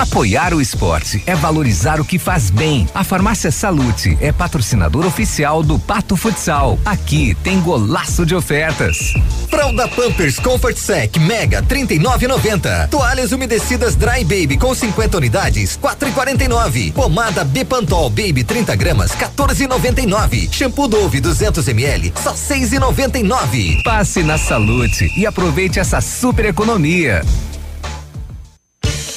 Apoiar o esporte é valorizar o que faz bem. A Farmácia Salute é patrocinador oficial do Pato Futsal. Aqui tem golaço de ofertas. Fralda Pampers Comfort Sec Mega 39,90. Toalhas umedecidas Dry Baby com 50 unidades 4,49. Pomada Bepantol Baby 30 gramas 14,99. Shampoo Dove 200 ml só 6,99. Passe na Salute e aproveite essa super economia.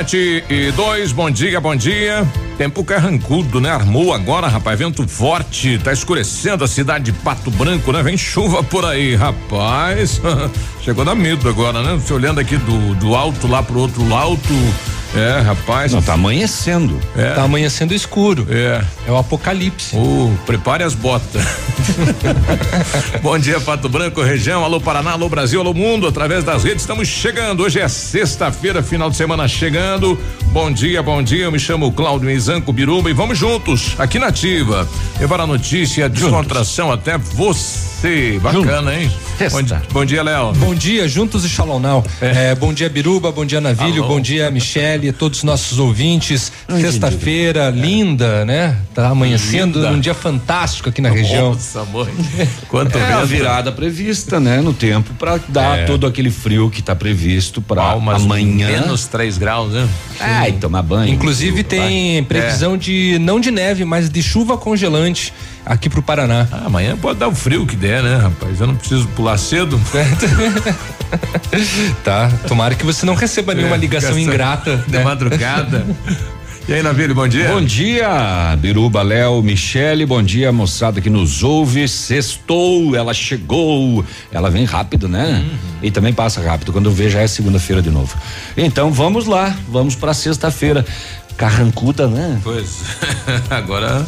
Sete e dois, bom dia, bom dia. Tempo carrancudo, né? Armou agora, rapaz, vento forte, tá escurecendo a cidade de Pato Branco, né? Vem chuva por aí, rapaz. Chegou a dar medo agora, né? Você olhando aqui do, do alto lá pro outro alto. É, rapaz. Não, tá amanhecendo. É. Tá amanhecendo escuro. É. É o apocalipse. Oh, prepare as botas. Bom dia, Pato Branco, região. Alô, Paraná, alô, Brasil, alô, mundo. Através das redes estamos chegando. Hoje é sexta-feira, final de semana chegando. Bom dia, bom dia. Eu me chamo Cláudio Mizanco Biruba e vamos juntos aqui na Ativa. Levar a notícia, a descontração até você. Bacana, hein? Bom, bom dia, Léo. Bom dia, juntos e Shalom Now. É, bom dia, Biruba, bom dia, Navilho, Alô. bom dia, Michele, todos os nossos ouvintes. Sexta-feira, linda, né? Tá amanhecendo Linda. um dia fantástico aqui na região. Nossa, mãe. Quanto É, a virada prevista, né, no tempo para dar todo aquele frio que tá previsto para amanhã. Menos 3 graus, né? Ai, tomar banho. Inclusive tem previsão de não de neve, mas de chuva congelante aqui pro Paraná. Ah, amanhã pode dar o frio que der, né, rapaz? Eu não preciso pular cedo. tá, tomara que você não receba nenhuma ligação ingrata, de né? madrugada. E aí, Navilho, bom dia. Bom dia, Biruba, Léo, Michele, bom dia, moçada que nos ouve. Sextou, ela chegou. Ela vem rápido, né? Uhum. E também passa rápido. Quando vê, já é segunda-feira de novo. Então vamos lá, vamos pra sexta-feira. Carrancuda, né? Pois. Agora.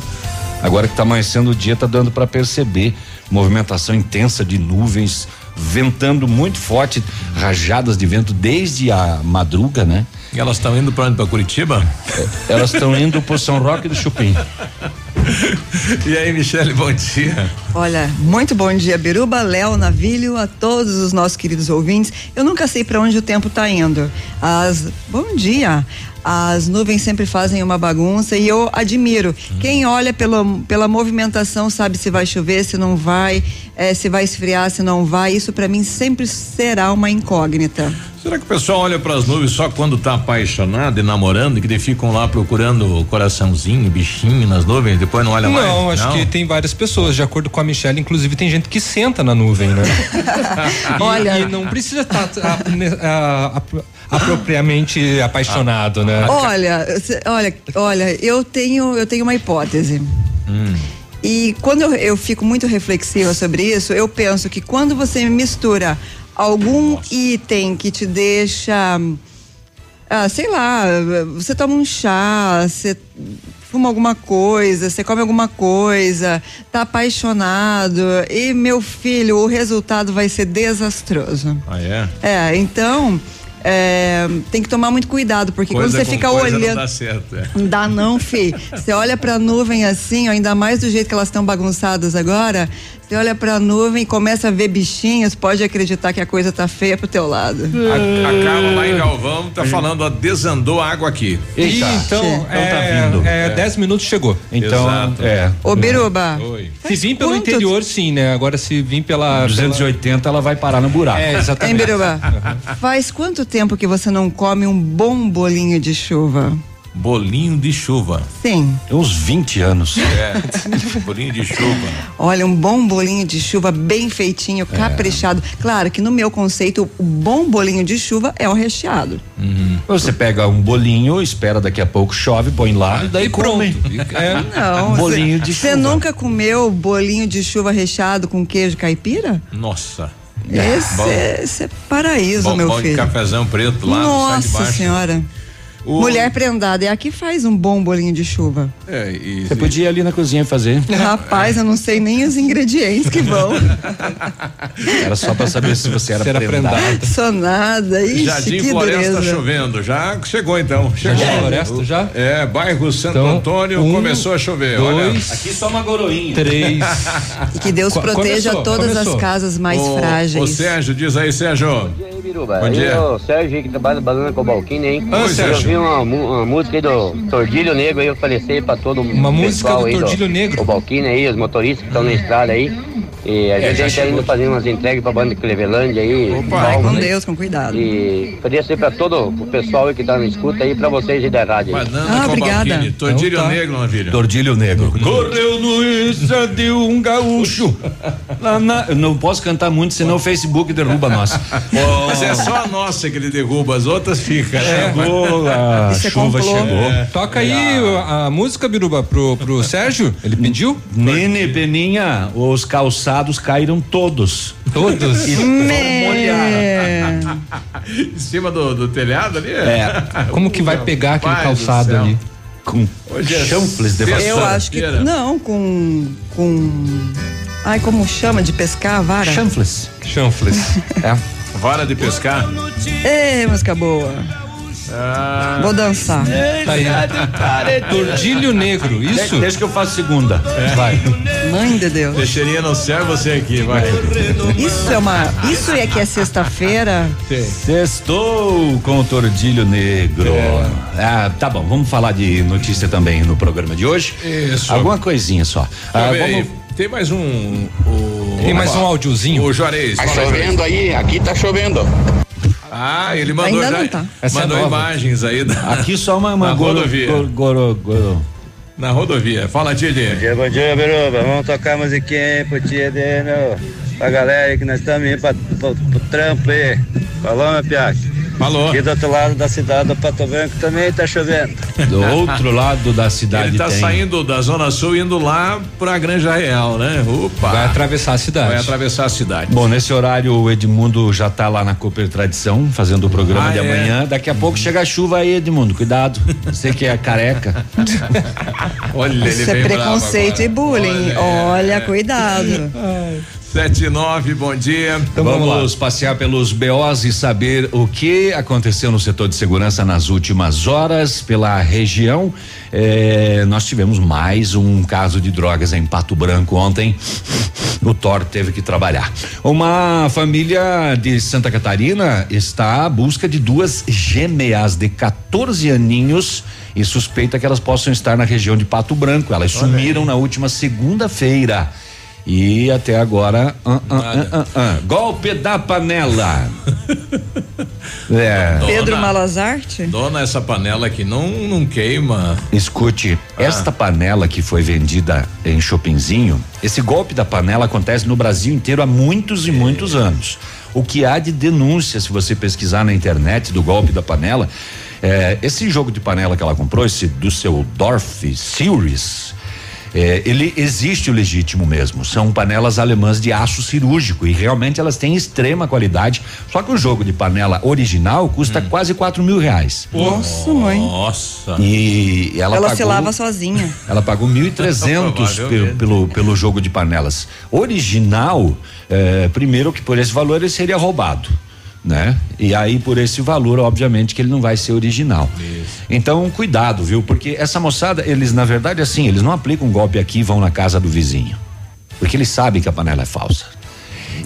Agora que tá amanhecendo o dia, tá dando pra perceber. Movimentação intensa de nuvens, ventando muito forte, rajadas de vento desde a madruga, né? E elas estão indo pra onde? Pra Curitiba? Elas estão indo pro São Roque do Chupim. E aí, Michele, bom dia. Olha, muito bom dia, Biruba, Léo, Navilho, a todos os nossos queridos ouvintes. Eu nunca sei para onde o tempo tá indo. As, bom dia. As nuvens sempre fazem uma bagunça e eu admiro. Quem olha pelo, pela movimentação sabe se vai chover, se não vai, eh, se vai esfriar, se não vai. Isso para mim sempre será uma incógnita. Será que o pessoal olha para as nuvens só quando tá apaixonado e namorando, que ficam lá procurando o coraçãozinho, bichinho nas nuvens, depois não olha mais? Não, acho que tem várias pessoas, de acordo com a Michelle, inclusive tem gente que senta na nuvem, né? E- Olha- E não precisa estar a- ne- a- a- apropriadamente apaixonado, né? Olha, olha, olha, eu tenho, eu tenho uma hipótese. E quando eu, eu fico muito reflexiva sobre isso, eu penso que quando você mistura algum item que te deixa, ah, sei lá, você toma um chá, você fuma alguma coisa, você come alguma coisa, tá apaixonado e meu filho, o resultado vai ser desastroso. Ah, é? É, então é, tem que tomar muito cuidado, porque Coisa quando você fica olhando. Não dá certo. é. Não dá não, fi. Você olha pra nuvem assim, ó, ainda mais do jeito que elas estão bagunçadas agora. Você olha pra nuvem e começa a ver bichinhos, pode acreditar que a coisa tá feia pro teu lado. A, a Carla lá em Galvão tá falando, ó, desandou a água aqui. E então, é, é, 10 minutos chegou. Então, Exato. é. Ô, Biruba. Se vir pelo quanto- interior, sim, né? Agora se vir pela. 280 ela vai parar no buraco. É, Hein, exatamente. Biruba? Faz quanto tempo que você não come um bom bolinho de chuva? Bolinho de chuva. Sim. Uns 20 anos. É. bolinho de chuva. Olha, um bom bolinho de chuva bem feitinho, É. caprichado. Claro que no meu conceito, o bom bolinho de chuva é o recheado. Você pega um bolinho, espera daqui a pouco chove, põe lá e daí come. É. Não, bolinho de Você chuva. nunca comeu bolinho de chuva recheado com queijo caipira? Nossa. Esse, Bom. é, esse é paraíso, Bom, meu bom de filho. cafezão preto lá no de Nossa baixo. senhora. O- Mulher prendada é a que faz um bom bolinho de chuva. É, e, Você podia ir ali na cozinha e fazer. Rapaz, eu não sei nem os ingredientes que vão. Era só pra saber se você era, era prendado. prendado. Sou nada. Ixi, Jardim que Floresta dureza. chovendo. Já chegou então. Chegou. Jardim Floresta já? É, bairro Santo Então, Antônio um, começou a chover. Olha. Dois, Aqui só uma goroinha. três. E que Deus Co- proteja começou, todas começou. as casas mais Ô, frágeis. Ô Sérgio, diz aí, Sérgio. E aí, Biruba? Bom Aí, dia. o Sérgio aí que trabalha no Banana Cobalquina, hein? Eu Sérgio. Vi uma, uma música aí do Tordilho Negro aí, eu ofereci pra todo Uma o música do aí Tordilho Negro. Cobalquina aí, os motoristas que estão na estrada aí. E a É, gente tá indo fazer umas entregas pra banda de Clevelândia aí. Opa. Vai com aí. Deus, com cuidado. E ofereço aí pra todo o pessoal aí que tá na escuta aí, pra vocês aí da rádio. Banana Ah, obrigada. balquine. Tordilho Então tá. negro, Navilho. Tordilho negro. Correu no Insta de um gaúcho. Lá na- Eu não posso cantar muito, senão o Facebook derruba nós. Mas é só a nossa que ele derruba, as outras ficam. né? Chegou, a é chuva complô. chegou. Toca aí a, a música, Biruba, pro, pro Sérgio. Ele pediu? Nene, Beninha, os calçados caíram todos. Todos. Mé. Em cima do, do telhado ali? É. Como que vai pegar aquele Pai calçado ali? Com Hoje é. Eu acho que. Não, com. com. Ai, como chama de pescar a vara? Chanfles. Chanfles. É. Vara de pescar. Ê, música boa. Ah, Vou dançar. Tá aí. Tordilho negro, De- isso? Deixa que eu faço segunda. Vai. Mãe de Deus. Teixeirinha não serve você aqui, vai. Isso é uma. Isso é que é sexta-feira. Sextou com o Tordilho Negro. Ah, tá bom, vamos falar de notícia também no programa de hoje. Isso. Alguma coisinha só. Ah, vamos- Tem mais um. O, Tem mais um áudiozinho? O Juarez. Tá chovendo aí, aqui tá chovendo. Ah, ele mandou Ainda já. não tá. Essa mandou é imagens aí da, Aqui só uma, uma goro- rodovia. goro- goro- goro- na rodovia. Fala, Didi. dia, bom dia, Biruba. Vamos tocar musiquinha aí pro tia Deno. Pra galera aí que nós estamos indo pra, pro, pro trampo aí. Falou, meu piacho? Falou. Aqui do outro lado da cidade do Pato Branco também tá chovendo. Do outro lado da cidade Ele tá tem. saindo da Zona Sul indo lá pra Granja Real, né? Opa. Vai atravessar a Vai cidade. atravessar a cidade. Bom, nesse horário o Edmundo já tá lá na Cooper Tradição, fazendo o programa Ah, de é? amanhã. Daqui a pouco chega a chuva aí, Edmundo. Cuidado. Você que é careca. Olha, ele Isso é preconceito agora. e bullying. Olha, cuidado. Sete nove, bom dia. Então vamos. Vamos passear pelos BOs e saber o que aconteceu no setor de segurança nas últimas horas pela região. Eh, nós tivemos mais um caso de drogas em Pato Branco ontem. O Thor teve que trabalhar. Uma família de Santa Catarina está à busca de duas gêmeas de 14 aninhos e suspeita que elas possam estar na região de Pato Branco. Elas sumiram na última segunda-feira. E até agora, ah, ah, ah. golpe da panela. é. Pedro Malazarte? Dona, essa panela aqui não, não queima. Escute, Ah. esta panela que foi vendida em Chopinzinho, esse golpe da panela acontece no Brasil inteiro há muitos e muitos anos. O que há de denúncia, se você pesquisar na internet do golpe da panela, é, esse jogo de panela que ela comprou, esse do seu Dorf Series, é, ele existe o legítimo mesmo. São panelas alemãs de aço cirúrgico e realmente elas têm extrema qualidade. Só que o jogo de panela original custa Hum. quase quatro mil reais. Nossa, mãe. Nossa. E ela, Ela, pagou, se lava sozinha. ela pagou 1.300 Provavelmente. pelo, pelo, pelo jogo de panelas. Original, eh, primeiro que por esse valor ele seria roubado. Né? E aí, por esse valor, obviamente, que ele não vai ser original. Então, cuidado, viu? Porque essa moçada, eles, na verdade, assim, eles não aplicam um golpe aqui e vão na casa do vizinho. Porque eles sabem que a panela é falsa.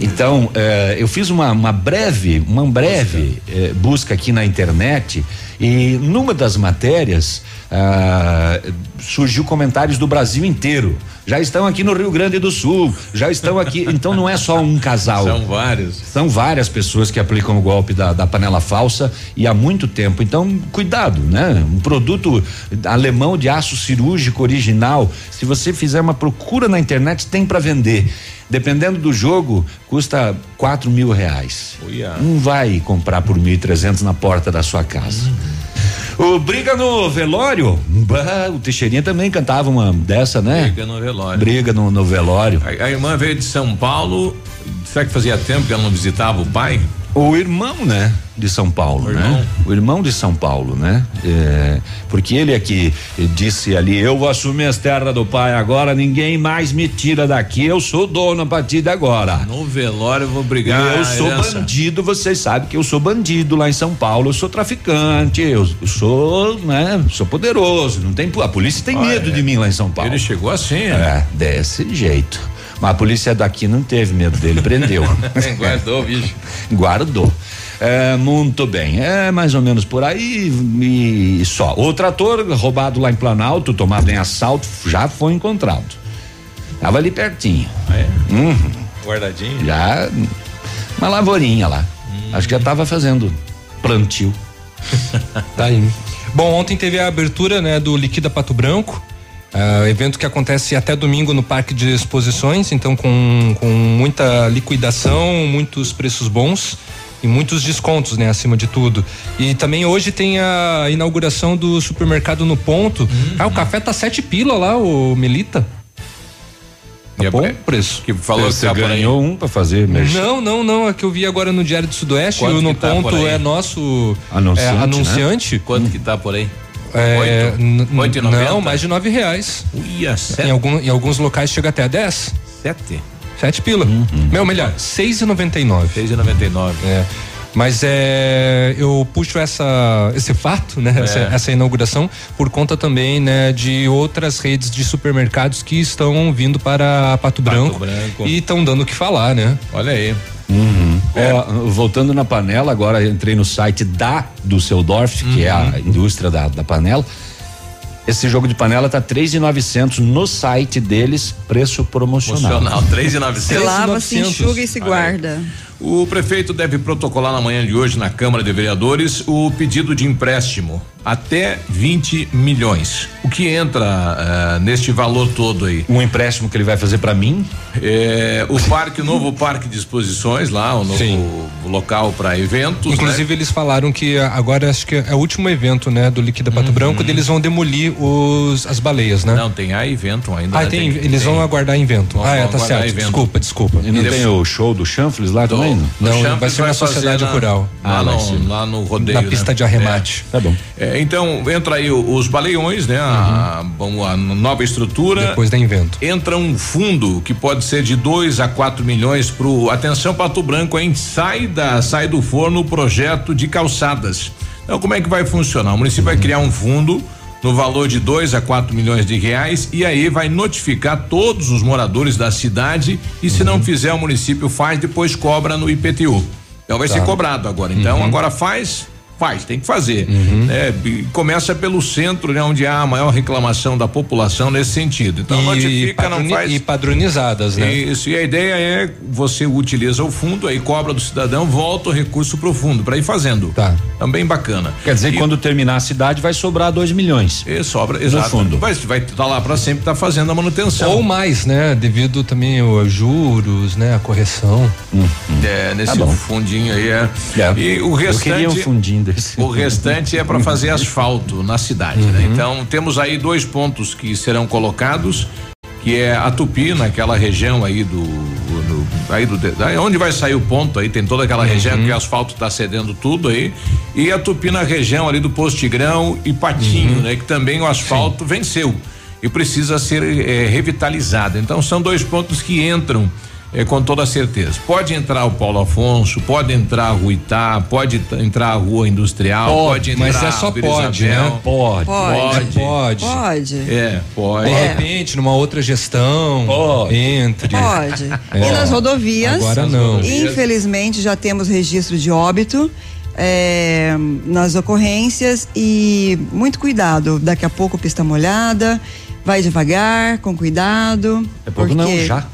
Então, eh, eu fiz uma, uma breve, uma breve eh, busca aqui na internet E numa das matérias ah, surgiu comentários do Brasil inteiro. Já estão aqui no Rio Grande do Sul, já estão aqui. Então não é só um casal. São vários. São várias pessoas que aplicam o golpe da, da panela falsa e há muito tempo. Então, cuidado, né? Um produto alemão de aço cirúrgico original. Se você fizer uma procura na internet, tem para vender. Dependendo do jogo, custa quatro mil reais. Uia. Não vai comprar por mil e trezentos na porta da sua casa. O Briga no Velório, bah, o Teixeirinha também cantava uma dessa, né? Briga no velório. Briga no, no velório. A, a irmã veio de São Paulo. Será que fazia tempo que ela não visitava o pai? O irmão, né? De São Paulo, O né? irmão? O irmão de São Paulo, né? É, porque ele é que disse ali, eu vou assumir as terras do pai agora, ninguém mais me tira daqui, eu sou dono a partir de agora. No velório eu vou brigar. eu sou herança. bandido, vocês sabem que eu sou bandido lá em São Paulo, eu sou traficante, eu, eu sou, né? Sou poderoso, não tem, a polícia tem Olha, medo de mim lá em São Paulo. Ele chegou assim, né? É, desse jeito. Mas a polícia daqui não teve medo dele, prendeu. Guardou, bicho. Guardou. É, muito bem, é mais ou menos por aí e só. O trator roubado lá em Planalto, tomado em assalto, já foi encontrado. Tava ali pertinho. É. Uhum. Guardadinho. Já uma lavourinha lá. Acho que já tava fazendo plantio. Tá aí. Bom, ontem teve a abertura, né, do Liquida Pato Branco. Ah, evento que acontece até domingo no Parque de Exposições, então com, com muita liquidação, muitos preços bons e muitos descontos, né, acima de tudo. E também hoje tem a inauguração do supermercado no ponto. Ah, o café tá sete pila lá, o Melita. Tá E é bom o preço. Que falou Você que tá por aí. ganhou um pra fazer merchan. Não, não, não. É que eu vi agora no Diário do Sudoeste. Quanto o No tá Ponto é nosso Anunciante, é, né? anunciante. Quanto que tá por aí? É, Oito? não, mais de nove reais. Uia, Em, sete. algum, em alguns locais chega até a 10. Sete. Sete pila. Meu, melhor, seis e noventa e nove. Seis e noventa e nove. É. Mas é, eu puxo essa, esse fato, né? Essa, essa inauguração por conta também, né, de outras redes de supermercados que estão vindo para Pato Branco, Branco. e estão dando o que falar, né? Olha aí. Ó, voltando na panela, agora entrei no site da do Seudorf, que é a indústria da, da panela. Esse jogo de panela tá três e novecentos no site deles, preço promocional. Três e Se novecentos. lava, se 900. enxuga e se guarda. O prefeito deve protocolar na manhã de hoje na Câmara de Vereadores o pedido de empréstimo até 20 milhões. O que entra ah, neste valor todo aí? Um empréstimo que ele vai fazer para mim, É, o parque, o novo parque de exposições lá, o novo Sim. local para eventos. Inclusive, né? eles falaram que agora acho que é o último evento, né, do Liquida Pato Branco, eles vão demolir os, as baleias, né? Não, tem a evento ainda. ah, né? tem, eles vão aguardar evento. Vão ah, é, tá certo. evento. Desculpa, desculpa. e não Depois- tem o show do Chanfles lá Do- Não, Champs vai ser na fazer Sociedade na- Rural. Lá, Ah, vai no, lá no rodeio. Na pista né? de arremate. Tá bom. É, então, entra aí o- os baleões, né? A, bom, a nova estrutura. Depois da invento. Entra um fundo que pode ser de 2 a 4 milhões pro atenção Pato Branco, hein? Sai da sai do forno o projeto de calçadas. Então, como é que vai funcionar? O município vai criar um fundo no valor de 2 a 4 milhões de reais e aí vai notificar todos os moradores da cidade e se não fizer o município faz depois cobra no IPTU. Então vai ser cobrado agora. Então agora faz Faz, tem que fazer. né? E começa pelo centro, né? Onde há a maior reclamação da população nesse sentido. Então notifica, não faz. e padronizadas, né? Isso, e a ideia é você utiliza o fundo, aí cobra do cidadão, volta o recurso pro fundo, para ir fazendo. Tá. Também bacana. Quer dizer E- quando terminar a cidade vai sobrar 2 milhões. e sobra, exato. fundo. Vai vai estar lá para sempre estar fazendo a manutenção. Ou mais, né? Devido também aos juros, né? A correção. É, nesse Tá fundinho aí é. É. E o Eu queria um restante fundinho desse. O restante é para fazer asfalto na cidade, Uhum. né? Então temos aí dois pontos que serão colocados, que é a Tupi, naquela região aí do, do- aí do aí onde vai sair o ponto aí tem toda aquela região que o asfalto está cedendo tudo aí e a Tupi na região ali do Postigrão e Patinho, né? Que também o asfalto venceu e precisa ser eh, revitalizado. Então são dois pontos que entram é, com toda certeza. Pode entrar o Paulo Afonso, pode entrar a Rua Itá, pode entrar a Rua Industrial, pode, entrar mas é só a Vila pode, né? Pode. Pode. Pode. Pode. É, pode. De É. repente, numa outra gestão, Pode. entre. Pode. E nas rodovias, Agora não. infelizmente, já temos registro de óbito. é, nas ocorrências e muito cuidado. Daqui a pouco pista molhada, vai devagar, com cuidado. É pouco não, já.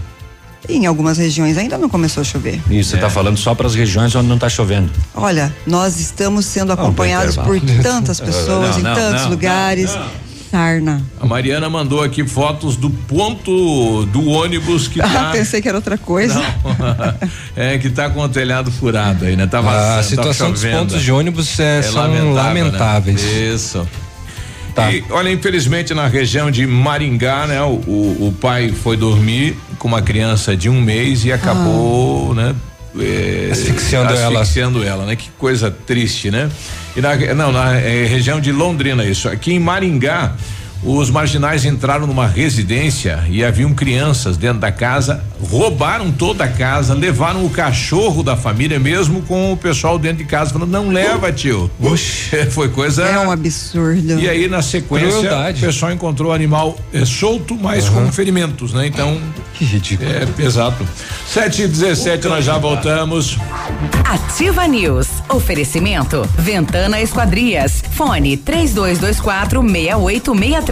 Em algumas regiões ainda não começou a chover. Isso, você está falando só para as regiões onde não está chovendo. Olha, nós estamos sendo acompanhados por tantas pessoas Não, em não, tantos não, lugares. Sarna. A Mariana mandou aqui fotos do ponto do ônibus que Ah, tá. pensei que era outra coisa. é, que tá com o telhado furado aí, né? Tá A vazando, tá situação dos chovendo. pontos de ônibus é, são lamentável, lamentáveis. né? Isso. E, olha, infelizmente na região de Maringá, né? O, o, o pai foi dormir com uma criança de um mês e acabou, né? é, Asfixiando ela. asfixiando ela, né? Que coisa triste, né? E na, não, na é, região de Londrina, isso. Aqui em Maringá, os marginais entraram numa residência e haviam crianças dentro da casa, roubaram toda a casa, levaram o cachorro da família, mesmo com o pessoal dentro de casa, falando: não leva, tio. Oxe, foi coisa. É um absurdo. E aí, na sequência, Crueldade. o pessoal encontrou o animal é, solto, mas com ferimentos, né? Então. Que ridículo. É pesado. 7 e 17 nós já voltamos. Ativa News. Oferecimento. Ventana Esquadrias. Fone 3224 6863.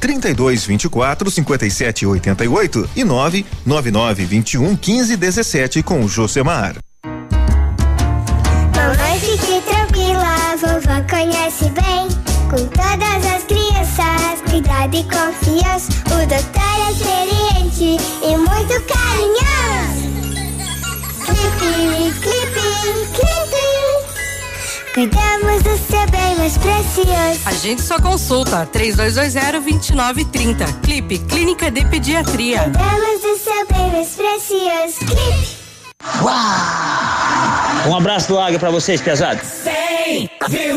32 24 57 88 e 999 21 15 17 com o Josemar. Mamãe, fique tranquila, vovó conhece bem. Com todas as crianças, cuidado e confiança. O doutor é experiente e muito carinhoso. Cuidamos do seu bem mais precioso. A gente só consulta 3220-2930. Clipe Clínica de Pediatria. Cuidamos do seu bem mais precioso. Clipe. Um abraço do Águia pra vocês, pesados. 100,3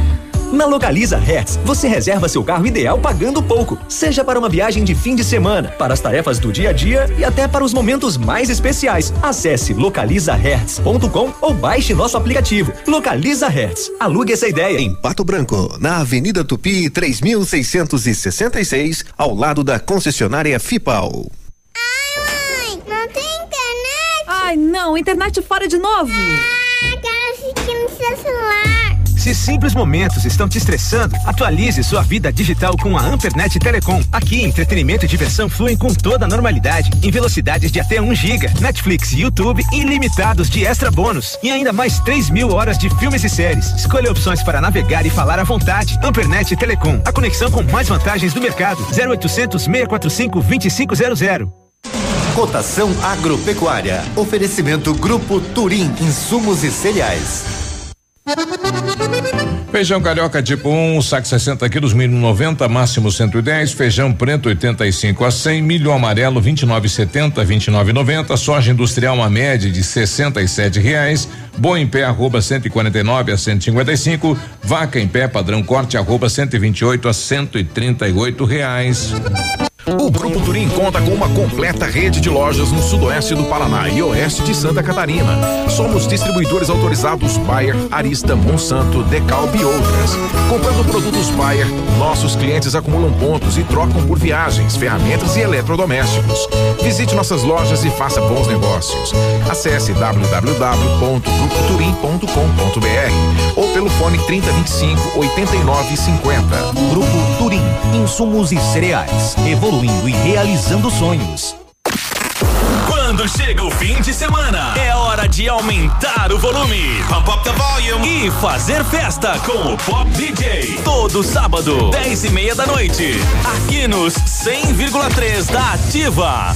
Na Localiza Hertz, você reserva seu carro ideal pagando pouco, seja para uma viagem de fim de semana, para as tarefas do dia a dia e até para os momentos mais especiais. Acesse localizahertz.com ou baixe nosso aplicativo. Localiza Hertz. Alugue essa ideia. Em Pato Branco, na Avenida Tupi 3666, ao lado da concessionária Fipal. Não tem internet? Ai, não, internet fora de novo. Ah, quero assistir no seu celular. Se simples momentos estão te estressando, atualize sua vida digital com a Ampernet Telecom. Aqui, entretenimento e diversão fluem com toda a normalidade, em velocidades de até 1 giga, Netflix e YouTube ilimitados de extra bônus e ainda mais 3 mil horas de filmes e séries. Escolha opções para navegar e falar à vontade. Ampernet Telecom, a conexão com mais vantagens do mercado. 0800 645 2500. Cotação agropecuária. Oferecimento Grupo Turim, insumos e cereais. Feijão carioca tipo 1, um, saco 60 quilos, mínimo 90, máximo 110. Feijão preto 85 a 100. Milho amarelo 29,70, 29,90. Soja industrial uma média de 67 reais. Boi em pé arroba 149 a 155. Vaca em pé padrão corte arroba 128 a 138 reais. O Grupo Turim conta com uma completa rede de lojas no sudoeste do Paraná e oeste de Santa Catarina. Somos distribuidores autorizados Bayer, Arista, Monsanto, Decalb e outras. Comprando produtos Bayer, nossos clientes acumulam pontos e trocam por viagens, ferramentas e eletrodomésticos. Visite nossas lojas e faça bons negócios. Acesse www.grupoturim.com.br ou pelo fone 3025 8950. Grupo Turim, insumos e cereais. Evoluindo e realizando sonhos. Quando chega o fim de semana, é hora de aumentar o volume. Pump up the volume. E fazer festa com o Pop DJ. Todo sábado, 10 e meia da noite. Aqui nos 100,3 da Ativa.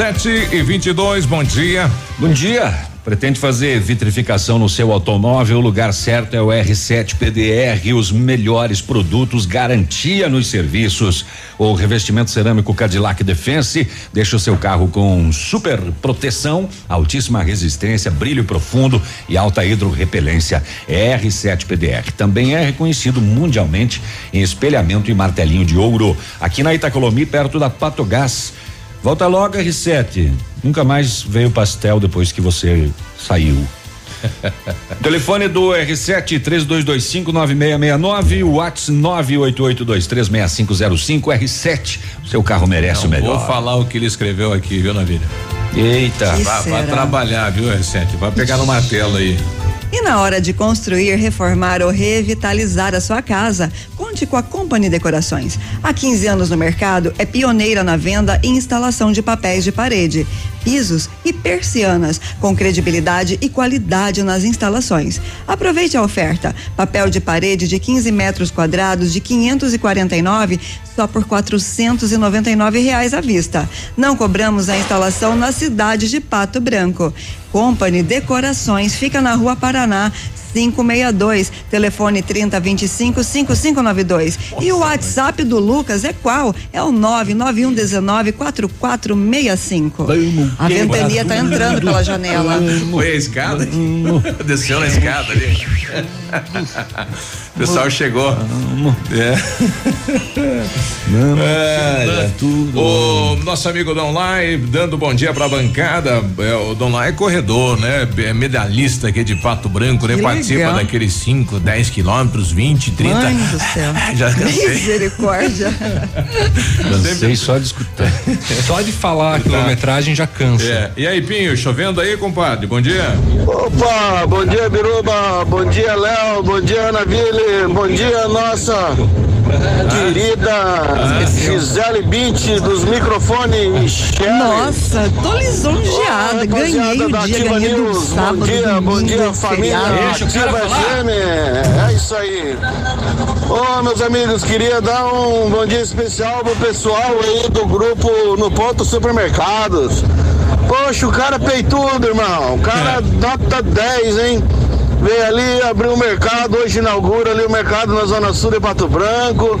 7 e 22 bom dia. Bom dia. Pretende fazer vitrificação no seu automóvel? O lugar certo é o R7 PDR, os melhores produtos, garantia nos serviços. O revestimento cerâmico Cadillac Defense deixa o seu carro com super proteção, altíssima resistência, brilho profundo e alta hidrorrepelência. R7 PDR também é reconhecido mundialmente em espelhamento e martelinho de ouro. Aqui na Itacolomi, perto da Patogás. Volta logo, R7. Nunca mais veio pastel depois que você saiu. Telefone do R7 3225 9669, WhatsApp 988236505 R7. Seu carro merece Não o melhor. Vou falar o que ele escreveu aqui, viu, Navilha? Eita. Vai, vai trabalhar, viu, R7? Vai pegar no martelo aí. E na hora de construir, reformar ou revitalizar a sua casa, conte com a Company Decorações. Há 15 anos no mercado, é pioneira na venda e instalação de papéis de parede, pisos e persianas, com credibilidade e qualidade nas instalações. Aproveite a oferta: papel de parede de 15 metros quadrados de 549 só por 499 reais à vista. Não cobramos a instalação na cidade de Pato Branco. Company Decorações fica na Rua Paraná 562, telefone 3025 5592. E o WhatsApp do Lucas é qual? É o 99119 4465. A ventania tá entrando pela janela. Foi a escada? Desceu na escada ali. O pessoal chegou. É. É, O nosso amigo Dom Lai dando bom dia pra bancada. É, o Dom Lai é corredor, né? É medalhista aqui de Pato Branco, né? Participa legal. daqueles 5, 10 quilômetros, 20, 30. Mãe do céu. Já cansei. Misericórdia. Cansei só de escutar. Só de falar a quilometragem já cansa. É. E aí, Pinho, chovendo aí, compadre? Bom dia. Opa, bom dia Biruba, bom dia Léo, bom dia Ana Ville, bom dia nossa querida Gisele Bint dos microfones Shelly. Nossa, tô lisonjeada. Ganhei o dia, ganhei do sábado, Bom dia, bom dia família feriado. Ativa FM. É isso aí. Ô meus amigos, queria dar um bom dia especial pro pessoal aí do grupo no Ponto Supermercados. Poxa, o cara peitudo, irmão. O cara nota 10, hein? Veio ali, abriu o mercado, hoje inaugura ali o mercado na Zona Sul de Pato Branco.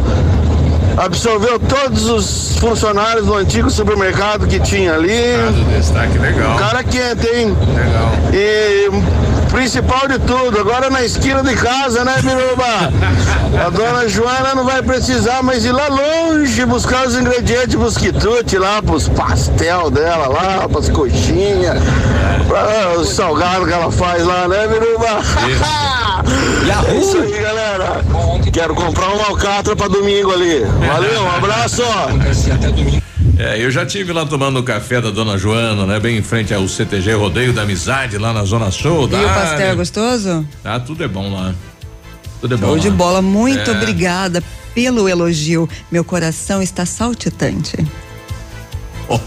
absorveu todos os funcionários do antigo supermercado que tinha ali. Destaque legal. O cara quente, hein? Legal. E principal de tudo, agora na esquina de casa, né, Biruba? A dona Joana não vai precisar mais ir lá longe buscar os ingredientes pros quitute lá, pros pastel dela lá, pras coxinhas, pra os salgados que ela faz lá, né, Biruba? É isso aí, galera. Quero comprar uma alcatra pra domingo ali. Valeu, um abraço. É, eu já tive lá tomando o café da dona Joana, né? Bem em frente ao CTG Rodeio da Amizade, lá na Zona Sul. E da o pastel é gostoso? Ah, tudo é bom lá. Tudo é bom. Show de lá. bola, muito É. obrigada pelo elogio. Meu coração está saltitante.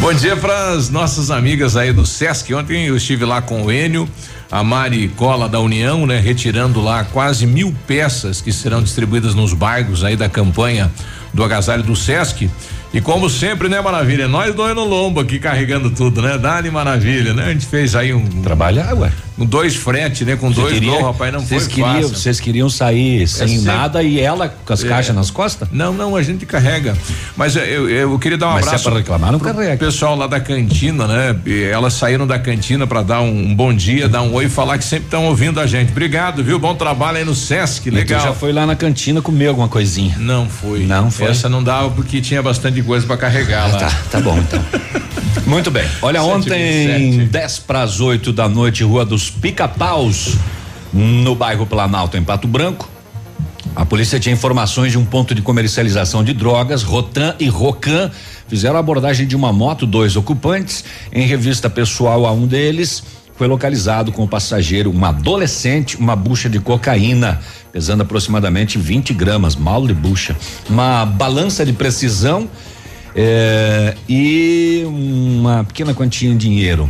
Bom dia para as nossas amigas aí do Sesc. Ontem eu estive lá com o Enio, a Mari Cola da União, né? Retirando lá quase mil peças que serão distribuídas nos bairros aí da campanha do agasalho do Sesc. E como sempre, né, Maravilha? Nós dois no lombo aqui carregando tudo, né? Dali Maravilha, né? A gente fez aí um. Trabalhar, ué. Com dois frete, né? Com Você dois não, rapaz, não vocês foi queriam, fácil. Vocês queriam sair sem sempre- nada e ela com as É. caixas nas costas? Não, não, a gente carrega. Mas eu, eu, eu queria dar um Mas se é abraço. pra reclamar, não carrega. Pessoal lá da cantina, né? Elas saíram da cantina para dar um, bom dia, dar um oi e falar que sempre estão ouvindo a gente. Obrigado, viu? Bom trabalho aí no Sesc, E tu legal. já foi lá na cantina comer alguma coisinha? Não fui. Não foi? Essa não dava porque tinha bastante coisa para carregar lá. Tá, tá bom então. Muito bem. Olha, Sete, ontem, vinte e 10 para as 8 da noite, Rua dos Pica-Paus, no bairro Planalto, em Pato Branco. A polícia tinha informações de um ponto de comercialização de drogas, Rotan e Rocan fizeram a abordagem de uma moto, dois ocupantes. Em revista pessoal a um deles, foi localizado com o passageiro um adolescente, uma bucha de cocaína, pesando aproximadamente 20 gramas, mal de bucha, uma balança de precisão eh, e uma pequena quantia em dinheiro.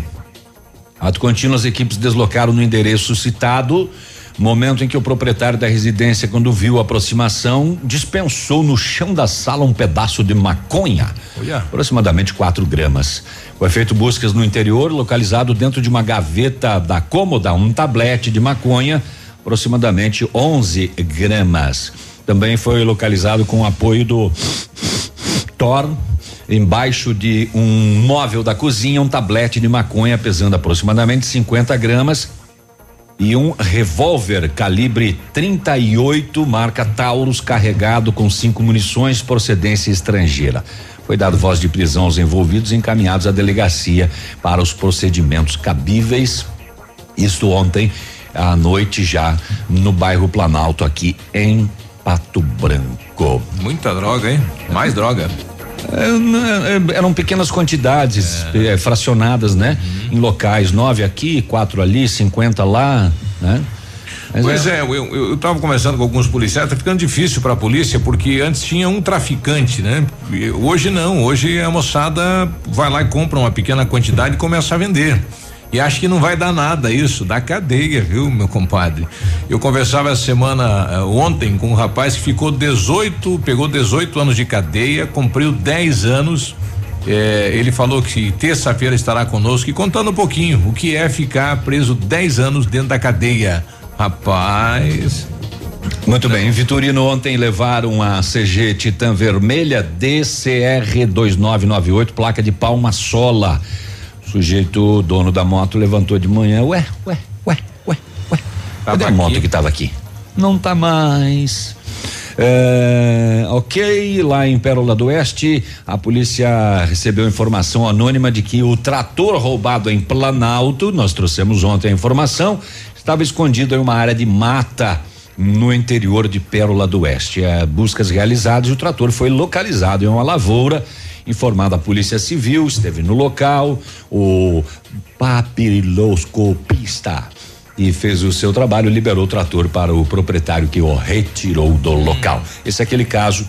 Ato contínuo, as equipes deslocaram no endereço citado. Momento em que o proprietário da residência, quando viu a aproximação, dispensou no chão da sala um pedaço de maconha, Olha. aproximadamente 4 gramas. Foi feito buscas no interior, localizado dentro de uma gaveta da cômoda, um tablete de maconha, aproximadamente 11 gramas. Também foi localizado com o apoio do Thor, embaixo de um móvel da cozinha, um tablete de maconha pesando aproximadamente 50 gramas e um revólver calibre 38 marca Taurus carregado com cinco munições procedência estrangeira. Foi dado voz de prisão aos envolvidos e encaminhados à delegacia para os procedimentos cabíveis. Isto ontem à noite já no bairro Planalto aqui em Pato Branco. Muita droga, hein? Mais droga. É, é, eram pequenas quantidades eh, fracionadas, né? Em locais, nove aqui, quatro ali, 50 lá, né? Mas pois é, eu, eu, eu tava conversando com alguns policiais, tá ficando difícil pra polícia, porque antes tinha um traficante, né? Hoje não, hoje a moçada vai lá e compra uma pequena quantidade e começa a vender. E acho que não vai dar nada isso, dá cadeia, viu, meu compadre? Eu conversava essa semana, eh, ontem, com um rapaz que ficou 18, pegou 18 anos de cadeia, cumpriu 10 anos. eh, ele falou que terça-feira estará conosco e contando um pouquinho o que é ficar preso 10 anos dentro da cadeia. Rapaz. Muito bem, em Vitorino ontem levaram a CG Titan Vermelha DCR 2998, placa de palma sola. O sujeito, dono da moto, levantou de manhã, ué, ué, ué, ué, ué. Cadê a aqui. moto que tava aqui? Não tá mais. É, ok, lá em Pérola do Oeste, a polícia recebeu informação anônima de que o trator roubado em Planalto, nós trouxemos ontem a informação, estava escondido em uma área de mata no interior de Pérola do Oeste. É, buscas realizadas e o trator foi localizado em uma lavoura. Informada a Polícia Civil, esteve no local, o papiloscopista e fez o seu trabalho, liberou o trator para o proprietário que o retirou do local. Esse é aquele caso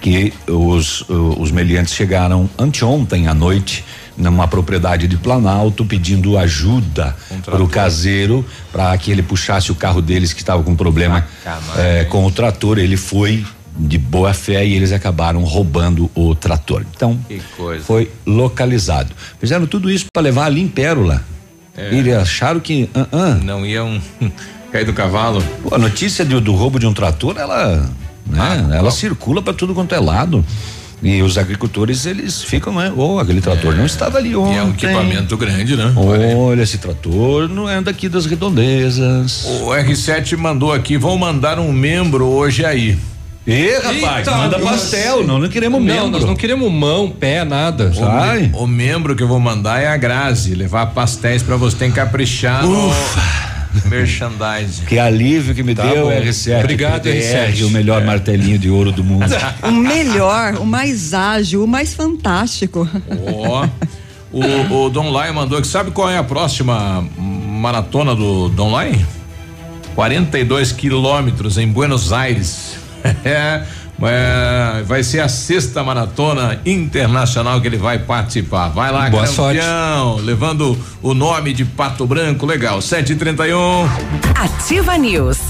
que os os meliantes chegaram anteontem à noite numa propriedade de Planalto pedindo ajuda para o caseiro para que ele puxasse o carro deles que estava com problema eh, com o trator. Ele foi de boa fé e eles acabaram roubando o trator. Então foi localizado. Fizeram tudo isso para levar ali em Pérola. É. Eles acharam que ah, ah, Não iam. Cair do cavalo. Pô, a notícia do, do roubo de um trator, ela, né, Ah, ela circula para tudo quanto é lado. E os agricultores, eles ficam, né? Oh, aquele trator não estava ali ontem. E é um equipamento grande, né? Olha, esse trator não é daqui das redondezas. O R7 mandou aqui, vão mandar um membro hoje aí. Ê, rapaz, manda pastel, não, não queremos Não, membro. nós não queremos mão, pé, nada. O, o membro que eu vou mandar é a Grazi, levar pastéis pra você, tem que caprichar no merchandising. Que alívio que me Tá deu bom. R7. Obrigado, R7. O melhor martelinho de ouro do mundo. O melhor, o mais ágil, o mais fantástico. Ó, o, o Don Lai mandou que sabe qual é a próxima maratona do Don Lai? 42 quilômetros em Buenos Aires. É, é, vai ser a sexta maratona internacional que ele vai participar. Vai lá, Boa campeão, levando o nome de Pato Branco, legal. 731. Ativa News.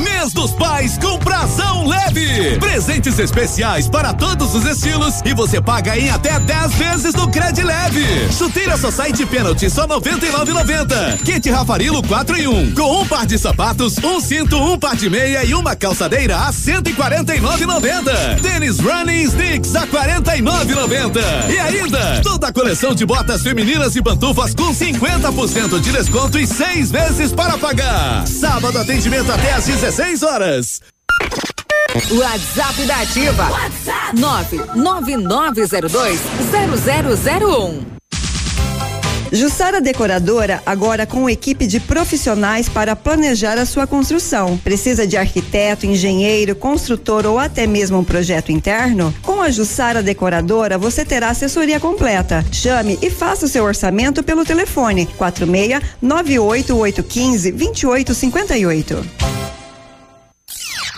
Mês dos Pais com Prazão Leve. Presentes especiais para todos os estilos e você paga em até 10 vezes no Cred Leve. Chuteira Society Penalty só 99,90. Kit Rafarilo 4 em 1 com um par de sapatos, um cinto, um par de meia e uma calçadeira a 149,90. Tênis Running Sticks a 49,90. E ainda toda a coleção de botas femininas e pantufas com 50% de desconto e seis vezes para pagar. Sábado atendimento até às 16 horas. WhatsApp da Ativa. WhatsApp 999020001. Jussara Decoradora, agora com equipe de profissionais para planejar a sua construção. Precisa de arquiteto, engenheiro, construtor ou até mesmo um projeto interno? Com a Jussara Decoradora, você terá assessoria completa. Chame e faça o seu orçamento pelo telefone 46 98815 2858.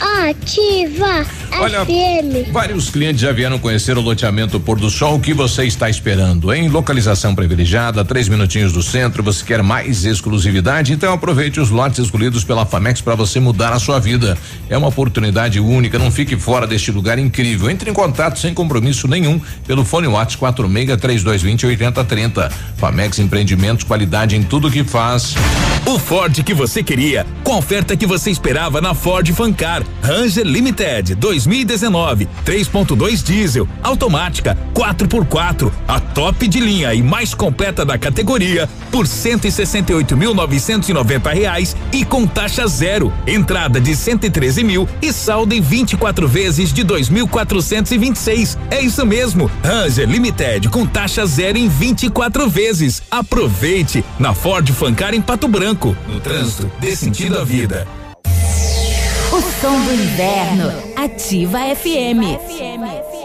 Ativa Olha, FM. vários clientes já vieram conhecer o loteamento Pôr do Sol. O que você está esperando? Em localização privilegiada, três minutinhos do centro. Você quer mais exclusividade? Então aproveite os lotes escolhidos pela Famex para você mudar a sua vida. É uma oportunidade única. Não fique fora deste lugar incrível. Entre em contato sem compromisso nenhum pelo fone WhatsApp 46 3220 8030. Famex Empreendimentos, qualidade em tudo que faz. O Ford que você queria, com a oferta que você esperava na Ford Fancar. Ranger Limited 2019, 3.2 diesel, automática, 4x4, a top de linha e mais completa da categoria por 168.990 reais e com taxa zero. Entrada de 113 mil e saldo em 24 vezes de 2.426. É isso mesmo, Ranger Limited com taxa zero em 24 vezes. Aproveite na Ford Fancar em Pato Branco. No trânsito, dê sentido à vida. Som do inverno. Ativa FM.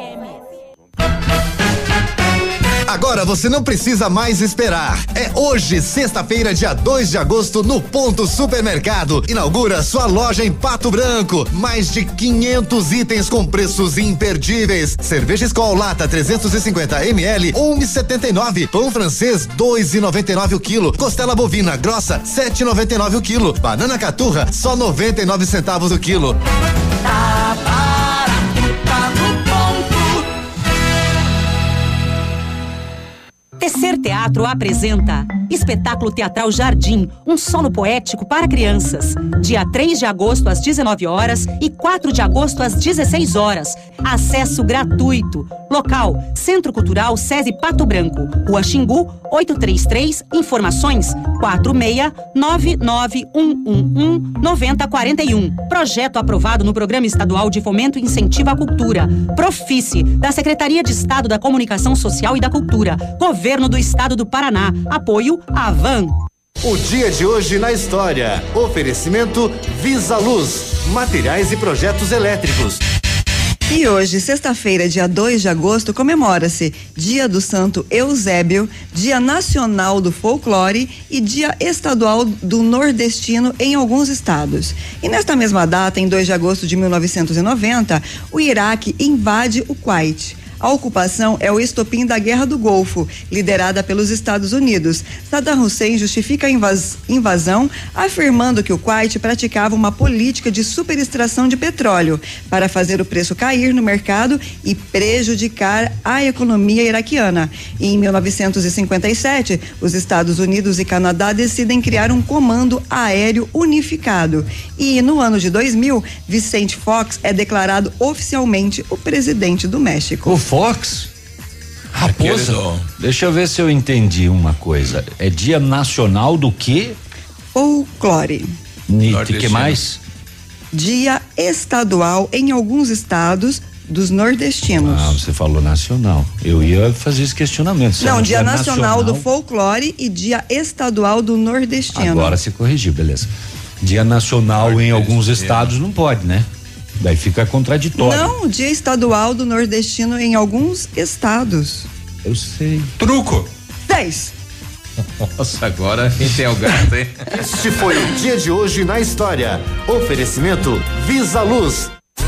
Agora você não precisa mais esperar. É hoje, sexta-feira, dia 2 de agosto, no Ponto Supermercado. Inaugura sua loja em Pato Branco. Mais de 500 itens com preços imperdíveis. Cerveja Skol Lata 350 ml, 1,79. Pão francês, 2,99 o quilo. Costela bovina grossa, 7,99 o quilo. Banana caturra, só 99 centavos o quilo. Tá Tecer Teatro apresenta Espetáculo Teatral Jardim, um sono poético para crianças. Dia 3 de agosto às 19 horas e 4 de agosto às 16 horas. Acesso gratuito. Local: Centro Cultural SESI Pato Branco, Rua Xingu, 833. Informações: 46991119041. Projeto aprovado no Programa Estadual de Fomento e Incentivo à Cultura. Profice, da Secretaria de Estado da Comunicação Social e da Cultura. Governo do Estado do Paraná. Apoio Avan. O dia de hoje na história. Oferecimento Visa Luz, materiais e projetos elétricos. E hoje, sexta-feira, dia 2 de agosto, comemora-se Dia do Santo Eusébio, Dia Nacional do Folclore e Dia Estadual do Nordestino em alguns estados. E nesta mesma data, em 2 de agosto de 1990, o Iraque invade o Kuwait. A ocupação é o estopim da Guerra do Golfo, liderada pelos Estados Unidos. Saddam Hussein justifica a invas- invasão, afirmando que o Kuwait praticava uma política de superextração de petróleo para fazer o preço cair no mercado e prejudicar a economia iraquiana. Em 1957, os Estados Unidos e Canadá decidem criar um comando aéreo unificado. E no ano de 2000, Vicente Fox é declarado oficialmente o presidente do México. O Fox? Raposa? Deixa eu ver se eu entendi uma coisa. É dia nacional do quê? Folclore. E que mais? Dia estadual em alguns estados dos nordestinos. Ah, você falou nacional. Eu ia fazer esse questionamento. Se Não, é um dia nacional, do folclore e dia estadual do nordestino. Agora se corrigiu, beleza. Dia nacional em alguns estados não pode, né? Daí fica contraditório. Não, dia estadual do nordestino em alguns estados. Eu sei. Truco. 10. Nossa, agora quem tem o gato, hein? Este foi o dia de hoje na história. Oferecimento Visa Luz.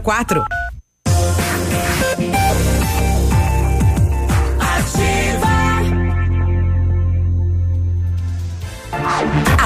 6004.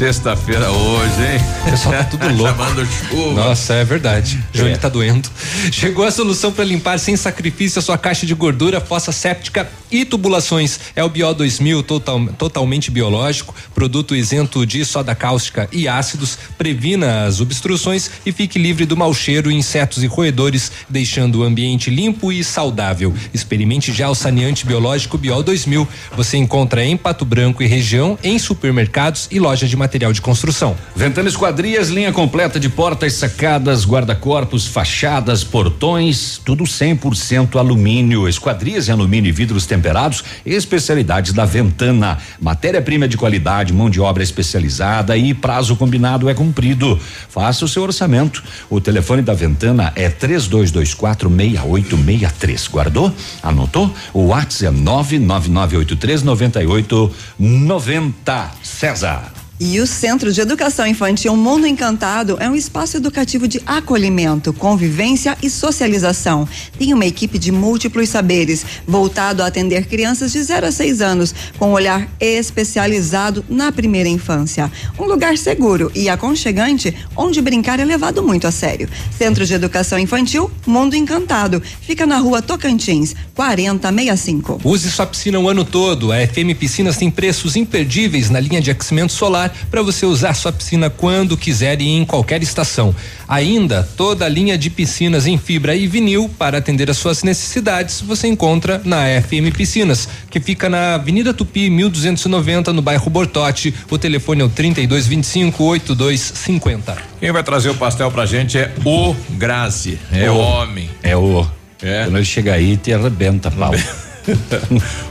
Sexta-feira hoje, hein? Pessoal, tá tudo louco. Chamando chuva. Nossa, é verdade. Joelho tá doendo. Chegou a solução para limpar sem sacrifício a sua caixa de gordura, fossa séptica e tubulações. É o Bio 2000, total, totalmente biológico, produto isento de soda cáustica e ácidos, previna as obstruções e fique livre do mau cheiro, insetos e roedores, deixando o ambiente limpo e saudável. Experimente já o saneante biológico Bio 2000. Você encontra em Pato Branco e região, em supermercados e lojas de material de construção. Ventana Esquadrias, linha completa de portas, sacadas, guarda-corpos, fachadas, portões, tudo 100% alumínio. Esquadrias em alumínio e vidros temperados, especialidades da Ventana. Matéria-prima de qualidade, mão de obra especializada e prazo combinado é cumprido. Faça o seu orçamento. O telefone da Ventana é 3224 6863. Guardou? Anotou? O WhatsApp é 99983 9890. César. E o Centro de Educação Infantil Mundo Encantado é um espaço educativo de acolhimento, convivência e socialização. Tem uma equipe de múltiplos saberes, voltado a atender crianças de 0 a 6 anos, com um olhar especializado na primeira infância. Um lugar seguro e aconchegante, onde brincar é levado muito a sério. Centro de Educação Infantil Mundo Encantado. Fica na rua Tocantins, 4065. Use sua piscina o ano todo. A FM Piscinas tem preços imperdíveis na linha de aquecimento solar para você usar sua piscina quando quiser e em qualquer estação. Ainda toda a linha de piscinas em fibra e vinil para atender às suas necessidades você encontra na FM Piscinas, que fica na Avenida Tupi 1290 no bairro Bortote. O telefone é o 3225 8250. Quem vai trazer o pastel pra gente é o Grazi. É O. o homem. É o. É. Quando ele chega aí, te arrebenta, pau.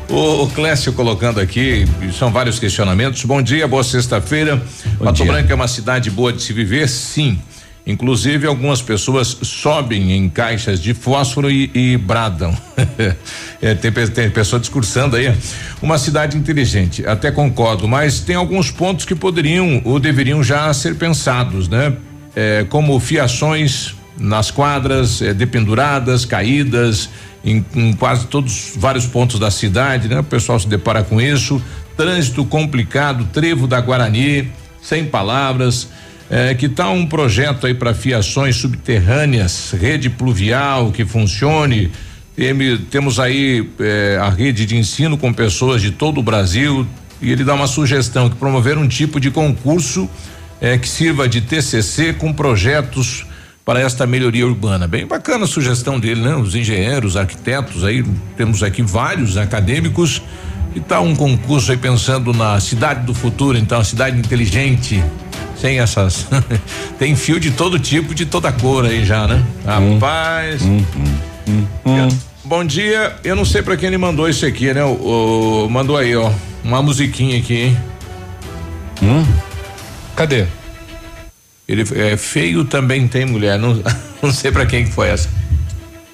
o, o Clécio colocando aqui, são vários questionamentos. Bom dia, boa sexta-feira. Pato dia. Branco é uma cidade boa de se viver? Sim. Inclusive, algumas pessoas sobem em caixas de fósforo e, e bradam. É, tem, tem pessoa discursando aí. Uma cidade inteligente, até concordo, mas tem alguns pontos que poderiam ou deveriam já ser pensados, né? É, como fiações nas quadras, é, dependuradas, caídas, em, em quase todos vários pontos da cidade, né? O pessoal se depara com isso. Trânsito complicado, trevo da Guarani, sem palavras. É, que tal um projeto aí para fiações subterrâneas, rede pluvial que funcione? Tem- temos aí eh, a rede de ensino com pessoas de todo o Brasil e ele dá uma sugestão que promover um tipo de concurso eh, que sirva de TCC com projetos para esta melhoria urbana. Bem bacana a sugestão dele, né? Os engenheiros, arquitetos aí temos aqui vários acadêmicos e tal um concurso aí pensando na cidade do futuro, então a cidade inteligente, sem essas tem fio de todo tipo, de toda cor aí já, né? Rapaz. Bom dia, eu não sei pra quem ele mandou isso aqui, né? O, o- mandou aí, ó, uma musiquinha aqui, hein? Cadê? Ele é feio também tem mulher, não, não sei pra quem que foi essa.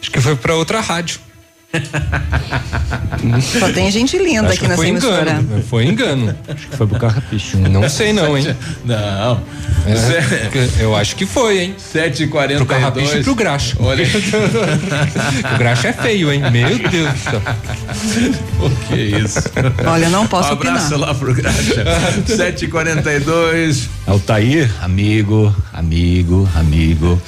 Acho que foi pra outra rádio. Só tem gente linda Acho aqui nessa foi emissora. engano. Foi engano. Acho que foi pro carrapicho. Não sei não, hein? Não. É, eu acho que foi, hein? 7h42. Pro carrapicho e pro graxa. Olha. o graxa é feio, hein? Meu Deus do céu. O que é isso? Olha, eu não posso um abraço opinar. lá pro Graxa. 7h42. Altair, amigo, amigo, amigo.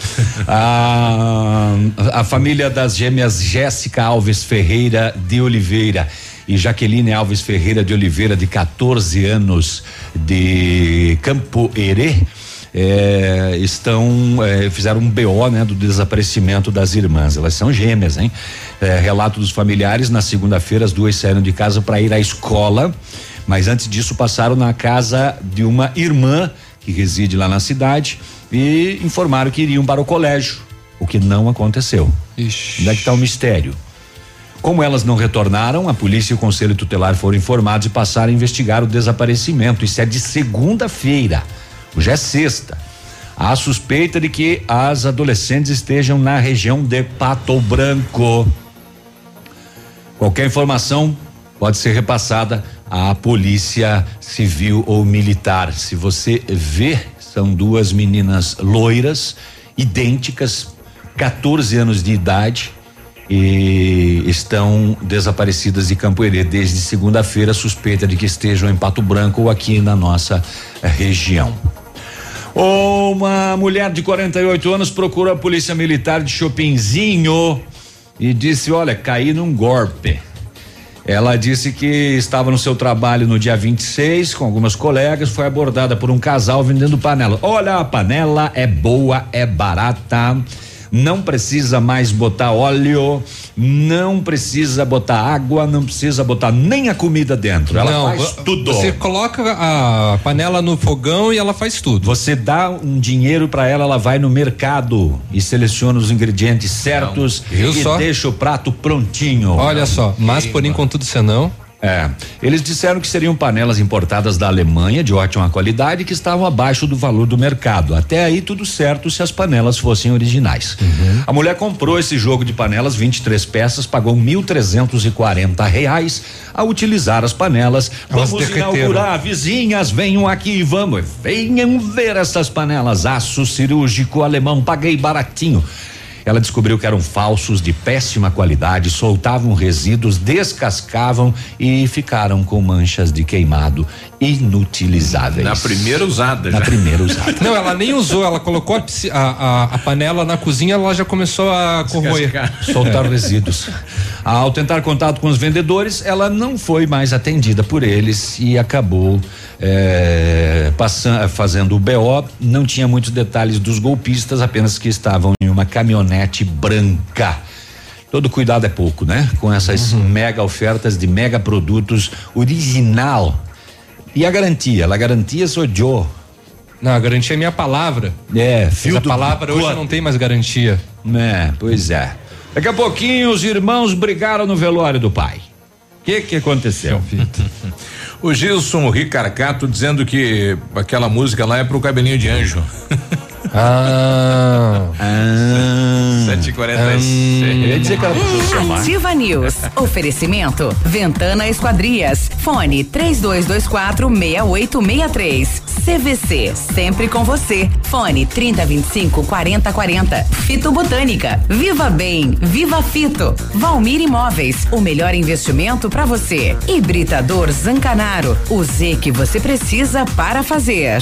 a, a família das gêmeas Jéssica Alves Ferreira de Oliveira e Jaqueline Alves Ferreira de Oliveira, de 14 anos, de Campo Herê. eh, estão eh, fizeram um BO né do desaparecimento das irmãs elas são gêmeas hein Eh, relato dos familiares na segunda-feira as duas saíram de casa para ir à escola mas antes disso passaram na casa de uma irmã que reside lá na cidade e informaram que iriam para o colégio, o que não aconteceu. Ixi. Onde é que está o mistério? Como elas não retornaram, a polícia e o conselho tutelar foram informados e passaram a investigar o desaparecimento. Isso é de segunda-feira. Hoje é sexta. Há suspeita de que as adolescentes estejam na região de Pato Branco. Qualquer informação pode ser repassada à polícia civil ou militar. Se você vê, são duas meninas loiras, idênticas, 14 anos de idade e estão desaparecidas de Campo Herê desde segunda-feira, suspeita de que estejam em Pato Branco ou aqui na nossa eh, região. Uma mulher de 48 anos procurou a polícia militar de Chopinzinho e disse: Olha, caí num golpe. Ela disse que estava no seu trabalho no dia 26 com algumas colegas, foi abordada por um casal vendendo panela. Olha, a panela é boa, é barata. Não precisa mais botar óleo, não precisa botar água, não precisa botar nem a comida dentro. Ela Não, faz tudo. Você coloca a panela no fogão e ela faz tudo. Você dá um dinheiro para ela, ela vai no mercado e seleciona os ingredientes certos viu e só? deixa o prato prontinho. Olha só, mas porém contudo senão, É. Eles disseram que seriam panelas importadas da Alemanha de ótima qualidade que estavam abaixo do valor do mercado. Até aí tudo certo se as panelas fossem originais. A mulher comprou esse jogo de panelas, 23 peças, pagou mil trezentos e quarenta reais a utilizar as panelas. Elas vamos derreteram. inaugurar, vizinhas, venham aqui, vamos, venham ver essas panelas, aço cirúrgico alemão, paguei baratinho. Ela descobriu que eram falsos, de péssima qualidade, soltavam resíduos, descascavam e ficaram com manchas de queimado inutilizáveis. Na primeira usada Na já. primeira usada. Não, ela nem usou, ela colocou a, a, a- a panela na cozinha, ela já começou a corroer. Soltar resíduos. Ao tentar contato com os vendedores, ela não foi mais atendida por eles e acabou eh, passando, fazendo o BO. Não tinha muitos detalhes dos golpistas, apenas que estavam em uma caminhonete branca. Todo cuidado é pouco, né? Com essas mega ofertas de mega produtos original. E a garantia? A garantia sou eu. Não, a garantia é minha palavra. É, fio a do palavra hoje não tem mais garantia. É, pois é. Daqui a pouquinho os irmãos brigaram no velório do pai. O que que aconteceu? O Gilson Ricarcato dizendo que aquela música lá é pro cabelinho de anjo. Ah. ah 7h46. Eu ia dizer que chamar. Ativa News. Oferecimento. Ventana Esquadrias. Fone 3224 6863. CVC. Sempre com você. Fone 3025 4040. Fito Botânica. Viva Bem. Viva Fito. Valmir Imóveis. O melhor investimento para você. Hibridador Zancanaro. O Z que você precisa para fazer.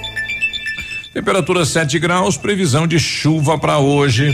Temperatura 7 graus, previsão de chuva para hoje.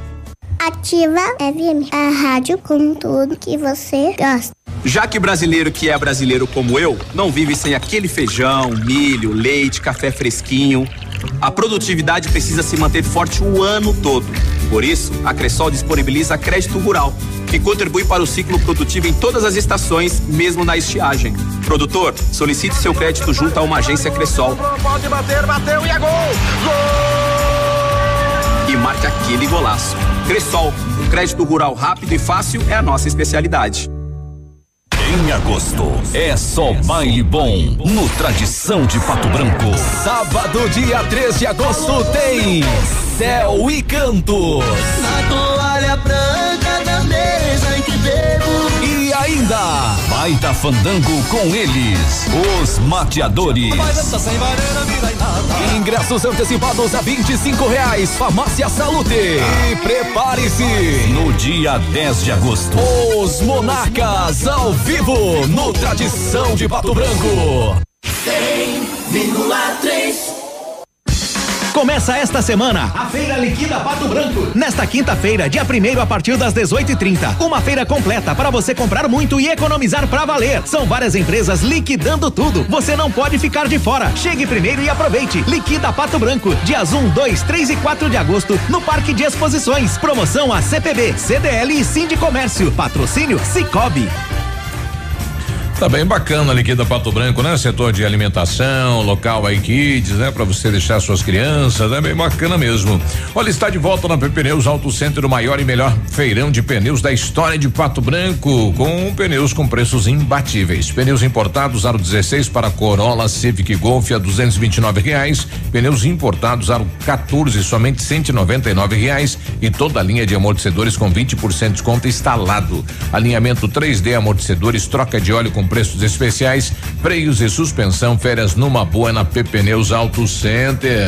Ativa FM, a rádio com tudo que você gosta. Já que brasileiro que é brasileiro como eu, não vive sem aquele feijão, milho, leite, café fresquinho. A produtividade precisa se manter forte o ano todo. Por isso, a Cressol disponibiliza crédito rural, que contribui para o ciclo produtivo em todas as estações, mesmo na estiagem. Produtor, solicite seu crédito junto a uma agência Cressol Pode bater, bateu e é gol! E marque aquele golaço. Cressol, o crédito rural rápido e fácil é a nossa especialidade. Em agosto, é só baile bom no Tradição de Pato Branco. Sábado, dia 3 de agosto, tem Céu e Cantos. Na toalha branca da mesa em que bebo. E ainda, baita fandango com eles, os mateadores. Ingressos antecipados a 25 reais. Farmácia Salute. E prepare-se. No dia 10 de agosto, Os Monarcas ao vivo no Tradição de Pato Branco. 100,3 Começa esta semana a Feira Liquida Pato Branco. Nesta quinta-feira, dia 1 a partir das 18h30. Uma feira completa para você comprar muito e economizar pra valer. São várias empresas liquidando tudo. Você não pode ficar de fora. Chegue primeiro e aproveite. Liquida Pato Branco. Dias 1, 2, 3 e 4 de agosto no Parque de Exposições. Promoção a CPB, CDL e Sim de Comércio. Patrocínio Cicobi. Tá bem bacana ali aqui da Pato Branco, né? Setor de alimentação, local aí kids, né? Pra você deixar suas crianças, é bem bacana mesmo. Olha, está de volta na Pneus Auto Center, o maior e melhor feirão de pneus da história de Pato Branco, com pneus com preços imbatíveis. Pneus importados aro 16 para Corolla, Civic Golf a 229 reais. Pneus importados aro 14 somente 199 reais e toda a linha de amortecedores com 20% de desconto instalado. Alinhamento 3D amortecedores, troca de óleo com preços especiais, freios e suspensão, férias numa boa na Pneus Auto Center.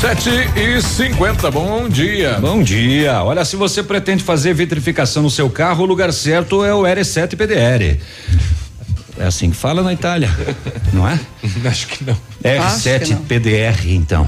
Sete e cinquenta, bom dia. Bom dia. Olha, se você pretende fazer vitrificação no seu carro, o lugar certo é o R7 PDR. É assim que fala na Itália, não é? Acho que não. R7 PDR, então.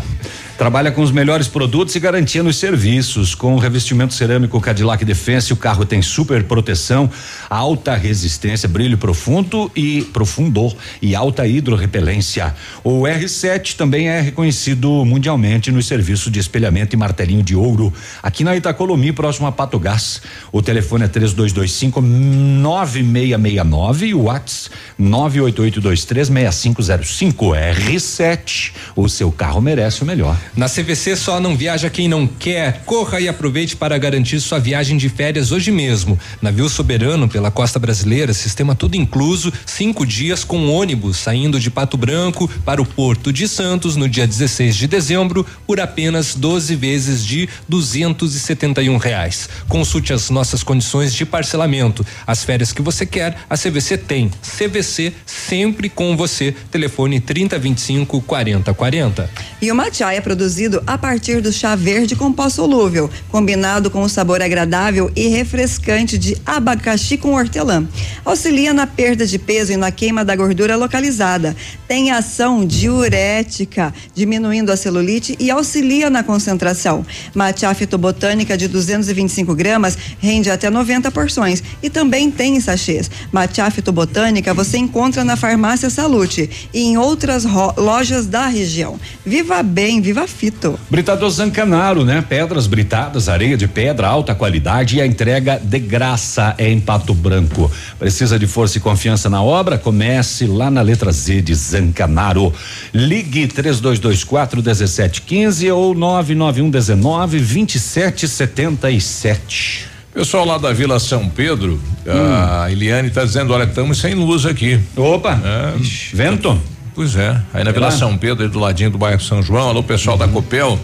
Trabalha com os melhores produtos e garantia nos serviços. Com o revestimento cerâmico Cadillac Defense, o carro tem super proteção, alta resistência, brilho profundo e profundo e alta hidrorrepelência. O R7 também é reconhecido mundialmente nos serviços de espelhamento e martelinho de ouro. Aqui na Itacolomi, próximo a Pato Gás. O telefone é 3225 9669 e o WhatsApp 988236505 R7. O seu carro merece o melhor. Na CVC só não viaja quem não quer. Corra e aproveite para garantir sua viagem de férias hoje mesmo. Navio soberano pela costa brasileira, sistema tudo incluso, cinco dias com ônibus saindo de Pato Branco para o Porto de Santos no dia 16 de dezembro por apenas 12 vezes de 271 reais. Consulte as nossas condições de parcelamento. As férias que você quer, a CVC tem. CVC sempre com você. Telefone 3025 4040. E é produzido a partir do chá verde com pó solúvel, combinado com o sabor agradável e refrescante de abacaxi com hortelã. Auxilia na perda de peso e na queima da gordura localizada. Tem ação diurética, diminuindo a celulite e auxilia na concentração. Matcha fitobotânica de 225 gramas rende até 90 porções e também tem em sachês. Matcha fitobotânica você encontra na farmácia Salute e em outras lojas da região. Viva bem, viva fito. Britador Zancanaro, né? Pedras britadas, areia de pedra, alta qualidade e a entrega de graça é em Pato Branco. Precisa de força e confiança na obra? Comece lá na letra Z de Zancanaro. Ligue 3224 1715 ou 991 19 2777. Pessoal lá da Vila São Pedro, a Eliane está dizendo, olha, estamos sem luz aqui. Opa! É, Ixi, vento? Pois é. Aí na É Vila lá? São Pedro, aí do ladinho do bairro São João, alô pessoal da Copel.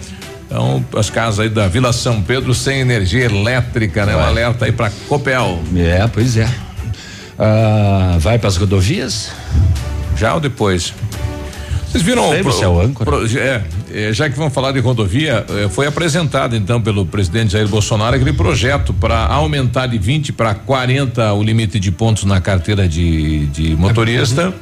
Então, as casas aí da Vila São Pedro sem energia elétrica, né? Um alerta aí pra Copel. É, pois é. Ah, vai para as rodovias? Já ou depois? Vocês viram Sei, pro- você é o âncora. pro- é, é, já que vamos falar de rodovia, é, foi apresentado então pelo presidente Jair Bolsonaro aquele projeto para aumentar de 20 para 40 o limite de pontos na carteira de, de motorista.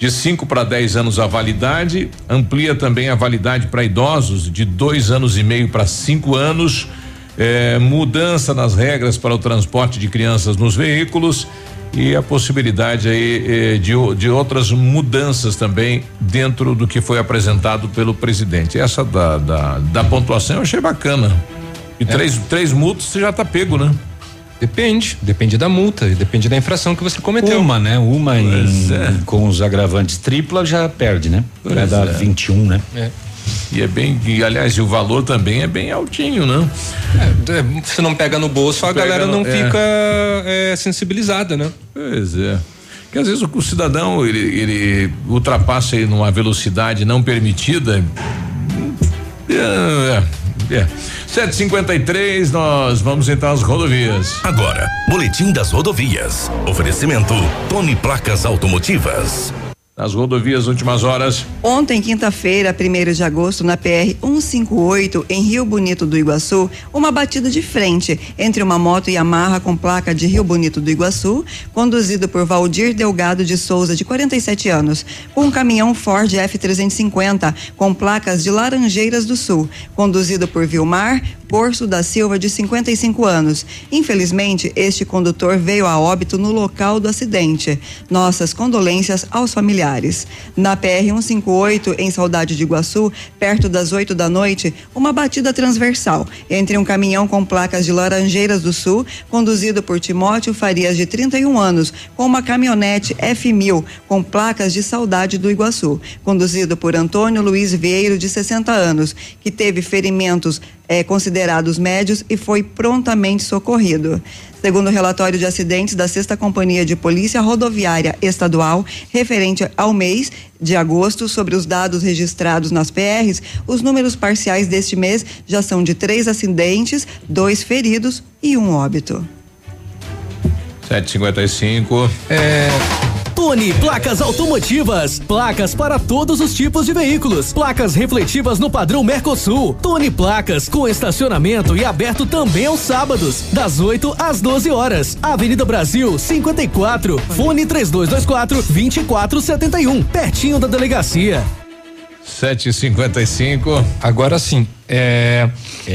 De 5 para 10 anos a validade, amplia também a validade para idosos de dois anos e meio para cinco anos, é, mudança nas regras para o transporte de crianças nos veículos e a possibilidade aí eh, de, de outras mudanças também dentro do que foi apresentado pelo presidente. Essa da, da, da pontuação eu achei bacana. E três, três multas você já tá pego, né? Depende, depende da multa e depende da infração que você cometeu. Uma, né? Uma em, é. com os agravantes tripla já perde, né? Vai Pois dar é. 21, né? É. E é bem, e aliás, o valor também é bem altinho, né? É, se não pega no bolso, a Pega galera não é. fica é, sensibilizada, né? Pois é. Que às vezes o, o cidadão ele, ele ultrapassa aí numa velocidade não permitida. É, é, é. 753, nós vamos então às rodovias. Agora, Boletim das Rodovias. Oferecimento Tony Placas Automotivas. Nas rodovias últimas horas. Ontem, quinta-feira, 1 de agosto, na PR 158, em Rio Bonito do Iguaçu, uma batida de frente entre uma moto Yamaha com placa de Rio Bonito do Iguaçu, conduzido por Valdir Delgado de Souza, de 47 anos, com um caminhão Ford F350 com placas de Laranjeiras do Sul, conduzido por Vilmar Borso da Silva, de 55 anos. Infelizmente, este condutor veio a óbito no local do acidente. Nossas condolências aos familiares. Na PR 158, em Saudade de Iguaçu, perto das 8 da noite, uma batida transversal entre um caminhão com placas de Laranjeiras do Sul, conduzido por Timóteo Farias, de 31 anos, com uma caminhonete F1000 com placas de Saudade do Iguaçu, conduzido por Antônio Luiz Vieiro, de 60 anos, que teve ferimentos é, considerados médios e foi prontamente socorrido. Segundo o relatório de acidentes da Sexta Companhia de Polícia Rodoviária Estadual, referente ao mês de agosto, sobre os dados registrados nas PRs, os números parciais deste mês já são de três acidentes, dois feridos e um óbito. 755. É. Tony Placas Automotivas. Placas para todos os tipos de veículos. Placas refletivas no padrão Mercosul. Tony Placas com estacionamento e aberto também aos sábados, das 8 às 12 horas. Avenida Brasil 54. Fone 3224 2471. Pertinho da delegacia. 755. Agora sim, é,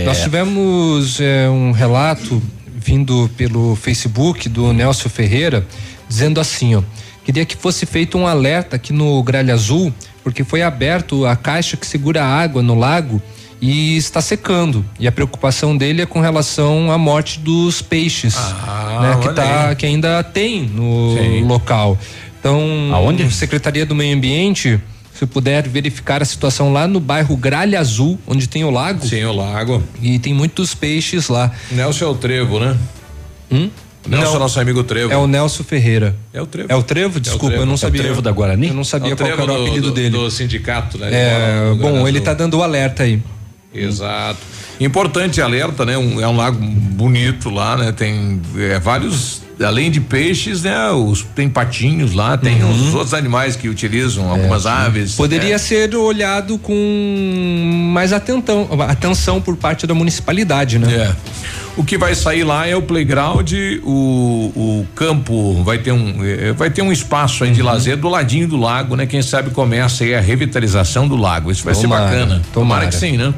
nós tivemos é, um relato vindo pelo Facebook do Nelson Ferreira dizendo assim, ó, queria que fosse feito um alerta aqui no Gralha Azul, porque foi aberto a caixa que segura a água no lago e está secando. E a preocupação dele é com relação à morte dos peixes, né, que tá que ainda tem no Sim. local. Então, Aonde? Secretaria do Meio Ambiente, se puder verificar a situação lá no bairro Gralha Azul, onde tem o lago. Sim, o lago. E tem muitos peixes lá. Nelson é o Trevo, né? Hum? Nelson Não. é nosso amigo Trevo. É o Nelson Ferreira. É o Trevo. É o Trevo? Desculpa, Trevo. eu não É o sabia. Trevo da Guarani? Eu não sabia É o qual era o do- apelido do- dele. Do sindicato, né? É, bom, ele Sul. tá dando o alerta aí. Exato. Importante alerta, né? Um- é um lago bonito lá, né? Tem é, vários, além de peixes, né? Os, tem patinhos lá, tem Uhum. os outros animais que utilizam, algumas aves. Poderia né? ser olhado com mais atentão, atenção por parte da municipalidade, né? É. O que vai sair lá é o playground, o, o campo vai ter um eh, vai ter um espaço aí de Uhum. lazer do ladinho do lago, né? Quem sabe começa aí a revitalização do lago. Isso vai Tomara, ser bacana. tomara. que sim, né?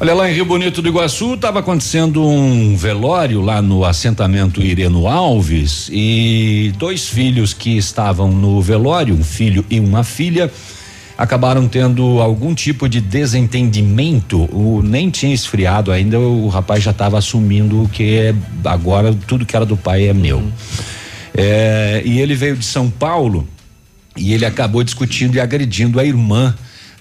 Olha lá em Rio Bonito do Iguaçu, estava acontecendo um velório lá no assentamento Ireno Alves e dois filhos que estavam no velório, um filho e uma filha, acabaram tendo algum tipo de desentendimento. O nem tinha esfriado ainda, o rapaz já estava assumindo que é, agora tudo que era do pai é meu. É, e ele veio de São Paulo e ele acabou discutindo e agredindo a irmã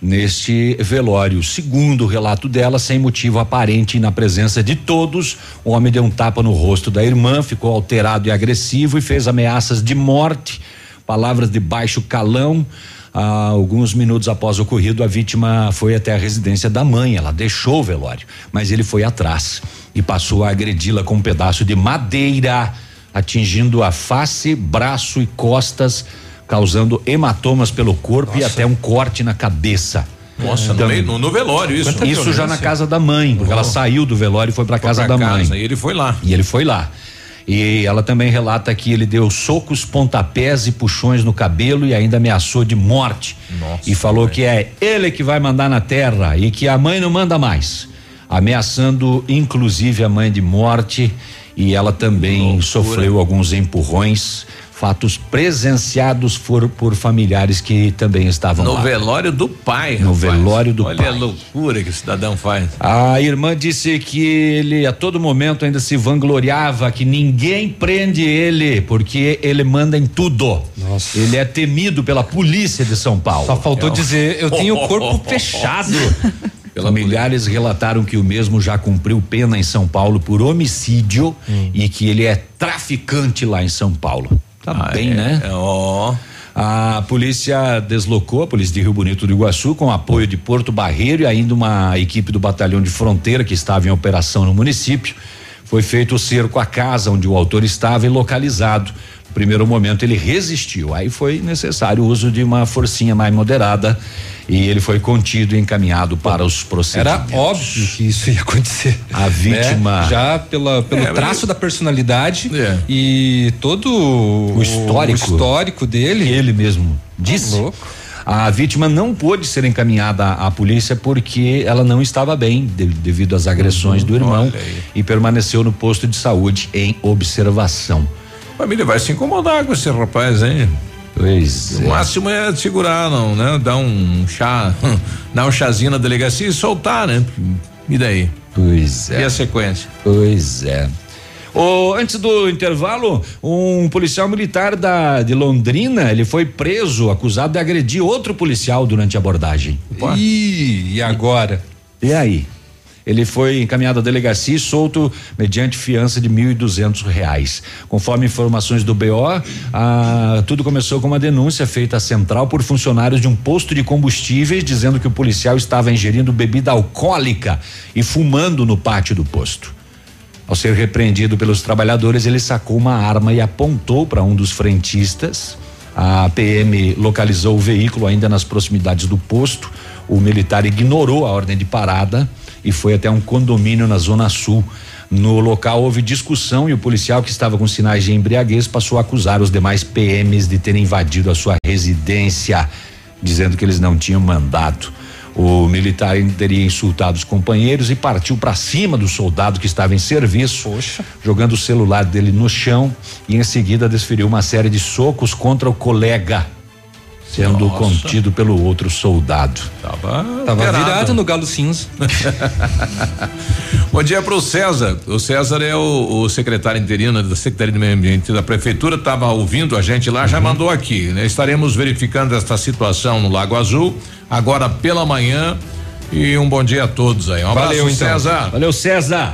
neste velório. Segundo o relato dela, sem motivo aparente e na presença de todos, o homem deu um tapa no rosto da irmã, ficou alterado e agressivo e fez ameaças de morte, palavras de baixo calão. Ah, alguns minutos após o ocorrido, a vítima foi até a residência da mãe. Ela deixou o velório, mas ele foi atrás e passou a agredi-la com um pedaço de madeira, atingindo a face, braço e costas, causando hematomas pelo corpo e até um corte na cabeça. Nossa, no, Então, meio- no, no velório isso. Isso, já na casa da mãe, porque ela saiu do velório e foi para casa pra da casa, mãe. e ele foi lá. E ele foi lá. E ela também relata que ele deu socos, pontapés e puxões no cabelo e ainda ameaçou de morte. e falou que é ele que vai mandar na terra e que a mãe não manda mais. Ameaçando inclusive a mãe de morte e ela também sofreu alguns empurrões, fatos presenciados por, por familiares que também estavam No lá. velório do pai, No rapaz. velório do Olha pai. a loucura que o cidadão faz. A irmã disse que ele a todo momento ainda se vangloriava que ninguém prende ele porque ele manda em tudo. Ele é temido pela polícia de São Paulo. Só faltou dizer, eu tenho o corpo fechado. Familiares relataram que o mesmo já cumpriu pena em São Paulo por homicídio e que ele é traficante lá em São Paulo. Tá bem, é, né? é, ó. A polícia deslocou, a polícia de Rio Bonito do Iguaçu, com apoio de Porto Barreiro e ainda uma equipe do batalhão de fronteira que estava em operação no município. Foi feito o cerco à casa onde o autor estava e localizado. Primeiro momento ele resistiu, aí foi necessário o uso de uma forcinha mais moderada e ele foi contido e encaminhado para os procedimentos. Era óbvio que isso ia acontecer. A vítima. né? Já pela, pelo É, traço da personalidade É. e todo o, histórico, o histórico dele. Ele mesmo disse. A vítima não pôde ser encaminhada à, à polícia porque ela não estava bem de- devido às agressões do irmão e permaneceu no posto de saúde em observação. A família vai se incomodar com esse rapaz, hein? Pois O máximo é segurar, não, né? Dar um chá, dar um chazinho na delegacia e soltar, né? E daí? Pois é. E a sequência? Pois é. Ô, antes do intervalo, um policial militar da, de Londrina, ele foi preso, acusado de agredir outro policial durante a abordagem. Ih, e agora? E aí? Ele foi encaminhado à delegacia e solto mediante fiança de mil e duzentos reais. Conforme informações do BO, tudo começou com uma denúncia feita à central por funcionários de um posto de combustíveis dizendo que o policial estava ingerindo bebida alcoólica e fumando no pátio do posto. Ao ser repreendido pelos trabalhadores, ele sacou uma arma e apontou para um dos frentistas. A PM localizou o veículo ainda nas proximidades do posto. O militar ignorou a ordem de parada e foi até um condomínio na Zona Sul. No local houve discussão e o policial que estava com sinais de embriaguez passou a acusar os demais PMs de terem invadido a sua residência, dizendo que eles não tinham mandado. O militar teria insultado os companheiros e partiu para cima do soldado que estava em serviço, jogando o celular dele no chão e em seguida desferiu uma série de socos contra o colega, sendo Nossa. contido pelo outro soldado. Tava, Tava virado no galo cinza. Bom dia para o César. O César é o, o secretário interino da Secretaria de Meio Ambiente da Prefeitura, estava ouvindo a gente lá, já mandou aqui. né? Estaremos verificando esta situação no Lago Azul, agora pela manhã. E um bom dia a todos aí. Um abraço, Valeu, então. César. Valeu, César.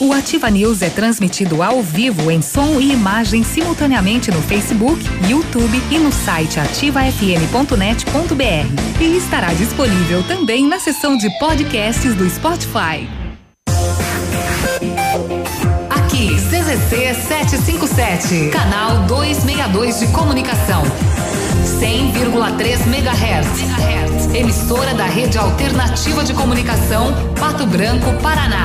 O Ativa News é transmitido ao vivo em som e imagem simultaneamente no Facebook, YouTube e no site ativafm.net.br. E estará disponível também na seção de podcasts do Spotify. Aqui, CZC 757, canal 262 de comunicação. 100,3 MHz. Emissora da Rede Alternativa de Comunicação, Pato Branco, Paraná.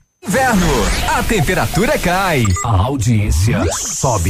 Inverno, a temperatura cai, a audiência sobe.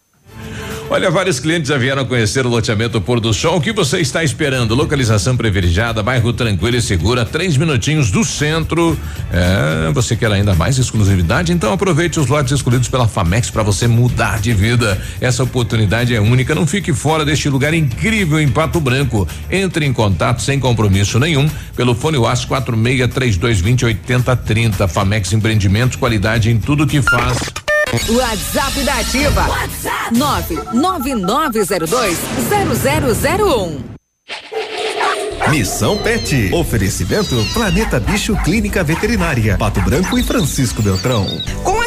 Olha, vários clientes já vieram conhecer o loteamento Pôr do Sol. O que você está esperando? Localização privilegiada, bairro tranquilo e segura, três minutinhos do centro. É, você quer ainda mais exclusividade? Então aproveite os lotes escolhidos pela Famex para você mudar de vida. Essa oportunidade é única. Não fique fora deste lugar incrível em Pato Branco. Entre em contato sem compromisso nenhum pelo fone WhatsApp 46 3220 8030. Famex Empreendimentos, qualidade em tudo que faz. WhatsApp da Ativa. WhatsApp 999020001. Missão Pet. Oferecimento Planeta Bicho Clínica Veterinária. Pato Branco e Francisco Beltrão. Com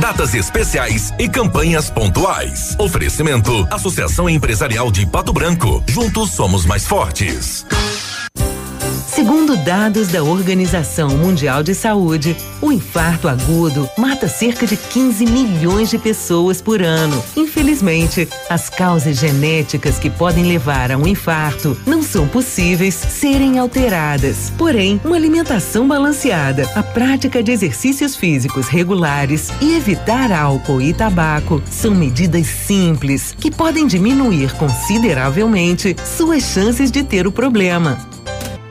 Datas especiais e campanhas pontuais. Oferecimento: Associação Empresarial de Pato Branco. Juntos somos mais fortes. Segundo dados da Organização Mundial de Saúde, o infarto agudo mata cerca de 15 milhões de pessoas por ano. Infelizmente, as causas genéticas que podem levar a um infarto não são possíveis serem alteradas. Porém, uma alimentação balanceada, a prática de exercícios físicos regulares e evitar álcool e tabaco são medidas simples que podem diminuir consideravelmente suas chances de ter o problema.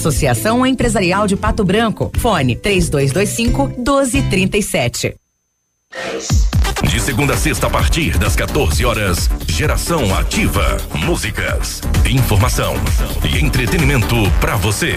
Associação Empresarial de Pato Branco. Fone 3225 1237. De segunda a sexta, a partir das 14 horas, Geração Ativa. Músicas, informação e entretenimento para você.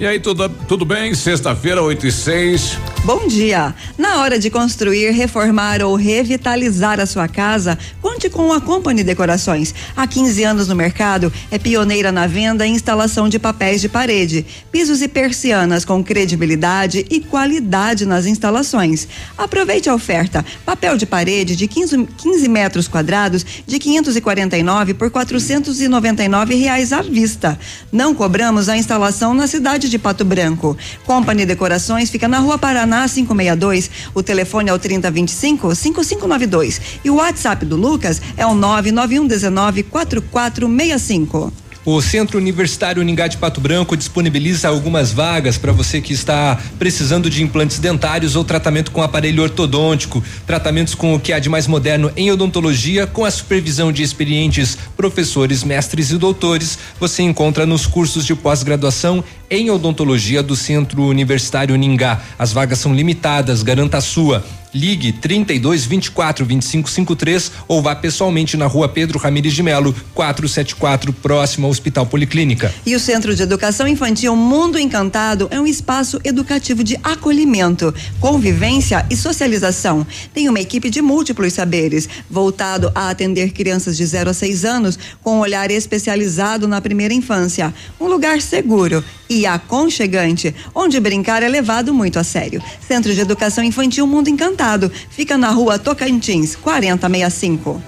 E aí, tudo, tudo bem? Sexta-feira, 8 e 6. Bom dia! Na hora de construir, reformar ou revitalizar a sua casa, conte com a Company Decorações. Há 15 anos no mercado, é pioneira na venda e instalação de papéis de parede, pisos e persianas com credibilidade e qualidade nas instalações. Aproveite a oferta: papel de parede de 15, 15 metros quadrados de 549 por 499 reais à vista. Não cobramos a instalação na cidade de Pato Branco. Company Decorações fica na Rua Paraná 562. O telefone é o 3025 5592 e o WhatsApp do Lucas é o 99119 4465. O Centro Universitário Uningá de Pato Branco disponibiliza algumas vagas para você que está precisando de implantes dentários ou tratamento com aparelho ortodôntico, tratamentos com o que há de mais moderno em odontologia, com a supervisão de experientes professores, mestres e doutores. Você encontra nos cursos de pós-graduação em odontologia do Centro Universitário Uningá. As vagas são limitadas, garanta a sua. Ligue 32 24 25 53 ou vá pessoalmente na rua Pedro Ramires de Melo, 474, próximo ao Hospital Policlínica. E o Centro de Educação Infantil Mundo Encantado é um espaço educativo de acolhimento, convivência e socialização. Tem uma equipe de múltiplos saberes, voltado a atender crianças de 0 a 6 anos com um olhar especializado na primeira infância. Um lugar seguro e aconchegante, onde brincar é levado muito a sério. Centro de Educação Infantil Mundo Encantado fica na rua Tocantins, 4065.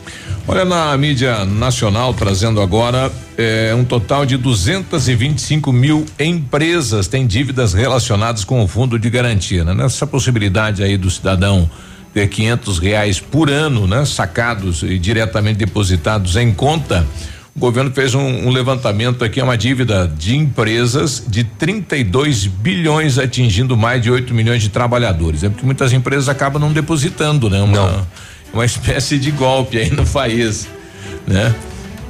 Olha na mídia nacional trazendo agora é, um total de 225 mil empresas têm dívidas relacionadas com o fundo de garantia. Né? Nessa possibilidade aí do cidadão ter 500 reais por ano, né? Sacados e diretamente depositados em conta. O governo fez um, um levantamento aqui, é uma dívida de empresas de 32 bilhões, atingindo mais de 8 milhões de trabalhadores. É porque muitas empresas acabam não depositando, né? Uma, uma espécie de golpe aí no país, né?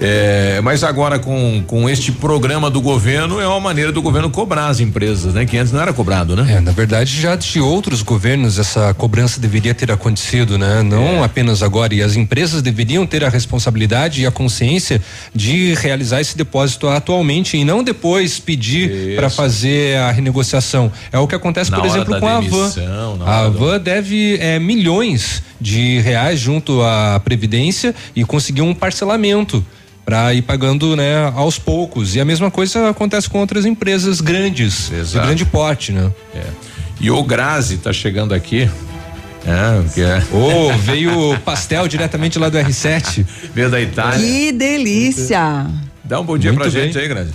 É, mas agora com, com este programa do governo é uma maneira do governo cobrar as empresas, né? Que antes não era cobrado, né? É, na verdade, já de outros governos essa cobrança deveria ter acontecido, né? Não É. apenas agora. E as empresas deveriam ter a responsabilidade e a consciência de realizar esse depósito atualmente e não depois pedir para fazer a renegociação. É o que acontece, Na por exemplo, com a demissão, na Van. A Van deve é, milhões de reais junto à Previdência e conseguiu um parcelamento para ir pagando, né, aos poucos. E a mesma coisa acontece com outras empresas grandes, de Exato. grande porte, né? É. E o Grazi tá chegando aqui. É, que é. Ô, veio pastel diretamente lá do R7. Veio da Itália. Que delícia! Dá um bom dia Muito pra bem. gente aí, Grazi.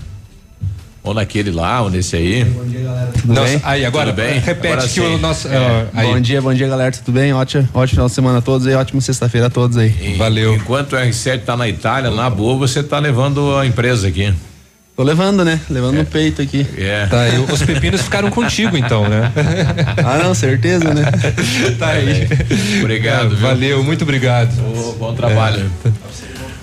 Ou naquele lá, ou nesse aí. Bom dia, galera. Tudo Nossa, bem? aí, agora, Tudo bem? repete Agora que o nosso- É. Aí. Bom dia, bom dia, galera. Tudo bem? Ótimo, ótimo final de semana a todos aí. Ótima sexta-feira a todos aí. E- Enquanto o R7 tá na Itália, na boa, você tá levando a empresa aqui. Tô levando, né? Levando no peito aqui. É. Tá, e os pepinos ficaram contigo então, né? ah, não, certeza, né? tá aí. Obrigado? Valeu, muito obrigado. Ô, bom trabalho.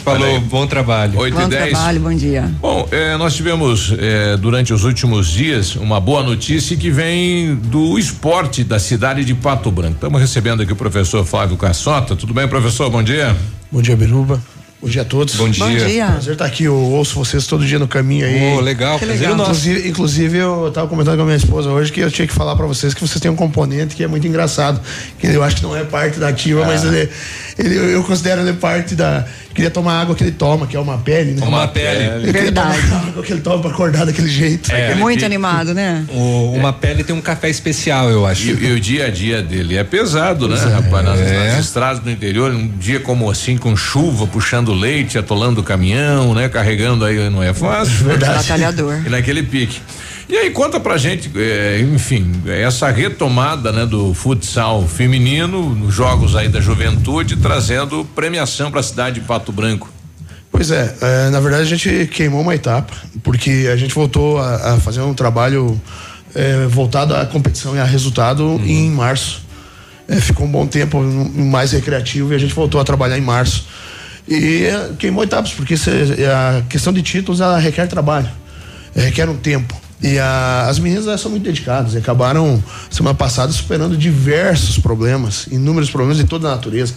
Falou, bom trabalho. 8 Bom e 10. trabalho, bom dia. Bom, eh, nós tivemos eh, durante os últimos dias uma boa notícia que vem do esporte da cidade de Pato Branco. Estamos recebendo aqui o professor Flávio Caçota. Tudo bem, professor? Bom dia. Bom dia, Biruba. Bom dia a todos. Bom dia. Bom dia. Prazer estar aqui. Eu ouço vocês todo dia no caminho aí. Ô, legal, Que prazer legal. Inclusive, inclusive, eu estava comentando com a minha esposa hoje que eu tinha que falar para vocês que vocês têm um componente que é muito engraçado. Que eu acho que não é parte da ativa, Ah. mas ele, ele- eu considero ele parte da. Queria tomar água que ele toma, que é uma pele, né? Uma pele. Eu queria Verdade. tomar água que ele toma para acordar daquele jeito. É. Muito animado, né? O- uma pele tem um café especial, eu acho. E, e o dia a dia dele é pesado, né, rapaz? Nas, É. nas estradas do interior, um dia como assim, com chuva, puxando leite, atolando o caminhão, né? Carregando aí, não é fácil. Batalhador. E naquele pique. E aí, conta pra gente, eh, enfim, essa retomada, né, do futsal feminino, nos jogos aí da juventude, trazendo premiação pra cidade de Pato Branco. Pois é, é, na verdade a gente queimou uma etapa, porque a gente voltou a, a fazer um trabalho é, voltado à competição e a resultado em março. É, ficou um bom tempo mais recreativo e a gente voltou a trabalhar em março. E é, queimou etapas, porque a questão de títulos ela requer trabalho, é, requer um tempo. E a- as meninas elas são muito dedicadas, e acabaram semana passada superando diversos problemas, inúmeros problemas de toda a natureza,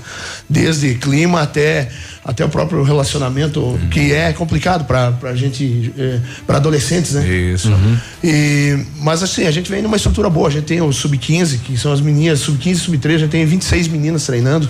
desde clima até até o próprio relacionamento que é complicado para gente para adolescentes, né? Isso. E mas assim a gente vem numa estrutura boa, a gente tem o sub 15 que são as meninas sub 15 sub 13, a gente tem 26 meninas treinando.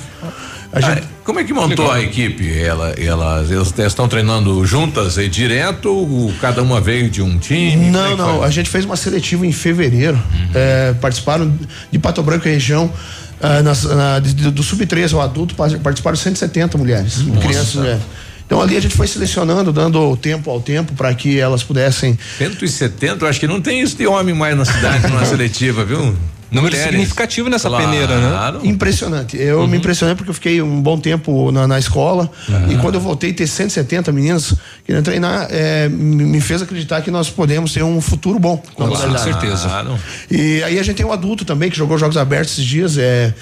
A gente, Ah, como é que montou Legal. a equipe? Ela, elas, elas estão treinando juntas e direto? ou cada uma veio de um time? É Não, não. foi? A gente fez uma seletiva em fevereiro. Uhum. É, participaram de Pato Branco e região. ah, nas- na- de- do sub-13 ao adulto pa- participaram 170 mulheres, Nossa. crianças e mulheres. Então ali a gente foi selecionando, dando tempo ao tempo para que elas pudessem. 170, eu acho que não tem isso de homem mais na cidade numa seletiva, viu? Número Mulheres. significativo nessa Claro. peneira, né? Impressionante. Eu me impressionei porque eu fiquei um bom tempo na, na escola e quando eu voltei a ter 170 meninas querendo treinar, é, me fez acreditar que nós podemos ter um futuro bom. Com modalidade. certeza. Claro. E aí a gente tem um adulto também que jogou jogos abertos esses dias, é,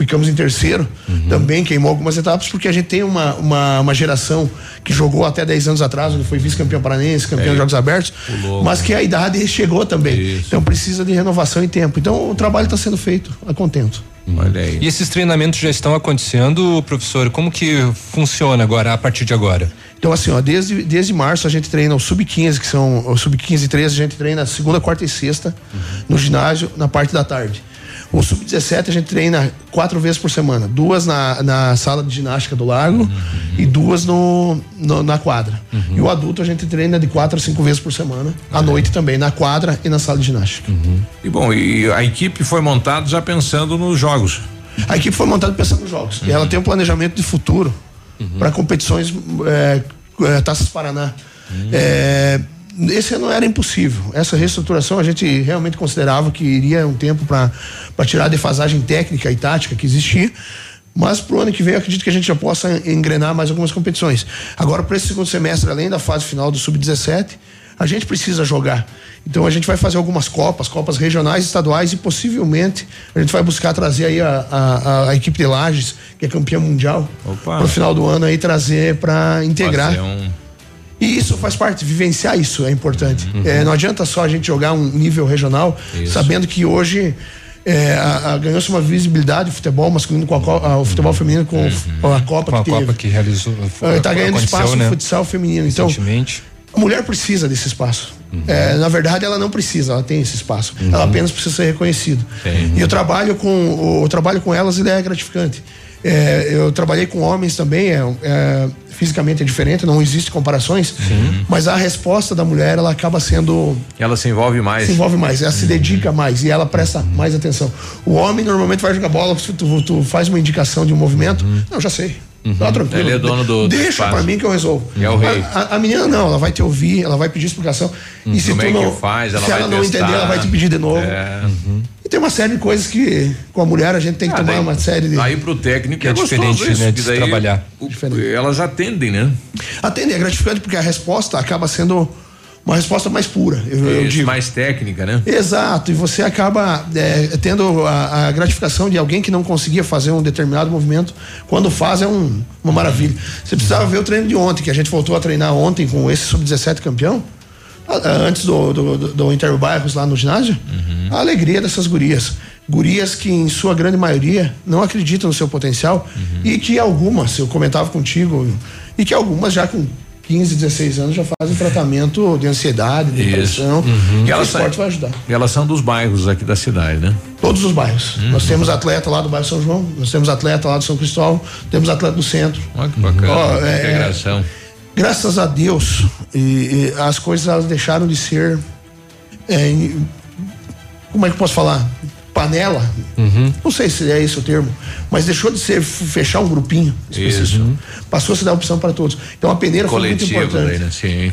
ficamos em terceiro, também queimou algumas etapas, porque a gente tem uma, uma, uma geração que jogou até 10 anos atrás, ele foi vice-campeão paranense, campeão É. de jogos abertos, Pulou. mas que a idade chegou também. Então precisa de renovação e tempo. Então o trabalho está sendo feito a contento. Olha aí. E esses treinamentos já estão acontecendo, professor? Como que funciona agora, a partir de agora? Então, assim, ó, desde, desde março a gente treina o sub-15, que são o sub-15 e 13, a gente treina segunda, quarta e sexta no ginásio, na parte da tarde. O sub-17 a gente treina quatro vezes por semana, duas na, na sala de ginástica do Largo e duas no, no- na quadra. E o adulto a gente treina de quatro a cinco vezes por semana, à noite também, na quadra e na sala de ginástica. E bom, e a equipe foi montada já pensando nos jogos. A equipe foi montada pensando nos jogos. E ela tem um planejamento de futuro para competições é, é, Taças Paraná. É, esse ano era impossível. Essa reestruturação a gente realmente considerava que iria um tempo para tirar a defasagem técnica e tática que existia. Mas pro ano que vem eu acredito que a gente já possa engrenar mais algumas competições. Agora, para esse segundo semestre, além da fase final do Sub-17, a gente precisa jogar. Então a gente vai fazer algumas copas, copas regionais, estaduais e possivelmente a gente vai buscar trazer aí a, a, a equipe de Lages, que é campeã mundial, para o final do ano aí trazer para integrar. Fazer um- E isso faz parte, vivenciar isso é importante. É, não adianta só a gente jogar um nível regional, Isso. sabendo que hoje é, ganhou-se uma visibilidade o futebol masculino com a, co- a- o futebol feminino com o- a Copa Com a que teve. Copa que realizou. Está ganhando aconteceu, espaço né? no futsal feminino. Então, a mulher precisa desse espaço. É, na verdade, ela não precisa, ela tem esse espaço. Ela apenas precisa ser reconhecido. Sim. E eu trabalho com o trabalho com elas, ele é gratificante. É, eu trabalhei com homens também, é, é, fisicamente é diferente, não existe comparações, mas a resposta da mulher ela acaba sendo Ela se envolve mais. se envolve mais, ela se dedica mais e ela presta mais atenção. O homem normalmente vai jogar bola, tu, tu faz uma indicação de um movimento, não, já sei. Tá tranquilo. Ele é dono do- do Deixa espaço. pra mim que eu resolvo. É o rei. A, a- a menina não, ela vai te ouvir, ela vai pedir explicação. e se Como tu é não, que faz? Ela se ela não testar. entender, ela vai te pedir de novo. É. E tem uma série de coisas que com a mulher a gente tem que Ah, tomar daí- uma série de. Aí pro técnico é, é diferente, isso, né, de daí trabalhar. o- elas atendem, né? Atende, é gratificante porque a resposta acaba sendo uma resposta mais pura. Eu, eu Isso, digo. mais técnica, né? Exato, e você acaba é, tendo a, a gratificação de alguém que não conseguia fazer um determinado movimento. Quando faz, é um- uma maravilha. Você precisava ver o treino de ontem, que a gente voltou a treinar ontem com esse sub-17 campeão, antes do, do, do, do Interbairros lá no ginásio. A alegria dessas gurias. Gurias que, em sua grande maioria, não acreditam no seu potencial e que algumas, eu comentava contigo, e que algumas já com 15, 16 anos já fazem tratamento de ansiedade, de depressão. Uhum. E E o elas esporte são- vai ajudar. E elas são dos bairros aqui da cidade, né? Todos os bairros. Nós temos atleta lá do bairro São João, nós temos atleta lá do São Cristóvão, temos atleta do centro. Olha que bacana. Ó, é- Integração. Graças a Deus, e, e as coisas elas deixaram de ser. é, como é que eu posso falar? Panela. Não sei se é esse o termo, mas deixou de ser fechar um grupinho específico. Passou a se dar opção para todos. Então a peneira foi muito Coletivo importante. daí, né? Sim.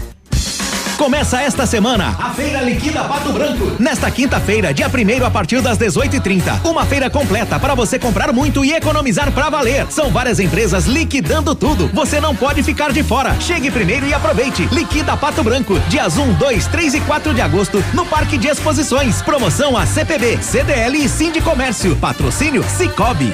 Começa esta semana a Feira Liquida Pato Branco. Nesta quinta-feira, dia 1 a partir das 18h30. Uma feira completa para você comprar muito e economizar pra valer. São várias empresas liquidando tudo. Você não pode ficar de fora. Chegue primeiro e aproveite. Liquida Pato Branco. Dias 1, 2, 3 e 4 de agosto no Parque de Exposições. Promoção a CPB, CDL e Sindicomércio. Patrocínio Cicobi.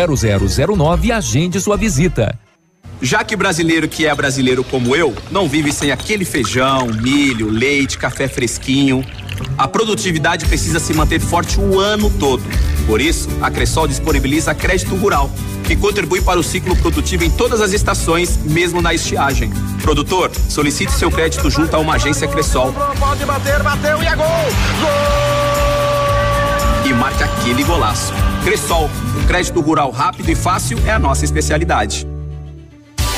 32250009 e agende sua visita. Já que brasileiro que é brasileiro como eu, não vive sem aquele feijão, milho, leite, café fresquinho. A produtividade precisa se manter forte o ano todo. Por isso, a Cressol disponibiliza crédito rural, que contribui para o ciclo produtivo em todas as estações, mesmo na estiagem. Produtor, solicite seu crédito junto a uma agência Cressol Pode bater, bateu e é gol! e marque aquele golaço. Cressol, um crédito rural rápido e fácil é a nossa especialidade.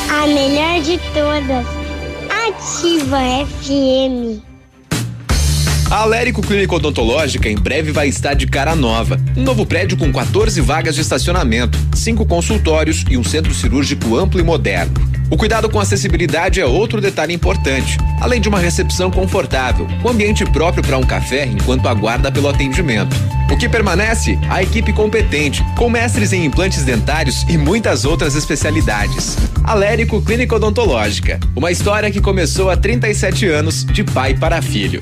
A melhor de todas. Ativa FM. A Alérico Clínica Odontológica em breve vai estar de cara nova. Um novo prédio com 14 vagas de estacionamento, cinco consultórios e um centro cirúrgico amplo e moderno. O cuidado com acessibilidade é outro detalhe importante, além de uma recepção confortável, com ambiente próprio para um café enquanto aguarda pelo atendimento. O que permanece? A equipe competente, com mestres em implantes dentários e muitas outras especialidades. Alérico Clínica Odontológica, uma história que começou há 37 anos de pai para filho.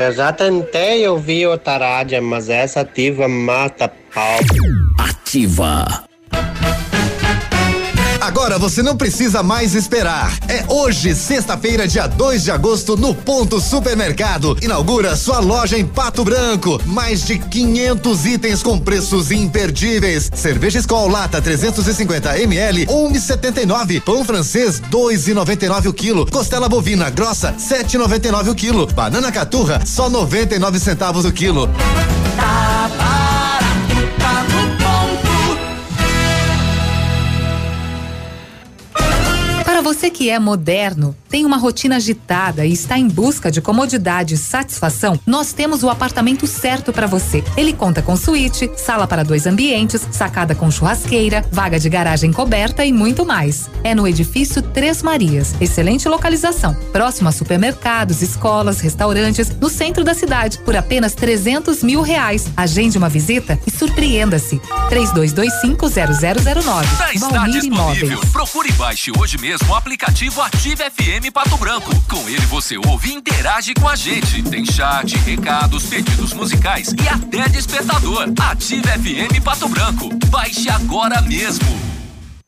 Eu já tentei ouvir outra rádio, mas essa ativa mata pau. Ativa. Agora você não precisa mais esperar. É hoje, sexta-feira, dia 2 de agosto, no Ponto Supermercado. Inaugura sua loja em Pato Branco. Mais de 500 itens com preços imperdíveis. Cerveja Skol Lata 350 ml, 1,79. Pão francês, 2,99 o quilo. Costela bovina grossa, 7,99 o quilo. Banana caturra, só 99 centavos o quilo. Tá barato, tá você que é moderno, tem uma rotina agitada e está em busca de comodidade e satisfação, nós temos o apartamento certo para você. Ele conta com suíte, sala para dois ambientes, sacada com churrasqueira, vaga de garagem coberta e muito mais. É no edifício Três Marias. Excelente localização, próximo a supermercados, escolas, restaurantes, no centro da cidade, por apenas 300 mil reais. Agende uma visita e surpreenda-se. 32250009. Já está Valmir disponível. Imóveis. Procure e baixe hoje mesmo o aplicativo Ative FM Pato Branco. Com ele você ouve e interage com a gente. Tem chat, recados, pedidos musicais e até despertador. Ative FM Pato Branco. Baixe agora mesmo.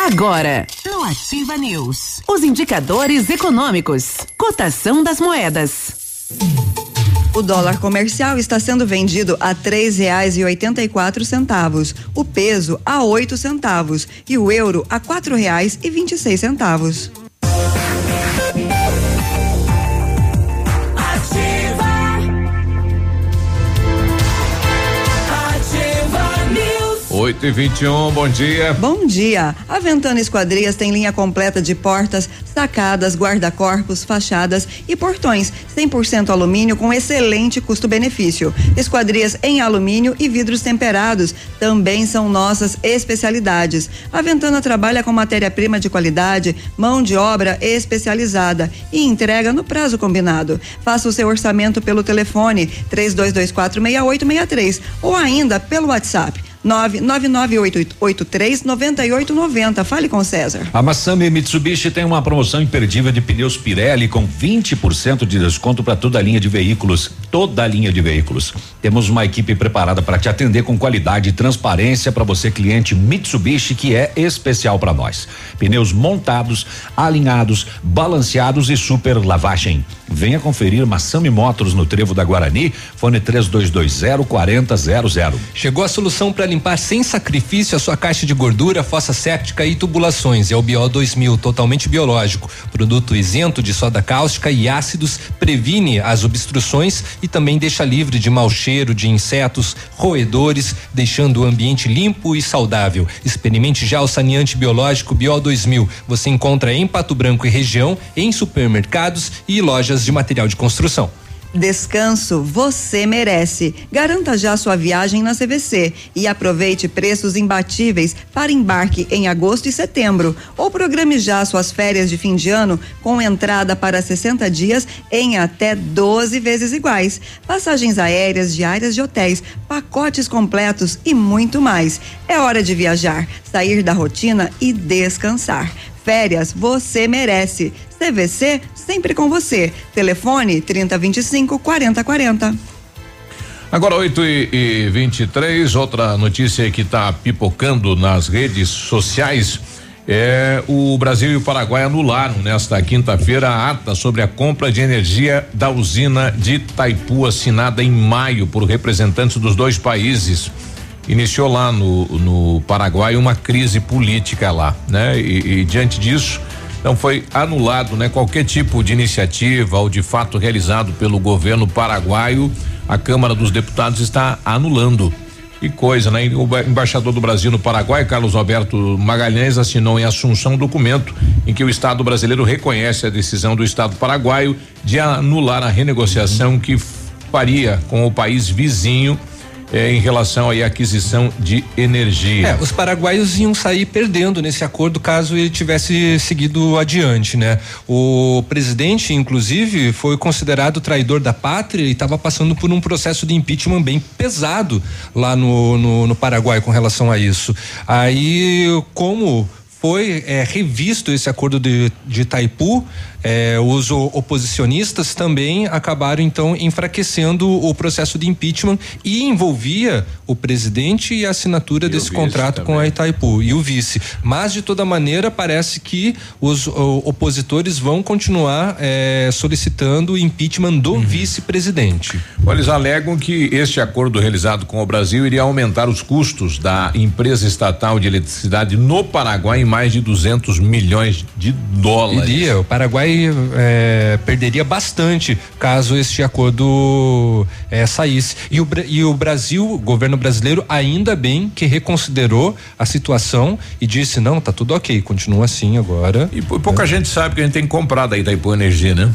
Agora, no Ativa News, os indicadores econômicos, cotação das moedas. O dólar comercial está sendo vendido a três reais e oitenta e quatro centavos, o peso a oito centavos e o euro a quatro reais e vinte e seis centavos. 8 e 21 bom dia. Bom dia. A Ventana Esquadrias tem linha completa de portas, sacadas, guarda-corpos, fachadas e portões 100% alumínio com excelente custo-benefício. Esquadrias em alumínio e vidros temperados também são nossas especialidades. A Ventana trabalha com matéria-prima de qualidade, mão de obra especializada e entrega no prazo combinado. Faça o seu orçamento pelo telefone 32246863 ou ainda pelo WhatsApp 999839890. Fale com o César. A Massami Mitsubishi tem uma promoção imperdível de pneus Pirelli com 20% de desconto para toda a linha de veículos, toda a linha de veículos. Temos uma equipe preparada para te atender com qualidade e transparência para você cliente Mitsubishi que é especial para nós. Pneus montados, alinhados, balanceados e super lavagem. Venha conferir Massami Motors no Trevo da Guarani, fone 3220 4000. Chegou a solução para limpar sem sacrifício a sua caixa de gordura, fossa séptica e tubulações. É o BO 2000, totalmente biológico. Produto isento de soda cáustica e ácidos, previne as obstruções e também deixa livre de mau cheiro de insetos, roedores, deixando o ambiente limpo e saudável. Experimente já o saneante biológico BO 2000. Você encontra em Pato Branco e região, em supermercados e lojas de material de construção. Descanso você merece. Garanta já sua viagem na CVC e aproveite preços imbatíveis para embarque em agosto e setembro. Ou programe já suas férias de fim de ano com entrada para 60 dias em até 12 vezes iguais. Passagens aéreas, diárias de hotéis, pacotes completos e muito mais. É hora de viajar, sair da rotina e descansar. Férias você merece. CVC sempre com você. Telefone 3025 4040. Agora 8 e, e 23 outra notícia que está pipocando nas redes sociais. É, o Brasil e o Paraguai anularam nesta quinta-feira a ata sobre a compra de energia da usina de Itaipu, assinada em maio por representantes dos dois países. Iniciou lá no, no Paraguai uma crise política lá, né? E, e diante disso, então foi anulado, né? Qualquer tipo de iniciativa ou de fato realizado pelo governo paraguaio, a Câmara dos Deputados está anulando. Que coisa, né? O ba- embaixador do Brasil no Paraguai, Carlos Alberto Magalhães, assinou em Assunção um documento em que o Estado brasileiro reconhece a decisão do Estado paraguaio de anular a renegociação que faria com o país vizinho eh, em relação à aquisição de energia. É, os paraguaios iam sair perdendo nesse acordo caso ele tivesse seguido adiante, né? O presidente, inclusive, foi considerado traidor da pátria e estava passando por um processo de impeachment bem pesado lá no, no, no Paraguai com relação a isso. Aí, como foi é, revisto esse acordo de, de Itaipu, é, os oposicionistas também acabaram então enfraquecendo o processo de impeachment e envolvia o presidente e a assinatura desse vice contrato com a Itaipu e o vice. Mas de toda maneira parece que os opositores vão continuar é, solicitando o impeachment do vice-presidente. Olha, Eles alegam que este acordo realizado com o Brasil iria aumentar os custos da empresa estatal de eletricidade no Paraguai em mais de 200 milhões de dólares. Iria, o Paraguai é, perderia bastante caso este acordo é, saísse. E o, e o Brasil, o governo brasileiro, ainda bem que reconsiderou a situação e disse: não, tá tudo ok, continua assim agora. E pou- pouca gente sabe que a gente tem comprado aí Itaipu Energia, né?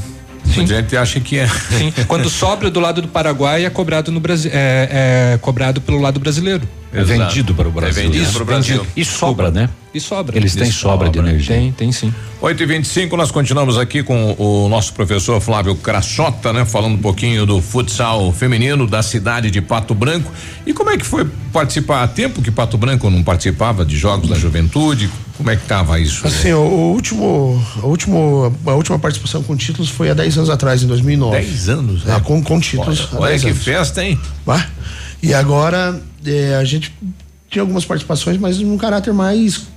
Muita gente acha que é. Sim, quando sobra do lado do Paraguai é cobrado no Brasil, é, é cobrado pelo lado brasileiro. É vendido para o Brasil. É vendido Isso, para o Brasil. vendido. E sobra, né? E sobra. Eles têm sobra de energia. Tem, tem sim. 8 e 25 nós continuamos aqui com o nosso professor Flávio Crassota, né? Falando um pouquinho do futsal feminino da cidade de Pato Branco. E como é que foi participar? Há tempo que Pato Branco não participava de jogos da juventude? Como é que tava isso? Assim, o, o último, o último, a última participação com títulos foi há 10 anos atrás, em 2009. 10 anos, É, com, com títulos. Olha, olha 10 que anos. festa, hein? E agora é, a gente tinha algumas participações, mas num caráter mais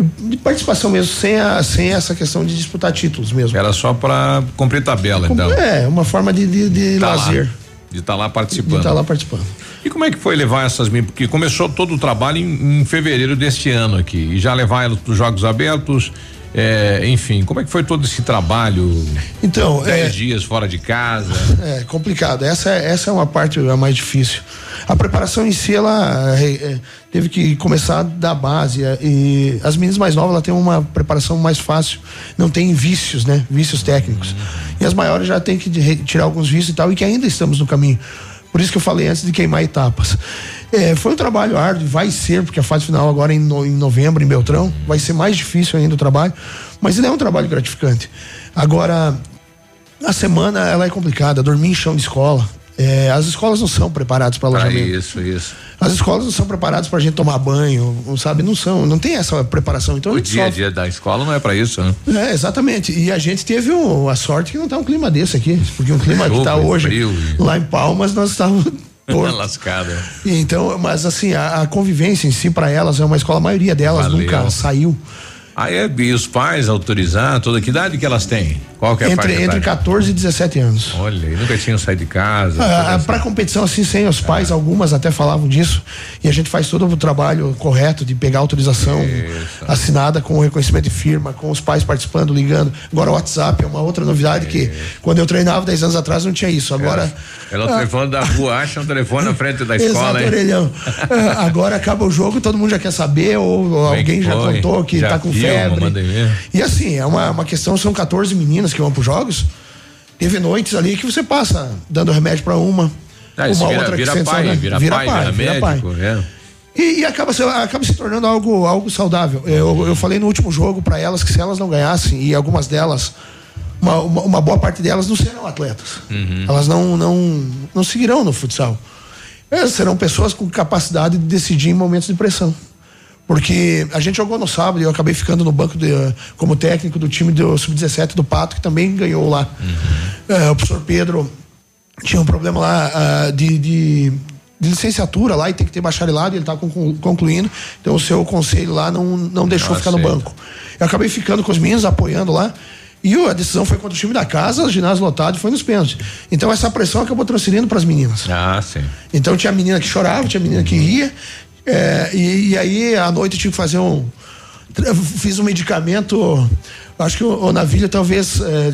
de participação mesmo, sem, a, sem essa questão de disputar títulos mesmo. Era só para cumprir tabela, então. É, uma forma de, de, de Tá lá, lazer. de estar lá De participando. estar lá participando. E como é que foi levar essas? Porque começou todo o trabalho em, em fevereiro deste ano aqui. E já levar elas para os Jogos Abertos. É, enfim, como é que foi todo esse trabalho? Então, Dez é- dias fora de casa. É complicado. Essa, é- essa é uma parte a mais difícil. A preparação em si, ela é, é, teve que começar da base. é, E as meninas mais novas, ela tem uma preparação mais fácil. Não tem vícios, né? Vícios técnicos. E as maiores já tem que tirar alguns vícios e tal, e que ainda estamos no caminho. Por isso que eu falei antes de queimar etapas. É, foi um trabalho árduo, vai ser, porque a fase final agora é em, no- em novembro, em Beltrão, vai ser mais difícil ainda o trabalho, mas ele é um trabalho gratificante. Agora, a semana ela é complicada, dormir em chão de escola. É, as escolas não são preparadas para alojamento. isso, isso. As escolas não são preparadas para a gente tomar banho, sabe? Não são, não tem essa preparação. Então a O dia a sofre. dia da escola não é para isso, né? É, exatamente. E a gente teve um- a sorte que não tá um clima desse aqui, porque um clima que tá hoje frio lá em Palmas nós estávamos torto. Lascada. Então, mas assim, a, a convivência em si para elas é uma escola, a maioria delas Valeu. nunca saiu. Ah, é? E os pais autorizar, toda que idade que elas têm? Qual que é a Entre, faixa entre etária? 14 e 17 anos. Olha, e nunca tinham saído de casa. Ah, toda essa- para competição assim sem os pais, algumas até falavam disso e a gente faz todo o trabalho correto de pegar autorização assinada com o reconhecimento de firma, com os pais participando, ligando. Agora o WhatsApp é uma outra novidade que quando eu treinava 10 anos atrás não tinha isso. Agora Ela é o Ah. telefone da rua, acha um telefone na frente da Exato, escola, hein? orelhão. Ah, Agora acaba o jogo, todo mundo já quer saber, ou, ou é alguém já foi? contou que Já tá com filma, febre. E assim, é uma, uma questão, são 14 meninas que vão pros jogos. Teve noites ali que você passa dando remédio pra uma. Ah, uma vira, outra vira que sente pai, saudade. vira, pai, vira, médico, é. E, e acaba, se, acaba se tornando algo, algo saudável. Eu, eu falei no último jogo para elas que se elas não ganhassem, e algumas delas, uma, uma, uma boa parte delas não serão atletas. Uhum. Elas não, não, não seguirão no futsal. Elas serão pessoas com capacidade de decidir em momentos de pressão. Porque a gente jogou no sábado e eu acabei ficando no banco de, como técnico do time do Sub-17 do Pato, que também ganhou lá. É, o professor Pedro tinha um problema lá ah, de, de, de licenciatura lá e tem que ter bacharelado, e ele está concluindo. Então o seu conselho lá não, não deixou Ah, ficar no banco. Eu acabei ficando com os meninos, apoiando lá. E a decisão foi contra o time da casa, ginásio lotado e foi nos pênaltis. Então essa pressão acabou transferindo para as meninas. Ah, sim. Então tinha menina que chorava, tinha menina que ria. É, e, e aí, à noite, eu tive que fazer um. Fiz um medicamento. Acho que o, o Navilha talvez. É,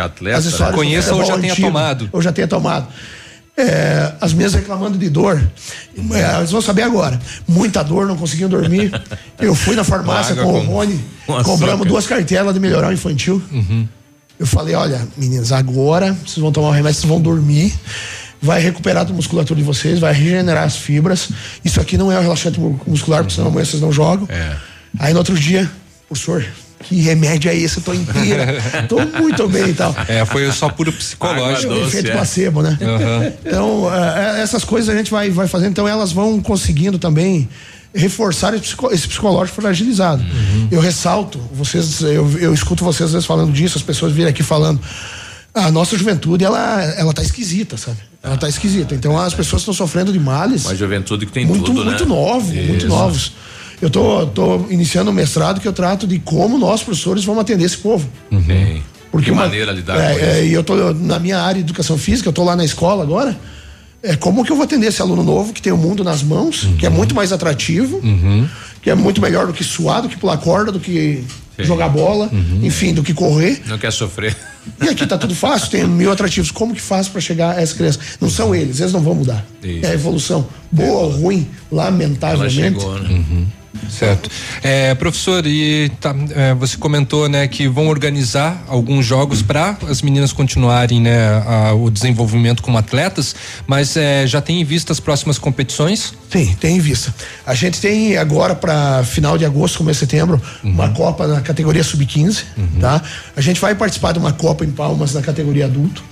Atleta, as histórias né? Conheça ou já tenha tomado. Ou já tenha tomado. É, as minhas reclamando de dor. É, elas vão saber agora. Muita dor, não conseguiam dormir. Eu fui na farmácia Água com o com- Rony, com compramos duas cartelas de melhoral infantil. Eu falei, olha, meninas, agora vocês vão tomar o remédio, vocês vão dormir, vai recuperar a musculatura de vocês, vai regenerar as fibras. Isso aqui não é um relaxante mu- muscular, porque senão amanhã vocês não jogam. Aí no outro dia, professor, que remédio é esse? Eu tô inteira, tô muito bem e tal. É, foi só puro psicológico. O efeito placebo, né? Aham. Então, é, é, essas coisas a gente vai, vai fazendo, então elas vão conseguindo também reforçar esse, psico- esse psicológico fragilizado. Eu ressalto, vocês, eu, eu escuto vocês às vezes falando disso, as pessoas virem aqui falando. A nossa juventude, ela, ela tá esquisita, sabe? Ela tá esquisita. Então as pessoas estão sofrendo de males Uma juventude que tem muito, tudo, muito né? novo, muito Isso. novos. Eu tô, tô iniciando um mestrado que eu trato de como nós, professores, vamos atender esse povo. Sim. Porque que uma- maneira de lidar é, com é. E eu tô na minha área de educação física, eu tô lá na escola agora. É como que eu vou atender esse aluno novo que tem o mundo nas mãos, que é muito mais atrativo, que é muito melhor do que suar, do que pular corda, do que Sim. jogar bola, enfim, do que correr. Não quer sofrer. E aqui tá tudo fácil, tem mil atrativos. Como que faz para chegar a essa criança? Não são eles, eles não vão mudar. Isso. É a evolução. Boa ou ruim, Ela lamentavelmente. chegou, né? Certo. É, professor, e tá, é, você comentou, né, que vão organizar alguns jogos para as meninas continuarem, né, a- o desenvolvimento como atletas, mas é, já tem em vista as próximas competições? Sim, tem em vista. A gente tem agora para final de agosto, começo de setembro, uma Copa na categoria sub-15, tá? A gente vai participar de uma Copa em Palmas na categoria adulto.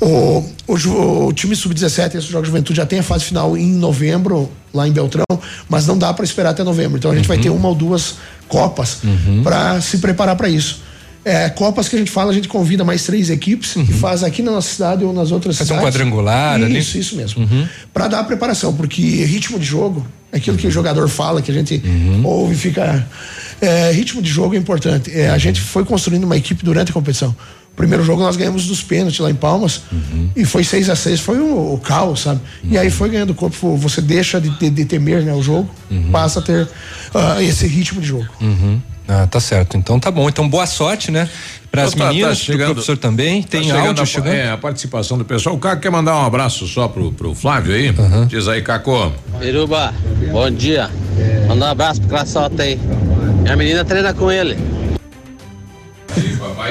O, o, o time sub-17, esse jogo de juventude, já tem a fase final em novembro, lá em Beltrão, mas não dá para esperar até novembro. Então a gente vai ter uma ou duas Copas para se preparar para isso. É, Copas que a gente fala, a gente convida mais três equipes e faz aqui na nossa cidade ou nas outras um cidades. quadrangular ali? Isso, isso mesmo. Para dar a preparação, porque ritmo de jogo, aquilo que o jogador fala, que a gente ouve e fica. é, ritmo de jogo é importante. É, a gente foi construindo uma equipe durante a competição. O primeiro jogo nós ganhamos dos pênaltis lá em Palmas e foi 6 a 6 foi o, o caos, sabe? E aí foi ganhando corpo, você deixa de, de- de temer né, o jogo, passa a ter ah, esse ritmo de jogo. Uhum. Ah, tá certo. Então tá bom. Então boa sorte, né? Para as tá- tá meninas, pro chegando- professor também. Tá Tem chegando áudio a, chegando? É, a participação do pessoal. O Caco quer mandar um abraço só pro, pro Flávio aí? Diz aí, Caco. Peruba, bom dia. Manda um abraço pro Crassota aí. Minha menina treina com ele.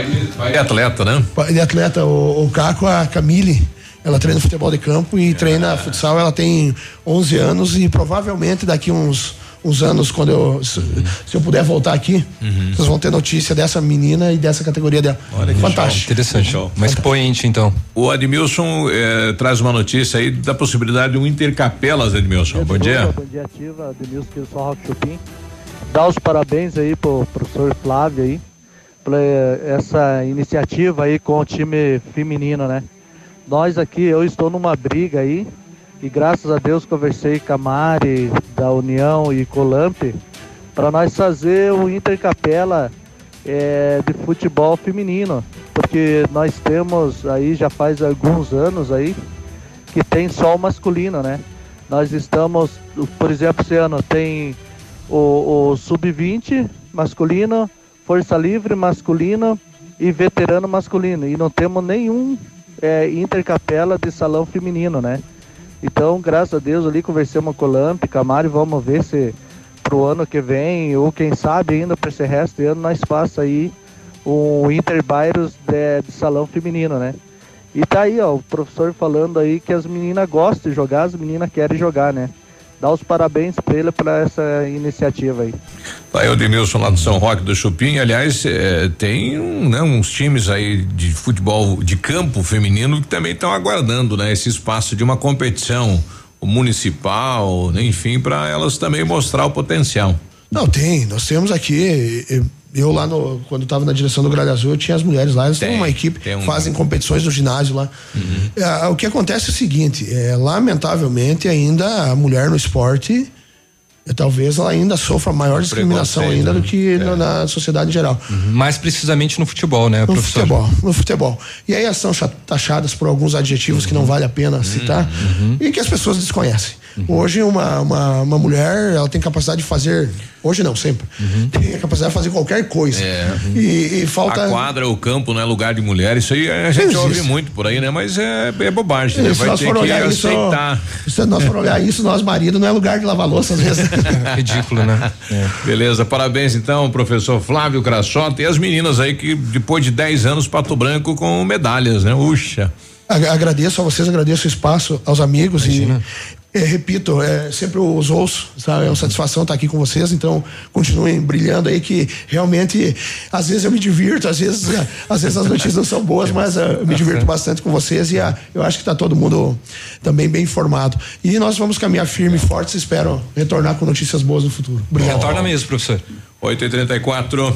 Pai de, pai de atleta, né? Pai de atleta, o, o Caco, a Camille, ela treina futebol de campo e treina futsal. Ela tem 11 anos e provavelmente daqui uns, uns anos, quando eu, se, se eu puder voltar aqui, vocês vão ter notícia dessa menina e dessa categoria dela. Fantástico. Interessante. Mas expoente, então. O Admilson eh, traz uma notícia aí da possibilidade de um intercapelas, Admilson. Bom dia. Bom dia, Ativa, São Roque Chupim. Dar os parabéns aí pro professor Flávio aí, essa iniciativa aí com o time feminino, né? Nós aqui, eu estou numa briga aí, e graças a Deus conversei com a Mari da União e com o Lamp, para nós fazer o Intercapela é, de futebol feminino, porque nós temos aí já faz alguns anos aí que tem só o masculino, né? Nós estamos, por exemplo, esse ano tem o, o sub-20 masculino, força livre masculino e veterano masculino e não temos nenhum é, intercapela de salão feminino, né? Então, graças a Deus, ali conversamos com o Lamp, Camari, vamos ver se pro ano que vem, ou quem sabe ainda para esse resto de ano, nós faça aí um Interbairos de, de salão feminino, né? E tá aí, ó, o professor falando aí que as meninas gostam de jogar, as meninas querem jogar, né? Dá os parabéns pra ele para essa iniciativa aí. Tá aí o Admilson lá do São Roque do Chupim. Aliás, eh, tem um, né, uns times aí de futebol de campo feminino que também estão aguardando, né, esse espaço de uma competição municipal, né, enfim, para elas também mostrar o potencial. Não, tem. Nós temos aqui. Eu, lá no. Quando estava na direção do Gralha Azul, eu tinha as mulheres lá, elas têm uma equipe, um- fazem competições no ginásio lá. É, o que acontece é o seguinte: é, lamentavelmente, ainda a mulher no esporte. é, Talvez ela ainda sofra maior discriminação ainda do né? que na, na sociedade em geral. Mais precisamente no futebol, né, No professor? futebol, no futebol. E aí elas são taxadas por alguns adjetivos que não vale a pena citar e que as pessoas desconhecem. Hoje uma, uma, uma mulher, ela tem capacidade de fazer, hoje não, sempre, tem a capacidade de fazer qualquer coisa. É. E, e falta... A quadra, o campo não é lugar de mulher, isso aí a gente Existe. ouve muito por aí, né? Mas é, é bobagem, né? Se Vai nós ter for que olhar isso, aceitar. se nós for olhar isso, nós marido não é lugar de lavar louça às vezes. Ridículo, né? Beleza, parabéns então, professor Flávio Crassota e as meninas aí que depois de 10 anos Pato Branco com medalhas, né? Uxa. Ag- Agradeço a vocês, agradeço o espaço, aos amigos e é, repito, é, sempre os ouço, sabe? É uma satisfação estar aqui com vocês, então continuem brilhando aí que realmente às vezes eu me divirto, às vezes, às vezes as notícias não são boas, mas é, eu me divirto bastante com vocês e ah, eu acho que está todo mundo também bem informado. E nós vamos caminhar firme e forte, espero retornar com notícias boas no futuro. Obrigado. Retorna mesmo, professor. 8 e 34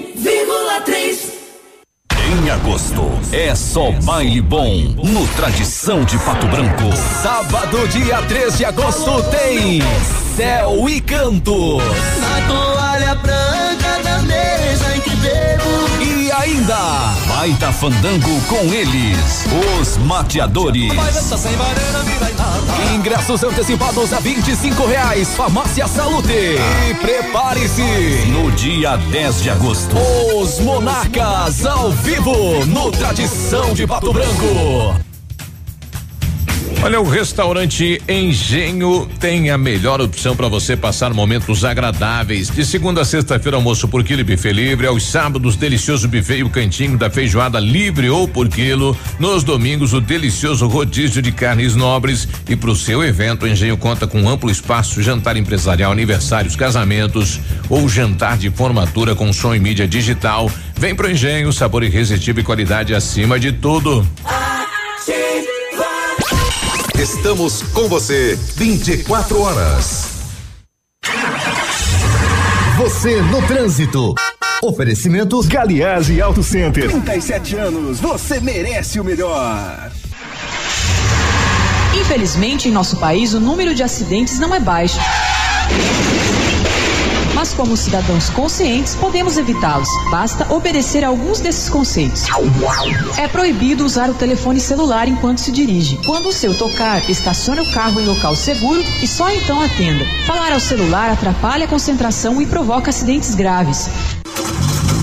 Em agosto, é só baile bom no Tradição de Pato Branco. Sábado, dia 3 de agosto, tem Céu e Cantos. Na toalha branca da mesa em que bebo. E ainda, baita fandango com eles, os mateadores. Ingressos antecipados a 25 reais, Farmácia Salute. E prepare-se, no dia 10 de agosto, os Monarcas ao vivo no Tradição de Pato Branco. Olha, o restaurante Engenho tem a melhor opção para você passar momentos agradáveis. De segunda a sexta-feira, almoço por quilo e buffet livre. Aos sábados, delicioso buffet e o cantinho da feijoada livre ou por quilo. Nos domingos, o delicioso rodízio de carnes nobres. E para o seu evento, o Engenho conta com amplo espaço, jantar empresarial, aniversários, casamentos ou jantar de formatura com som e mídia digital. Vem pro Engenho, sabor irresistível e qualidade acima de tudo. Estamos com você 24 horas. Você no trânsito. Oferecimentos Galiase Auto Center. 37 anos, você merece o melhor. Infelizmente, em nosso país, o número de acidentes não é baixo. Mas, como cidadãos conscientes, podemos evitá-los. Basta obedecer a alguns desses conceitos. É proibido usar o telefone celular enquanto se dirige. Quando o seu tocar, estacione o carro em local seguro e só então atenda. Falar ao celular atrapalha a concentração e provoca acidentes graves.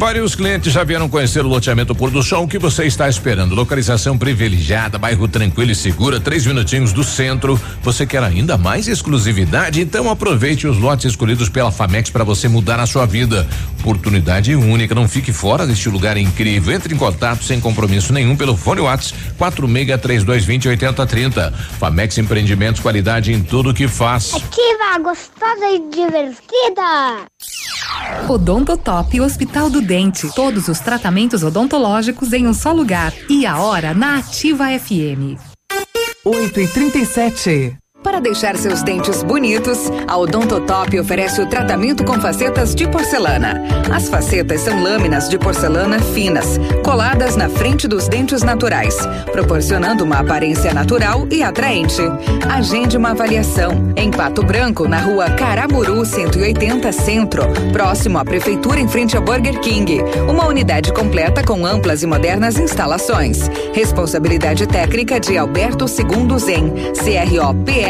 Vários clientes já vieram conhecer o loteamento Pôr do Sol. O que você está esperando? Localização privilegiada, bairro tranquilo e segura, três minutinhos do centro. Você quer ainda mais exclusividade? Então aproveite os lotes escolhidos pela Famex para você mudar a sua vida. Oportunidade única. Não fique fora deste lugar incrível. Entre em contato sem compromisso nenhum pelo fone Whats 463220 8030. Famex Empreendimentos, qualidade em tudo que faz. Ativa, gostosa e divertida. Odontotop Hospital do Dente. Todos os tratamentos odontológicos em um só lugar. E a hora na Ativa FM. 8 e 37 Para deixar seus dentes bonitos, a Odontotop oferece o tratamento com facetas de porcelana. As facetas são lâminas de porcelana finas, coladas na frente dos dentes naturais, proporcionando uma aparência natural e atraente. Agende uma avaliação em Pato Branco, na rua Caramuru 180 Centro, próximo à Prefeitura em frente ao Burger King. Uma unidade completa com amplas e modernas instalações. Responsabilidade técnica de Alberto Segundo Zen, CROPR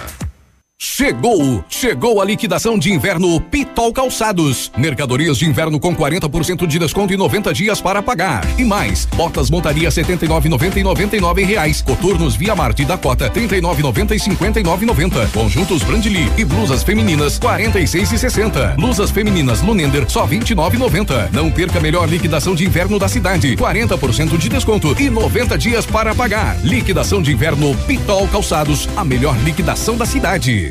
Chegou! Chegou a liquidação de inverno Pitol Calçados. Mercadorias de inverno com 40% de desconto e 90 dias para pagar. E mais, botas montaria 79,90 e 99 reais. Coturnos Via Marte da Cota 39,90 e 59,90. Conjuntos Brandly e blusas femininas 46 e 60. Blusas femininas Lunender só 29,90. Não perca a melhor liquidação de inverno da cidade. 40% de desconto e 90 dias para pagar. Liquidação de inverno Pitol Calçados, a melhor liquidação da cidade.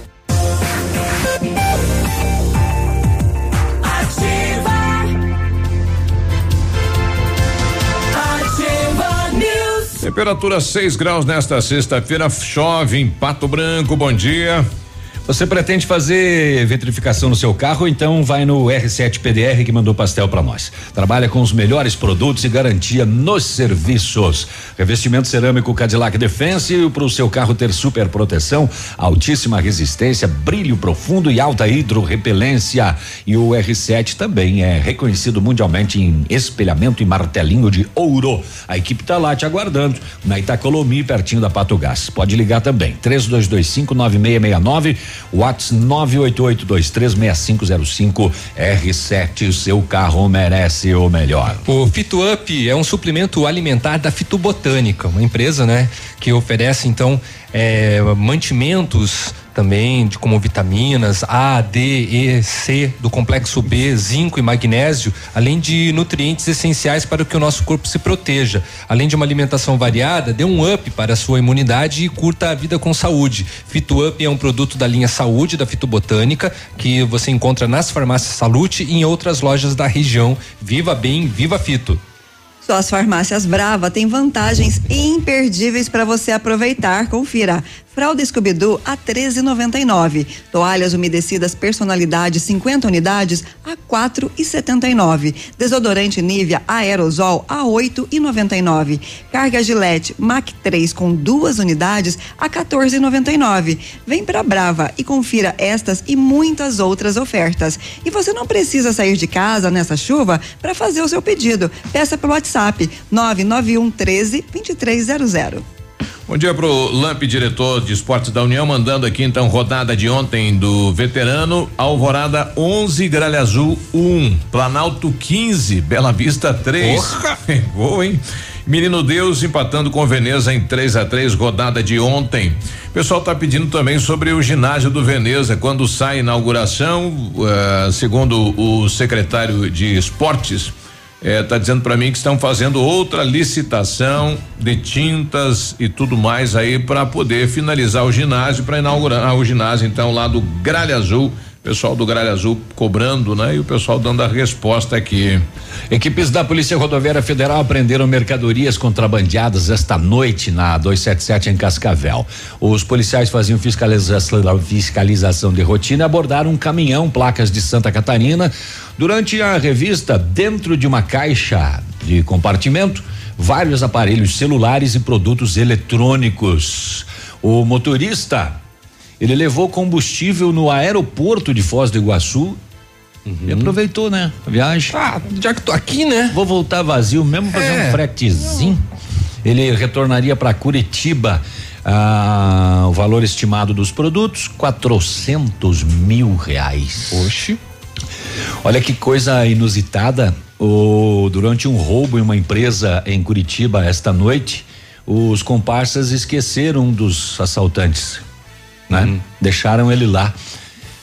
Temperatura 6 graus nesta sexta-feira, chove em Pato Branco. Bom dia. Você pretende fazer vitrificação no seu carro? Então vai no R7 PDR que mandou pastel para nós. Trabalha com os melhores produtos e garantia nos serviços. Revestimento cerâmico Cadillac Defense para o seu carro ter super proteção, altíssima resistência, brilho profundo e alta hidrorrepelência. E o R7 também é reconhecido mundialmente em espelhamento e martelinho de ouro. A equipe está lá te aguardando na Itacolomi, pertinho da Pato Gás. Pode ligar também. 3225 9669 Whats 988236505 R7, o seu carro merece o melhor. O Fito Up é um suplemento alimentar da Fitobotânica, uma empresa, né, que oferece então eh, mantimentos também de como vitaminas A, D, E, C do complexo B, zinco e magnésio, além de nutrientes essenciais para que o nosso corpo se proteja. Além de uma alimentação variada, dê um up para a sua imunidade e curta a vida com saúde. Fito Up é um produto da linha Saúde da Fitobotânica que você encontra nas farmácias Salute e em outras lojas da região. Viva bem, viva Fito. Só as farmácias Brava têm vantagens imperdíveis para você aproveitar. Confira. Fralda Scooby-Doo a 13,99. Toalhas umedecidas personalidade 50 unidades a 4,79. Desodorante Nivea aerosol a 8,99. Carga Gillette Mac 3 com duas unidades a 14,99. Vem pra Brava e confira estas e muitas outras ofertas. E você não precisa sair de casa nessa chuva para fazer o seu pedido. Peça pelo WhatsApp 991 13 2300. Bom dia pro Lamp, diretor de esportes da União, mandando aqui então rodada de ontem do veterano, Alvorada 11, Gralha Azul 1, Planalto 15, Bela Vista 3. Gol, hein? Menino Deus empatando com Veneza em 3 a 3 rodada de ontem. O pessoal tá pedindo também sobre o ginásio do Veneza, quando sai a inauguração, eh, segundo o secretário de esportes, está dizendo para mim que estão fazendo outra licitação de tintas e tudo mais aí para poder finalizar o ginásio para inaugurar o ginásio então lá do Gralha Azul pessoal do Gralha Azul cobrando, né? E o pessoal dando a resposta aqui. Equipes da Polícia Rodoviária Federal apreenderam mercadorias contrabandeadas esta noite na 277 em Cascavel. Os policiais faziam fiscalização, fiscalização de rotina e abordaram um caminhão, placas de Santa Catarina. Durante a revista, dentro de uma caixa de compartimento, vários aparelhos celulares e produtos eletrônicos. O motorista ele levou combustível no aeroporto de Foz do Iguaçu e aproveitou, né? A viagem. Ah, já que tô aqui, né? Vou voltar vazio mesmo, fazer É. um fretezinho. Ele retornaria para Curitiba. Ah, o valor estimado dos produtos, 400 mil reais. Oxi. Olha que coisa inusitada. O, durante um roubo em uma empresa em Curitiba esta noite, os comparsas esqueceram um dos assaltantes, né? Deixaram ele lá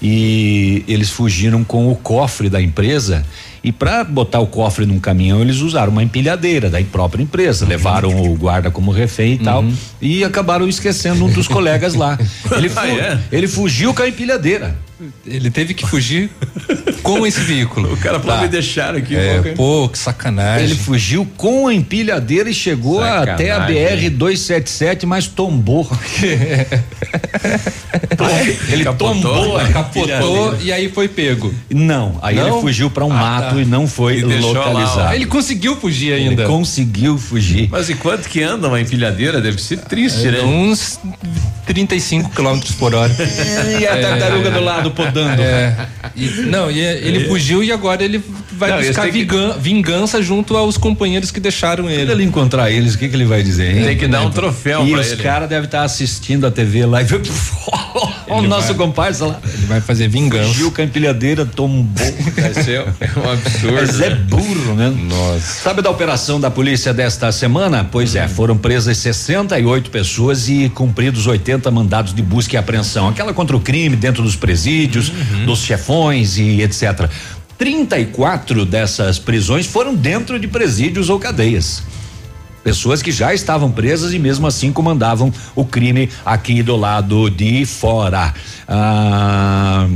e eles fugiram com o cofre da empresa e para botar o cofre num caminhão eles usaram uma empilhadeira da própria empresa, levaram o guarda como refém e tal e acabaram esquecendo um dos colegas lá. Ele, fu- Ah, é? ele fugiu com a empilhadeira. Ele teve que fugir com esse veículo. O cara falou, Tá. me deixaram aqui. É, qual que- pô, que sacanagem. Ele fugiu com a empilhadeira e chegou Sacanagem. até a BR 277, mas tombou. ele Capotou, tombou, a capotou e aí foi pego. Não, aí Não? ele fugiu para um Ah, mato tá. e não foi E deixou lá, localizado. Ele conseguiu fugir ainda. Ele conseguiu fugir. Mas e quanto que anda uma empilhadeira? Deve ser triste, né? Uns 35 km por hora. E a tartaruga do lado podando. É. E- não, e ele fugiu e agora ele vai Não, buscar tem que- vingan- vingança junto aos companheiros que deixaram Quando ele. ele encontrar eles, o que, que ele vai dizer, hein? Tem que dar um troféu E pra os ele. caras devem estar assistindo a TV lá e ver. o Ele nosso vai- comparsa lá. Ele vai fazer vingança. Fugiu com a empilhadeira, tombou. Vai ser um absurdo. Mas é burro, né? Nossa. Sabe da operação da polícia desta semana? Pois é, foram presas 68 pessoas e cumpridos 80 mandados de busca e apreensão. Aquela contra o crime dentro dos presídios, dos chefões e etc. 34 dessas prisões foram dentro de presídios ou cadeias. Pessoas que já estavam presas e mesmo assim comandavam o crime aqui do lado de fora. Ah,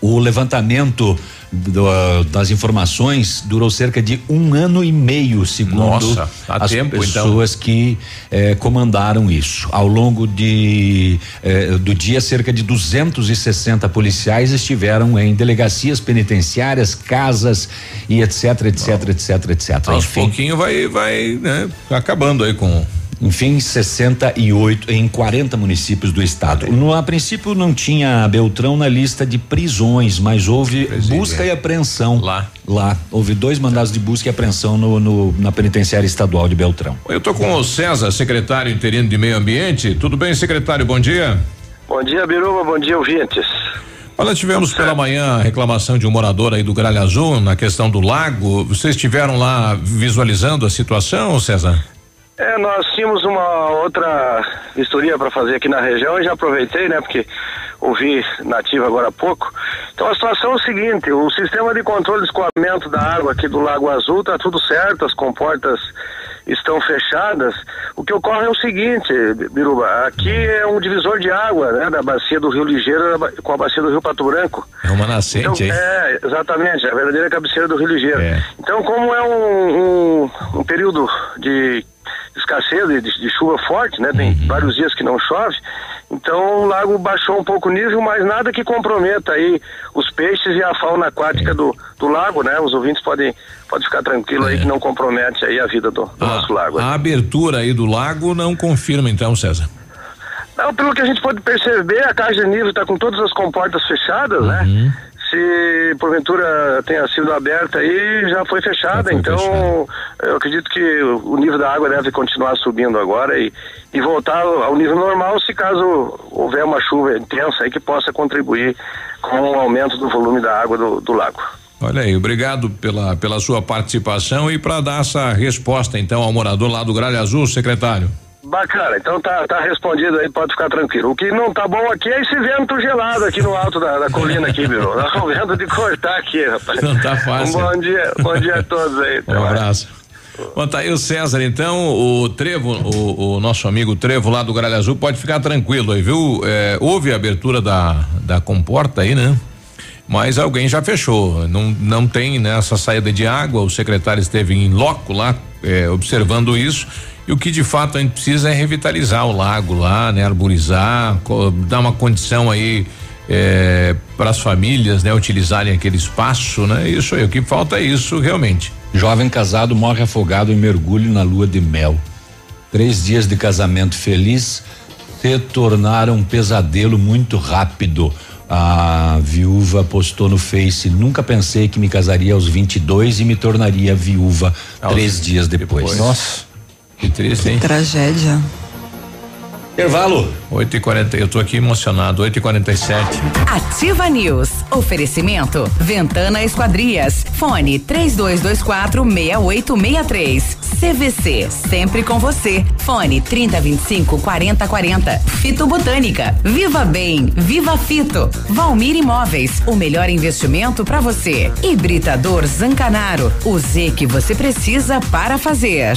o levantamento do- das informações durou cerca de um ano e meio, segundo Nossa, as tempo, então. pessoas que eh, comandaram isso. Ao longo de eh, do dia, cerca de 260 policiais estiveram em delegacias penitenciárias, casas e etc, etc, etc, etc. Aos Enfim, pouquinho vai, vai, né? Acabando aí com. Enfim, 68 em 40 municípios do estado. No, a princípio não tinha Beltrão na lista de prisões, mas houve busca e apreensão Lá. Lá houve dois mandados de busca e apreensão no, no- na penitenciária estadual de Beltrão. Eu tô com o César, secretário interino de Meio Ambiente. Tudo bem, secretário? Bom dia. Bom dia, Biruba. Bom dia, ouvintes. Olha, tivemos pela manhã a reclamação de um morador aí do Gralha Azul na questão do lago. Vocês estiveram lá visualizando a situação, César? É, nós tínhamos uma outra vistoria para fazer aqui na região e já aproveitei, né, porque ouvi nativa agora há pouco. Então a situação é o seguinte, o sistema de controle de escoamento da água aqui do Lago Azul tá tudo certo, as comportas estão fechadas. O que ocorre é o seguinte, Biruba, aqui é um divisor de água, né, da bacia do Rio Ligeiro com a bacia do Rio Pato Branco. É uma nascente. Então, é, exatamente, a verdadeira cabeceira do Rio Ligeiro. É. Então, como é um, um, um período de escassez de, de chuva forte, né? Tem Uhum. vários dias que não chove, então o lago baixou um pouco o nível, mas nada que comprometa aí os peixes e a fauna aquática do, do lago, né? Os ouvintes podem, podem ficar tranquilos aí que não compromete aí a vida do, do nosso lago. A abertura aí do lago não confirma, então, César. Não, pelo que a gente pode perceber, a caixa de nível está com todas as comportas fechadas, né? Se porventura tenha sido aberta aí, já foi fechada. então, eu acredito que o nível da água deve continuar subindo agora e, e voltar ao nível normal se caso houver uma chuva intensa aí que possa contribuir com o aumento do volume da água do, do lago. Olha aí, obrigado pela, pela sua participação e para dar essa resposta, então, ao morador lá do Gralha Azul, secretário. Bacana, então tá, tá respondido aí, pode ficar tranquilo. O que não tá bom aqui é esse vento gelado aqui no alto da, da colina aqui, viu? É um vento de cortar aqui, rapaz. Não tá fácil. Um bom dia, bom dia a todos aí. Um abraço. Bom, tá aí o César, então, o Trevo, o, o nosso amigo Trevo lá do Gralha Azul, pode ficar tranquilo aí, viu? É, houve a abertura da, da comporta aí, né? Mas alguém já fechou. Não, não tem nessa saída de água. O secretário esteve em loco lá, é, observando isso. E o que de fato a gente precisa é revitalizar o lago lá, né? Arborizar, dar uma condição aí para as famílias, né? Utilizarem aquele espaço, né? Isso aí. O que falta é isso realmente. Jovem casado morre afogado em mergulho na lua de mel. Três dias de casamento feliz se tornaram um pesadelo muito rápido. A viúva postou no Face: Nunca pensei que me casaria aos 22 e me tornaria viúva Aos- três dias depois. Nossa, que triste, hein? Tragédia. Intervalo. 8 e 40 eu tô aqui emocionado. 8 e 47 Ativa News. Oferecimento. Ventana Esquadrias. Fone 3224 6863. CVC. Sempre com você. Fone 3025 4040. Fito Botânica. Viva Bem. Viva Fito. Valmir Imóveis. O melhor investimento para você. Hibridador Zancanaro. O Z que você precisa para fazer.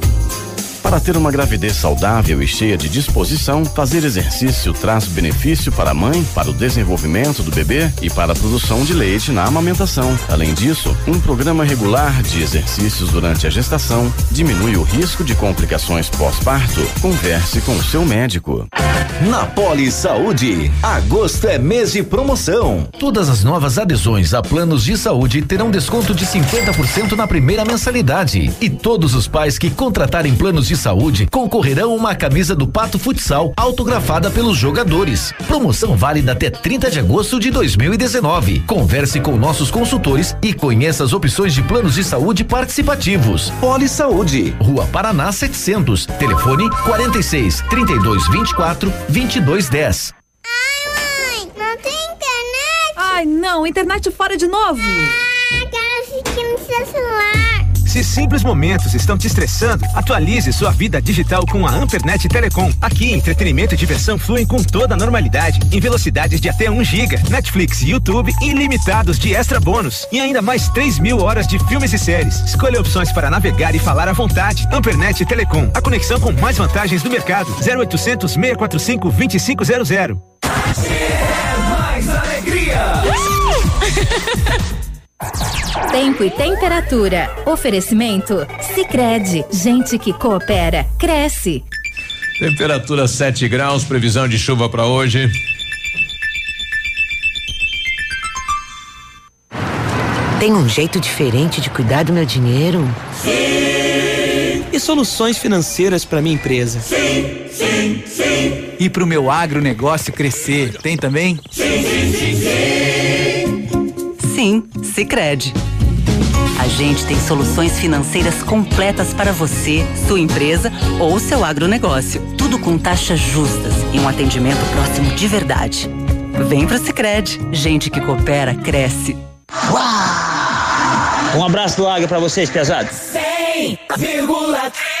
Para ter uma gravidez saudável e cheia de disposição, fazer exercício traz benefício para a mãe, para o desenvolvimento do bebê e para a produção de leite na amamentação. Além disso, um programa regular de exercícios durante a gestação diminui o risco de complicações pós-parto. Converse com o seu médico. Na Poli Saúde, agosto é mês de promoção. Todas as novas adesões a planos de saúde terão desconto de 50% na primeira mensalidade. E todos os pais que contratarem planos de saúde concorrerão a uma camisa do Pato Futsal autografada pelos jogadores. Promoção válida até 30 de agosto de 2019. Converse com nossos consultores e conheça as opções de planos de saúde participativos. Poli Saúde, Rua Paraná 700, telefone 46 32 24 22 10. Não tem internet? Ai, não, internet fora de novo. Ah, quero assistir no seu celular. Se simples momentos estão te estressando, atualize sua vida digital com a Ampernet Telecom. Aqui, entretenimento e diversão fluem com toda a normalidade, em velocidades de até 1 GB, Netflix e YouTube ilimitados de extra bônus e ainda mais 3 mil horas de filmes e séries. Escolha opções para navegar e falar à vontade. Ampernet Telecom, a conexão com mais vantagens do mercado. 0800 645 2500. mais alegria. Tempo e temperatura. Oferecimento? Sicredi Gente que coopera, cresce. Temperatura 7 graus, previsão de chuva para hoje. Tem um jeito diferente de cuidar do meu dinheiro? Sim. E soluções financeiras para minha empresa? Sim, sim, sim. E para o meu agronegócio crescer? Tem também? Sim, sim, sim, sim. Sicredi. A gente tem soluções financeiras completas para você, sua empresa ou seu agronegócio. Tudo com taxas justas e um atendimento próximo de verdade. Vem pro Sicredi. Gente que coopera cresce. Um abraço do Águia pra vocês, pesados. 100,3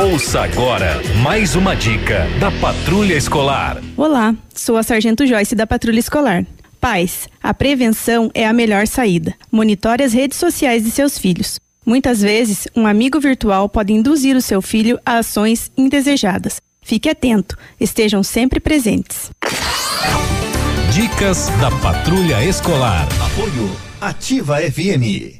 Ouça agora mais uma dica da Patrulha Escolar. Olá, sou a Sargento Joyce da Patrulha Escolar. Pais, a prevenção é a melhor saída. Monitore as redes sociais de seus filhos. Muitas vezes, um amigo virtual pode induzir o seu filho a ações indesejadas. Fique atento, estejam sempre presentes. Dicas da Patrulha Escolar. Apoio Ativa FM.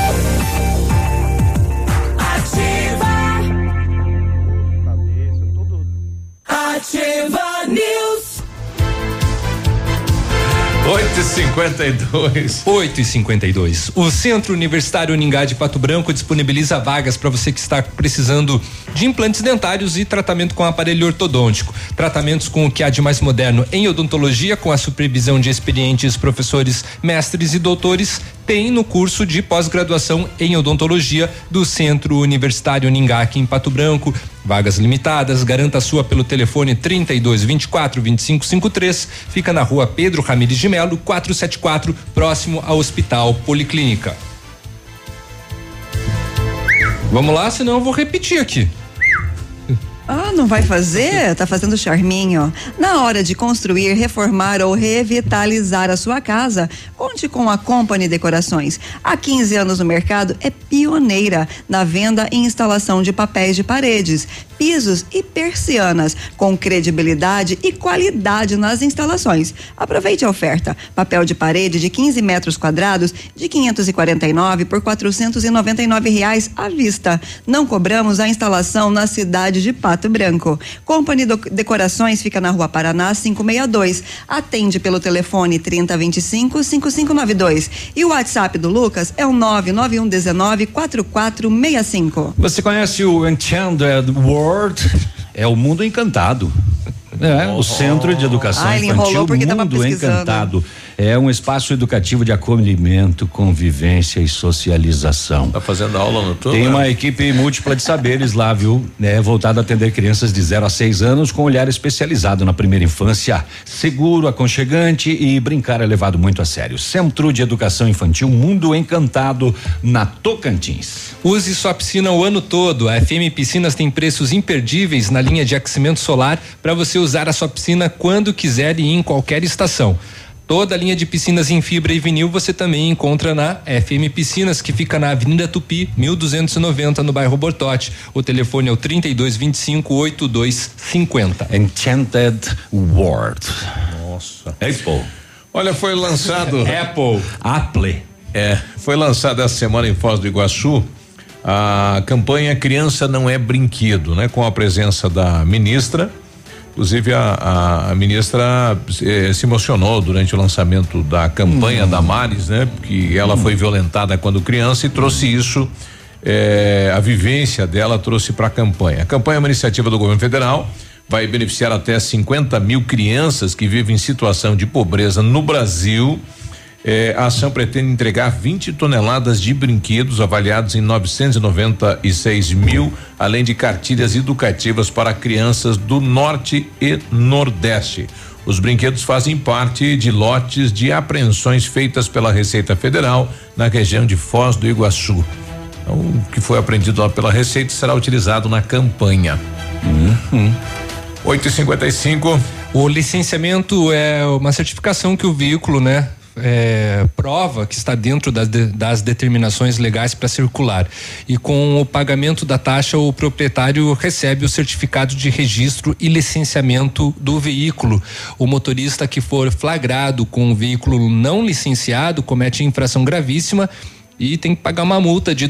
Ativa News. 8 e 52 8 e 52 O Centro Universitário Uningá de Pato Branco disponibiliza vagas para você que está precisando de implantes dentários e tratamento com aparelho ortodôntico. Tratamentos com o que há de mais moderno em odontologia, com a supervisão de experientes professores, mestres e doutores, tem no curso de pós-graduação em odontologia do Centro Universitário Uningá aqui em Pato Branco. Vagas limitadas, garanta sua pelo telefone 32 24 25 53. Fica na rua Pedro Ramires de Melo, 474, próximo ao Hospital Policlínica. Vamos lá, senão eu vou repetir aqui. Não vai fazer? Tá fazendo charminho. Na hora de construir, reformar ou revitalizar a sua casa, conte com a Company Decorações. Há 15 anos no mercado, é pioneira na venda e instalação de papéis de paredes, pisos e persianas, com credibilidade e qualidade nas instalações. Aproveite a oferta. Papel de parede de 15 metros quadrados de 549 por 499 reais à vista. Não cobramos a instalação na cidade de Pato Branco. Company Do- Decorações fica na Rua Paraná 562. Atende pelo telefone 3025 5592. E o WhatsApp do Lucas é o 991 19 4465. Você conhece o Enchanted World? É o mundo encantado. É, o Centro de Educação Ah, Infantil Mundo. Encantado. É um espaço educativo de acolhimento, convivência e socialização. Tá fazendo aula no todo? Tem uma equipe múltipla de saberes lá, viu? É, voltada a atender crianças de 0 a 6 anos com olhar especializado na primeira infância. Seguro, aconchegante e brincar é levado muito a sério. Centro de Educação Infantil Mundo Encantado, na Tocantins. Use sua piscina o ano todo. A FM Piscinas tem preços imperdíveis na linha de aquecimento solar para você usar a sua piscina quando quiser e em qualquer estação. Toda a linha de piscinas em fibra e vinil você também encontra na FM Piscinas, que fica na Avenida Tupi, 1290, no bairro Bortote. O telefone é o 3225 8250. Enchanted World. Nossa. Apple. Olha, foi lançado. Apple. Apple. É, foi lançada essa semana em Foz do Iguaçu a campanha Criança Não é Brinquedo, né? Com a presença da ministra. Inclusive a, a- ministra eh, se emocionou durante o lançamento da campanha da Maris, né? Que ela foi violentada quando criança e trouxe isso, eh, a vivência dela trouxe para a campanha. A campanha é uma iniciativa do governo federal, vai beneficiar até 50 mil crianças que vivem em situação de pobreza no Brasil. Eh, a ação pretende entregar 20 toneladas de brinquedos avaliados em 996 mil, além de cartilhas educativas para crianças do norte e nordeste. Os brinquedos fazem parte de lotes de apreensões feitas pela Receita Federal na região de Foz do Iguaçu. Então, o que foi apreendido lá pela Receita será utilizado na campanha. Uhum. 8 e 55 O licenciamento é uma certificação que o veículo, né? É, prova que está dentro das, de- das determinações legais para circular. E com o pagamento da taxa, o proprietário recebe o certificado de registro e licenciamento do veículo. O motorista que for flagrado com um veículo não licenciado comete infração gravíssima e tem que pagar uma multa de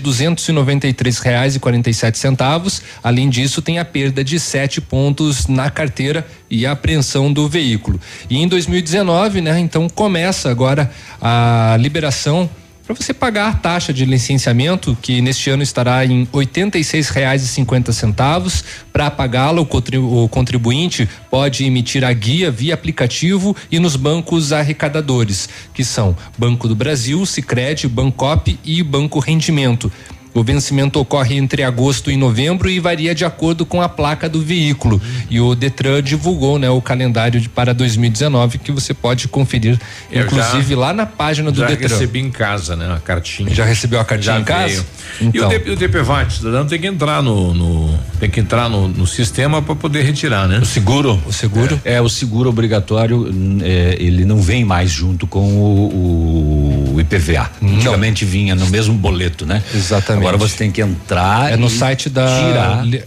sete centavos. Além disso, tem a perda de sete pontos na carteira e a apreensão do veículo. E em 2019, né, então começa agora a liberação para você pagar a taxa de licenciamento, que neste ano estará em R$ 86,50 Para pagá-la, o contri- o contribuinte pode emitir a guia via aplicativo e nos bancos arrecadadores, que são Banco do Brasil, Sicredi, Bancop e Banco Rendimento. O vencimento ocorre entre agosto e novembro e varia de acordo com a placa do veículo. E o Detran divulgou, né, o calendário de, para 2019 que você pode conferir, Eu inclusive já- lá na página do já Detran. recebi em casa, né? A cartinha. Já recebeu a cartinha Já em casa? Então. E o, DP, o DPVAT, cidadão tem que entrar no, no- tem que entrar no, no sistema para poder retirar, né? O seguro. O seguro? É, o seguro obrigatório, é, ele não vem mais junto com o, o IPVA. Antigamente vinha no mesmo boleto, né? Exatamente. Agora você tem que entrar É no site da tirar. li-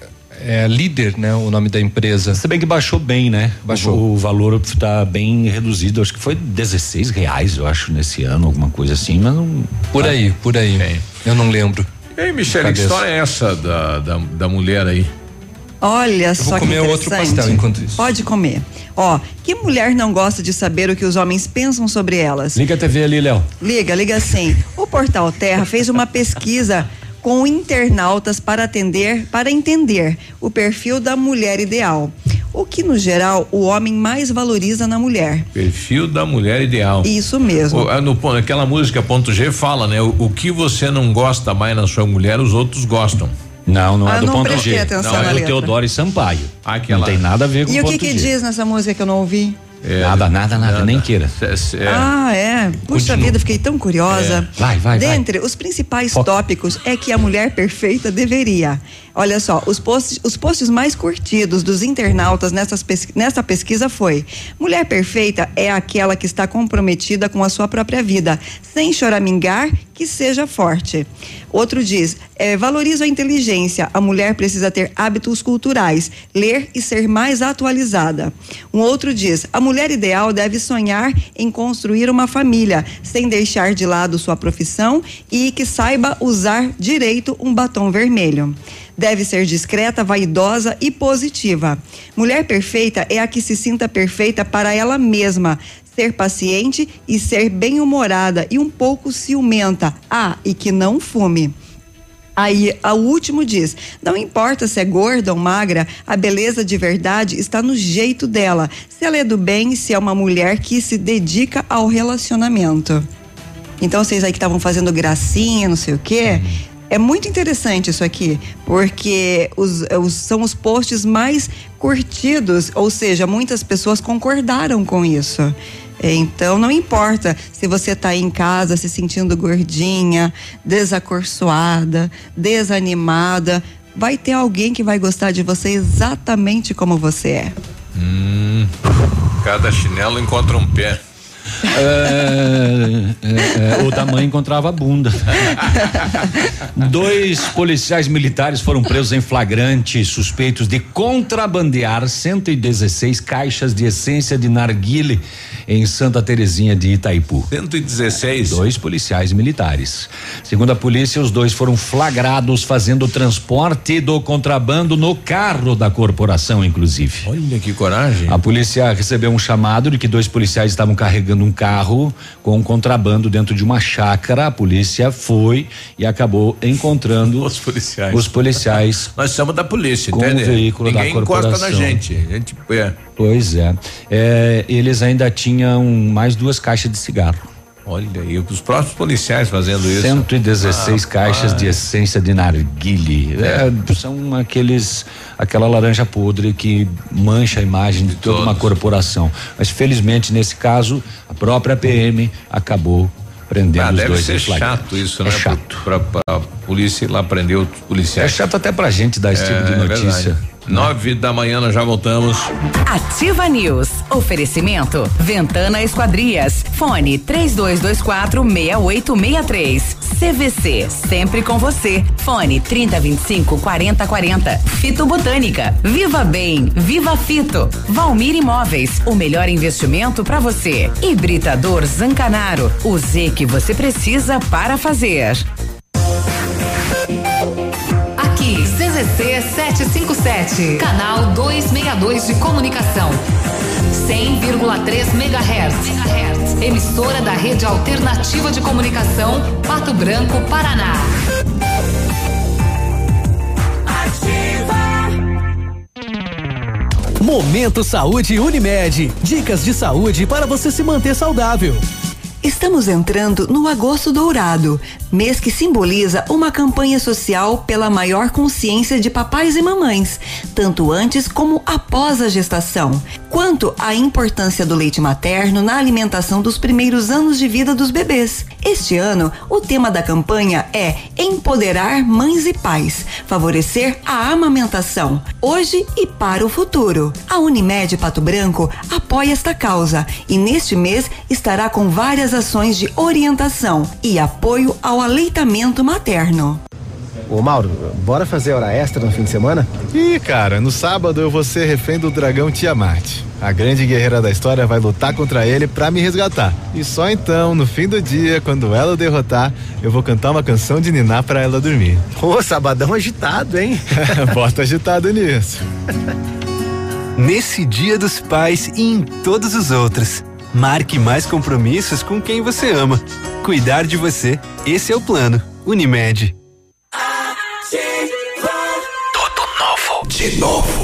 é líder, né? O nome da empresa. Se bem que baixou bem, né? Baixou. O, o valor está bem reduzido. Acho que foi 16 reais, eu acho, nesse ano, alguma coisa assim, mas não. Por aí, por aí. Eu não lembro. E aí, Michele, que história é essa da, da, da mulher aí? Olha vou só que comer outro pastel enquanto isso. Pode comer. Ó, que mulher não gosta de saber o que os homens pensam sobre elas? Liga a TV ali, Léo. Liga, liga sim. O Portal Terra fez uma pesquisa com internautas para atender, para entender o perfil da mulher ideal. O que no geral o homem mais valoriza na mulher. Perfil da mulher ideal. Isso mesmo. O, no, aquela música ponto G fala, né? O, o que você não gosta mais na sua mulher, os outros gostam. Não, não Ah, é do não ponto G. atenção não, é do. Teodoro e Sampaio. Aquela- Não tem nada a ver com E o ponto que que G. diz nessa música que eu não ouvi? É, Nada, nada, nada, nem queira. É, Ah, é. Puxa Continua. vida, fiquei tão curiosa. É. Vai, vai, vai. Dentre os principais Foca. tópicos é que a mulher perfeita deveria Olha só, os posts, os posts mais curtidos dos internautas nessas pes, nessa pesquisa foi: Mulher perfeita é aquela que está comprometida com a sua própria vida, sem choramingar, que seja forte. Outro diz: é, valorizo a inteligência. A mulher precisa ter hábitos culturais, ler e ser mais atualizada. Um outro diz: a mulher ideal deve sonhar em construir uma família, sem deixar de lado sua profissão e que saiba usar direito um batom vermelho. Deve ser discreta, vaidosa e positiva. Mulher perfeita é a que se sinta perfeita para ela mesma, ser paciente e ser bem-humorada e um pouco ciumenta. Ah, e que não fume. Aí, o último diz: não importa se é gorda ou magra, a beleza de verdade está no jeito dela. Se ela é do bem, se é uma mulher que se dedica ao relacionamento. Então, vocês aí que estavam fazendo gracinha, não sei o quê. É muito interessante isso aqui, porque os, os, são os posts mais curtidos, ou seja, muitas pessoas concordaram com isso. Então, não importa se você está aí em casa se sentindo gordinha, desacorçoada, desanimada, vai ter alguém que vai gostar de você exatamente como você é. Hum, cada chinelo encontra um pé. É, é, é, o da mãe encontrava a bunda. Dois policiais militares foram presos em flagrante, suspeitos de contrabandear 116 caixas de essência de narguile em Santa Terezinha de Itaipu. 116? Dois policiais militares. Segundo a polícia, os dois foram flagrados fazendo transporte do contrabando no carro da corporação, inclusive. Olha que coragem. A polícia recebeu um chamado de que dois policiais estavam carregando um carro com um contrabando dentro de uma chácara. A polícia foi e acabou encontrando os policiais. Os policiais. Nós somos da polícia, com entende? o veículo Ninguém da corporação. encosta na gente. A gente é. Pois é. é. Eles ainda tinham mais duas caixas de cigarro. Olha aí, os próprios policiais fazendo isso. 116 Ah, caixas pai. de essência de narguile. É, são aqueles, aquela laranja podre que mancha a imagem de, toda uma corporação. Mas felizmente nesse caso, a própria PM acabou prendendo Ah, os deve dois ser em flagrante. chato isso, É né? chato. Pra, pra, pra polícia lá prender os É policiais. chato até pra gente dar esse tipo de É notícia. verdade. Nove da manhã nós já voltamos. Ativa News. Oferecimento. Ventana Esquadrias. Fone 3224 6863. CVC. Sempre com você. Fone 3025 4040. Fito Botânica. Viva Bem. Viva Fito. Valmir Imóveis. O melhor investimento para você. Hibridador Zancanaro. O Z que você precisa para fazer. CZC 757, canal 262 de comunicação. 100,3 MHz. Emissora da Rede Alternativa de Comunicação, Pato Branco, Paraná. Momento Saúde Unimed. Dicas de saúde para você se manter saudável. Estamos entrando no Agosto Dourado, mês que simboliza uma campanha social pela maior consciência de papais e mamães, tanto antes como após a gestação, quanto à importância do leite materno na alimentação dos primeiros anos de vida dos bebês. Este ano, o tema da campanha é Empoderar mães e pais, favorecer a amamentação, hoje e para o futuro. A Unimed Pato Branco apoia esta causa e neste mês estará com várias ações de orientação e apoio ao aleitamento materno. Ô Mauro, bora fazer hora extra no fim de semana? Ih, cara, no sábado eu vou ser refém do dragão Tiamat. A grande guerreira da história vai lutar contra ele pra me resgatar. E só então, no fim do dia, quando ela o derrotar, eu vou cantar uma canção de Niná pra ela dormir. Ô, sabadão agitado, hein? Bota agitado nisso. Nesse Dia dos Pais e em todos os outros. Marque mais compromissos com quem você ama. Cuidar de você, esse é o plano. Unimed. Tudo novo. De novo.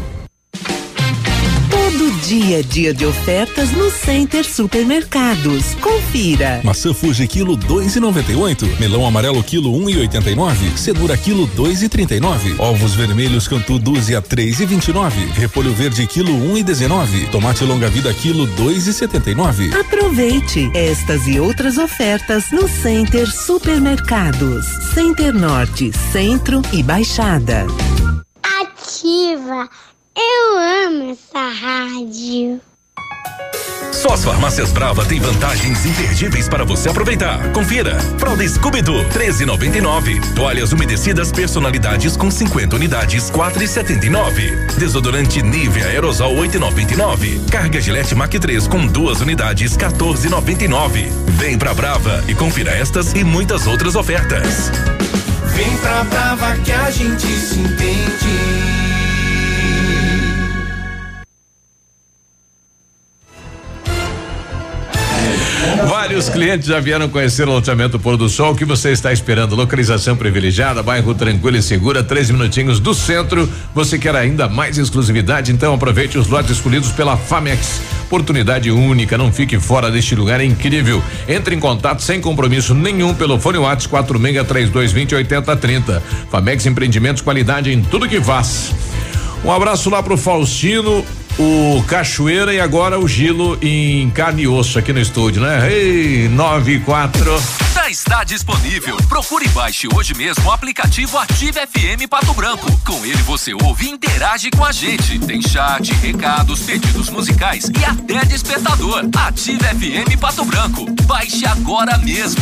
Todo dia é dia de ofertas no Center Supermercados. Confira. Maçã Fuji quilo 2,98. Melão amarelo quilo 1,89. Cenoura quilo 2,39. Ovos vermelhos Cantu dúzia 3,29. Repolho verde quilo 1,19. Tomate longa vida quilo 2,79. Aproveite estas e outras ofertas no Center Supermercados. Center Norte, Centro e Baixada. Ativa. Eu amo essa rádio. Só as farmácias Brava têm vantagens imperdíveis para você aproveitar. Confira. Fralda Scooby-Doo, 13,99. Toalhas umedecidas personalidades com 50 unidades, 4,79. Desodorante Nivea Aerosol, 8,99. Carga Gillette Mac 3 com duas unidades, 14,99. Vem pra Brava e confira estas e muitas outras ofertas. Vem pra Brava que a gente se entende. Vários clientes já vieram conhecer o loteamento Pôr do Sol. O que você está esperando? Localização privilegiada, bairro tranquilo e segura, três minutinhos do centro. Você quer ainda mais exclusividade? Então aproveite os lotes escolhidos pela Famex. Oportunidade única, não fique fora deste lugar incrível. Entre em contato sem compromisso nenhum pelo fone Whats 463220 8030. Famex Empreendimentos, qualidade em tudo que faz. Um abraço lá pro Faustino, o Cachoeira e agora o Gilo em carne e osso aqui no estúdio, né? Ei, nove e quatro. Já está disponível. Procure e baixe hoje mesmo o aplicativo Ative FM Pato Branco. Com ele você ouve e interage com a gente. Tem chat, recados, pedidos musicais e até despertador. Ative FM Pato Branco. Baixe agora mesmo.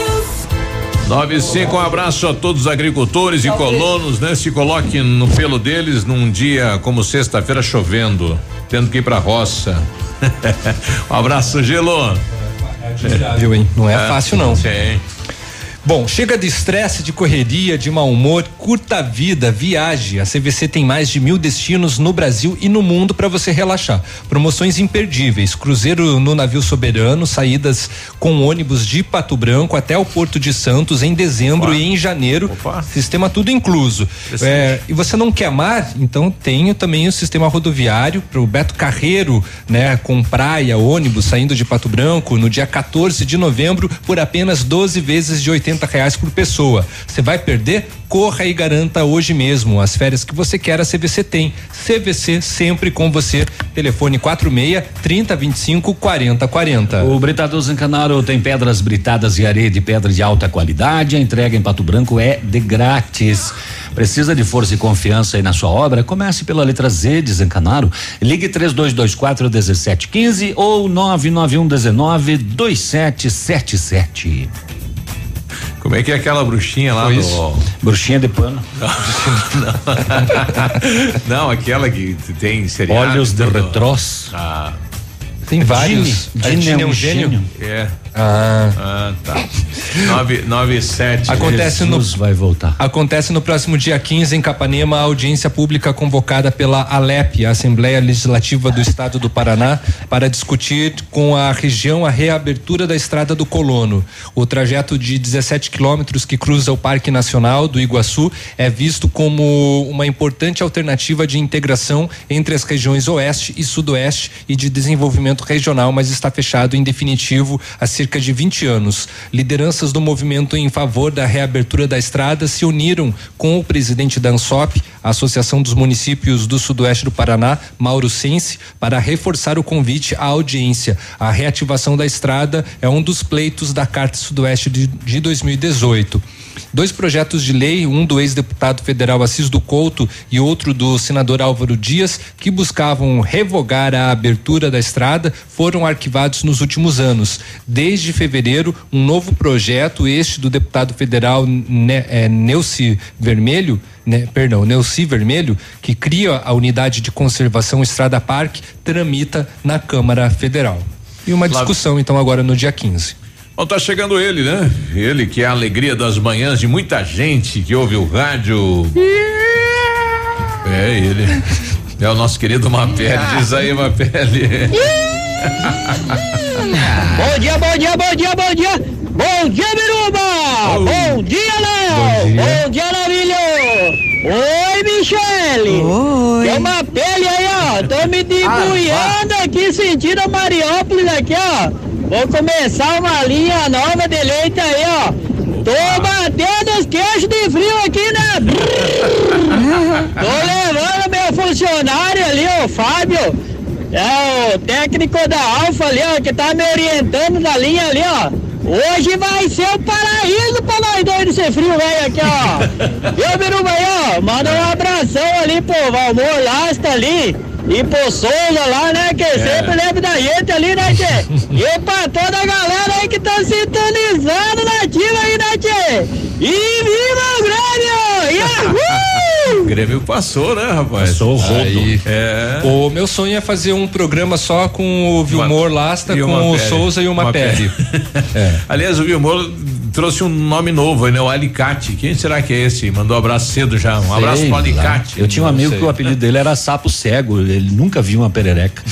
95, um abraço a todos os agricultores e colonos, né? Se coloque no pelo deles num dia como sexta-feira chovendo, tendo que ir pra roça. um abraço, Gelo. Viu, hein? Não é, fácil, não. Sim. Bom, chega de estresse, de correria, de mau humor, curta a vida, viaje. A CVC tem mais de mil destinos no Brasil e no mundo para você relaxar. Promoções imperdíveis: cruzeiro no navio soberano, saídas com ônibus de Pato Branco até o Porto de Santos em dezembro Opa. e em janeiro. Opa. Sistema tudo incluso. É, e você não quer mar? Então tem também o sistema rodoviário para o Beto Carreiro, né? Com praia, ônibus saindo de Pato Branco no dia 14 de novembro por apenas 12 vezes de 80 reais por pessoa. Você vai perder? Corra e garanta hoje mesmo as férias que você quer. A CVC tem. CVC sempre com você. Telefone 46 30 25 40 40. O Britador Zancanaro tem pedras britadas e areia de pedra de alta qualidade. A entrega em Pato Branco é de grátis. Precisa de força e confiança aí na sua obra? Comece pela letra Z de Zancanaro. Ligue 3224 1715 ou 991 19 2777. Como é que é aquela bruxinha lá Foi do. isso? Bruxinha de pano. Não, Não, aquela que tem seriado. Olhos de retrós. Ah. Tem vários. A Gini Gini é um gênio. É. Ah. Ah, tá. Nove, nove, sete. Acontece no, Jesus vai voltar. Acontece no próximo dia 15 em Capanema a audiência pública convocada pela ALEP, a Assembleia Legislativa do Estado do Paraná, para discutir com a região a reabertura da Estrada do Colono. O trajeto de 17 quilômetros que cruza o Parque Nacional do Iguaçu é visto como uma importante alternativa de integração entre as regiões Oeste e Sudoeste e de desenvolvimento regional, mas está fechado em definitivo há cerca de 20 anos. Lideranças do movimento em favor da reabertura da estrada se uniram com o presidente da ANSOP, Associação dos Municípios do Sudoeste do Paraná, Mauro Sense, para reforçar o convite à audiência. A reativação da estrada é um dos pleitos da Carta Sudoeste de, de 2018. Dois projetos de lei, um do ex-deputado federal Assis do Couto e outro do senador Álvaro Dias, que buscavam revogar a abertura da estrada, foram arquivados nos últimos anos. Desde fevereiro, um novo projeto este do deputado federal ne, é, Neuci Vermelho, né, perdão, Neuci Vermelho, que cria a unidade de conservação Estrada Parque, tramita na Câmara Federal. E uma discussão, então, agora no dia 15. Bom, tá chegando ele, né? Ele que é a alegria das manhãs de muita gente que ouve o rádio. É ele. É o nosso querido Mapele. Diz aí, Mapele. bom dia, bom dia, bom dia, bom dia. Bom dia, Biruba! Bom dia, Léo! Bom dia, Navilho! Oi, Michele! Oi! Tem uma pele aí, ó! Tô me debulhando aqui, sentindo a Mariópolis aqui, ó! Vou começar uma linha nova de leite aí, ó! Tô batendo os queixos de frio aqui, né? Tô levando meu funcionário ali, o Fábio! É o técnico da Alfa ali, ó, que tá me orientando na linha ali, ó. Hoje vai ser o paraíso pra nós dois de ser frio, velho, aqui, ó. Viu, Biruba aí, ó? Manda um abração ali pro Valmor Lasta ali. E pro Souza lá, né? Que sempre lembra da gente ali, né, Tchê? E pra toda a galera aí que tá sintonizando na ativa aí, né, Tchê? E viva o Grêmio! Yahoo! O Grêmio passou, né, rapaz? Passou o rodo. Aí, É. O meu sonho é fazer um programa só com o Vilmor Lasta, com o. Souza e uma, Uma pele. pele. Aliás, o Vilmor trouxe um nome novo, né? O Alicate. Quem será que é esse? Mandou um abraço cedo já. Um abraço Sei pro lá. Alicate. Eu tinha um amigo que o apelido dele era sapo cego, ele nunca viu uma perereca.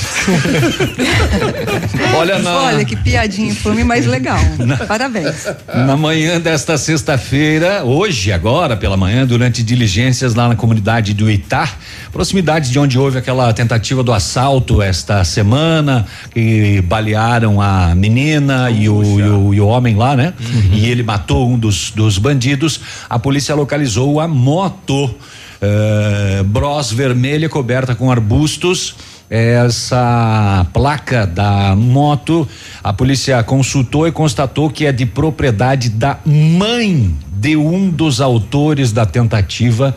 Olha na, Olha que piadinha infame, mas legal. Parabéns. na manhã desta sexta-feira, hoje, agora pela manhã, durante diligências lá na comunidade do Itá, proximidade de onde houve aquela tentativa do assalto esta semana, que balearam a menina e o, e o, e o homem lá, né? E ele matou um dos, dos bandidos. A polícia localizou a moto eh, Bros vermelha coberta com arbustos. Essa placa da moto, a polícia consultou e constatou que é de propriedade da mãe de um dos autores da tentativa,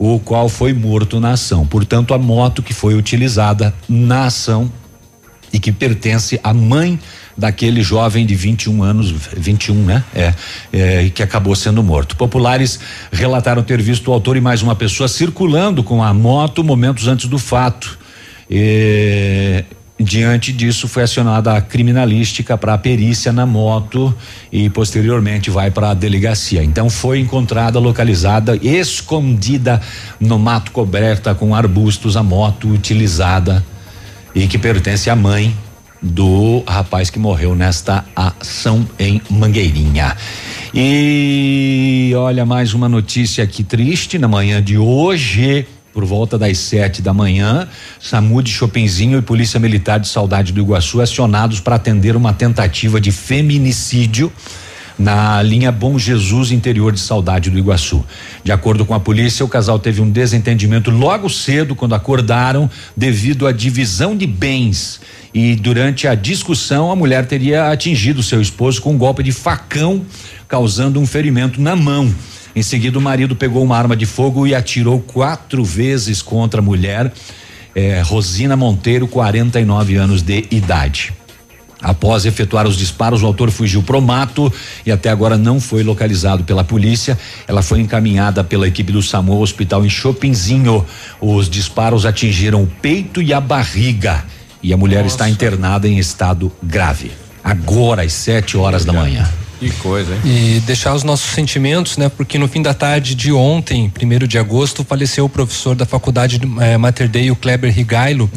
o qual foi morto na ação. Portanto, a moto que foi utilizada na ação e que pertence à mãe daquele jovem de 21 anos, 21, né? É, é, que acabou sendo morto. Populares relataram ter visto o autor e mais uma pessoa circulando com a moto momentos antes do fato. E, diante disso, foi acionada a criminalística para a perícia na moto e posteriormente vai para a delegacia. Então foi encontrada, localizada, escondida no mato coberta com arbustos a moto utilizada e que pertence à mãe do rapaz que morreu nesta ação em Mangueirinha. E olha mais uma notícia aqui triste na manhã de hoje. Por volta das sete da manhã, SAMU de Chopinzinho e Polícia Militar de Saudade do Iguaçu acionados para atender uma tentativa de feminicídio na linha Bom Jesus interior de Saudade do Iguaçu. De acordo com a polícia, o casal teve um desentendimento logo cedo quando acordaram devido à divisão de bens. E durante a discussão, a mulher teria atingido seu esposo com um golpe de facão, causando um ferimento na mão. Em seguida, o marido pegou uma arma de fogo e atirou quatro vezes contra a mulher, eh, Rosina Monteiro, 49 anos de idade. Após efetuar os disparos, o autor fugiu pro mato e até agora não foi localizado pela polícia. Ela foi encaminhada pela equipe do SAMU ao hospital em Chopinzinho. Os disparos atingiram o peito e a barriga. E a mulher está internada em estado grave. Agora, às 7 horas da manhã. Que coisa, hein? E deixar os nossos sentimentos, né? Porque no fim da tarde de ontem, primeiro de agosto, faleceu o professor da faculdade eh, Mater Dei, o Kleber Rigailo,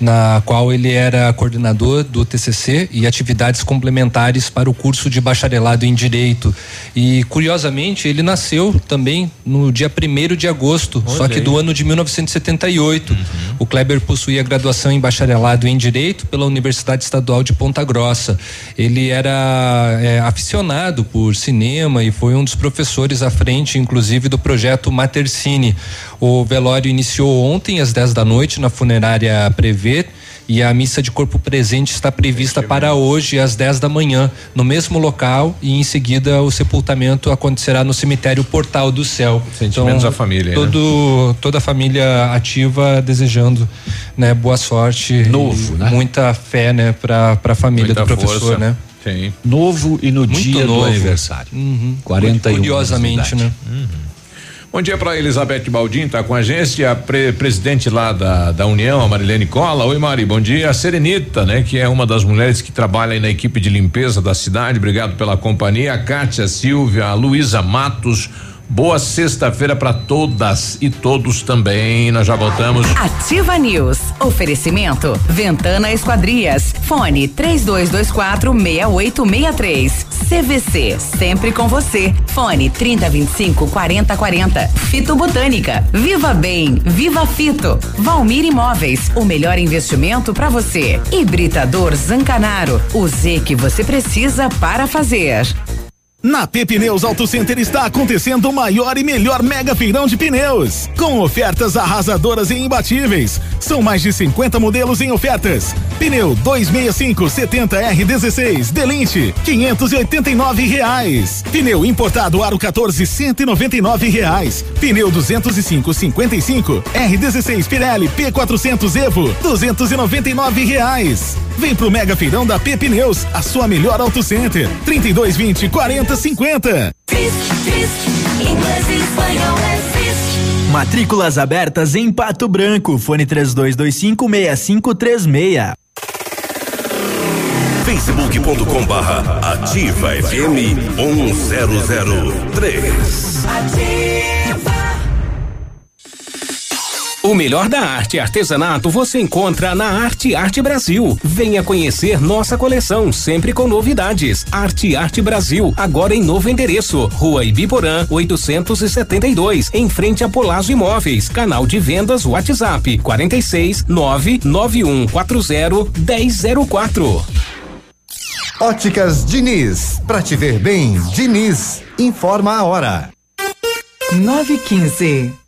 na qual ele era coordenador do TCC e atividades complementares para o curso de bacharelado em Direito. E curiosamente, ele nasceu também no dia primeiro de agosto, só Olha que do ano de 1978. O Kleber possuía graduação em bacharelado em Direito pela Universidade Estadual de Ponta Grossa. Ele era é, aficionado por cinema e foi um dos professores à frente, inclusive, do projeto Matercine. O velório iniciou ontem às 10 da noite na funerária Prever. E a missa de corpo presente está prevista para hoje às 10 da manhã, no mesmo local, e em seguida o sepultamento acontecerá no cemitério Portal do Céu. Sentimentos da família, né? Todo, toda a família ativa desejando, né, boa sorte. Novo, e né? Muita fé, né, para a família Muita do professor, força. né? Sim. Novo e no Muito dia novo. do aniversário. Uhum. 41 Curiosamente, né? Bom dia para Elizabeth Baldin, tá com a gente, a pre- presidente lá da, da União, a Marilene Cola. Oi, Mari, bom dia. A Serenita, né, que é uma das mulheres que trabalha na equipe de limpeza da cidade. Obrigado pela companhia. A Kátia Silvia, a Luísa Matos. Boa sexta-feira para todas e todos também. Nós já voltamos. Ativa News. Oferecimento. Ventana Esquadrias. Fone 3224 6863. CVC. Sempre com você. Fone 3025 4040. Fito Botânica. Viva Bem. Viva Fito. Valmir Imóveis. O melhor investimento para você. Hibridador Zancanaro. O Z que você precisa para fazer. Na Pepineus Auto Center está acontecendo o maior e melhor mega feirão de pneus, com ofertas arrasadoras e imbatíveis. São mais de 50 modelos em ofertas. Pneu 265 70R16 Delinte 589 reais. Pneu importado Aro 14 199 reais. Pneu 205 55 R16 Pirelli P400 Evo 299 reais. Vem pro Mega Feirão da P Pneus, a sua melhor Auto Center. 3220 4050. Matrículas abertas em Pato Branco. Fone 3225 6536. facebook.com barra ativa FM 1003. O melhor da arte e artesanato você encontra na Arte Arte Brasil. Venha conhecer nossa coleção, sempre com novidades. Arte Arte Brasil, agora em novo endereço. Rua Ibiporã, 872, em frente a Polazo Imóveis. Canal de vendas WhatsApp 46 99140 1004. Óticas Diniz, pra te ver bem, Diniz, informa a hora. 915.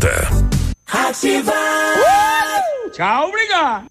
Ativa. Tchau, obrigado.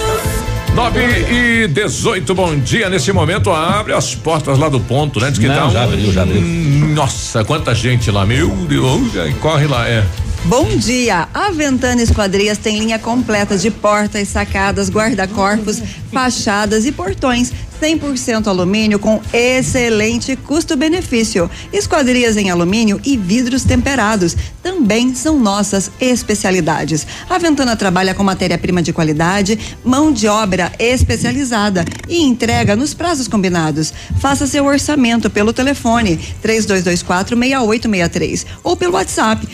9 e 18, bom dia. Nesse momento abre as portas lá do ponto, né? Diz que Não, tá já abriu, já abriu. Nossa, quanta gente lá, meu Deus, aí corre lá, é. Bom dia! A Ventana Esquadrias tem linha completa de portas, sacadas, guarda-corpos, fachadas e portões. 100% alumínio com excelente custo-benefício. Esquadrias em alumínio e vidros temperados também são nossas especialidades. A Ventana trabalha com matéria-prima de qualidade, mão de obra especializada e entrega nos prazos combinados. Faça seu orçamento pelo telefone 3224 6863 ou pelo WhatsApp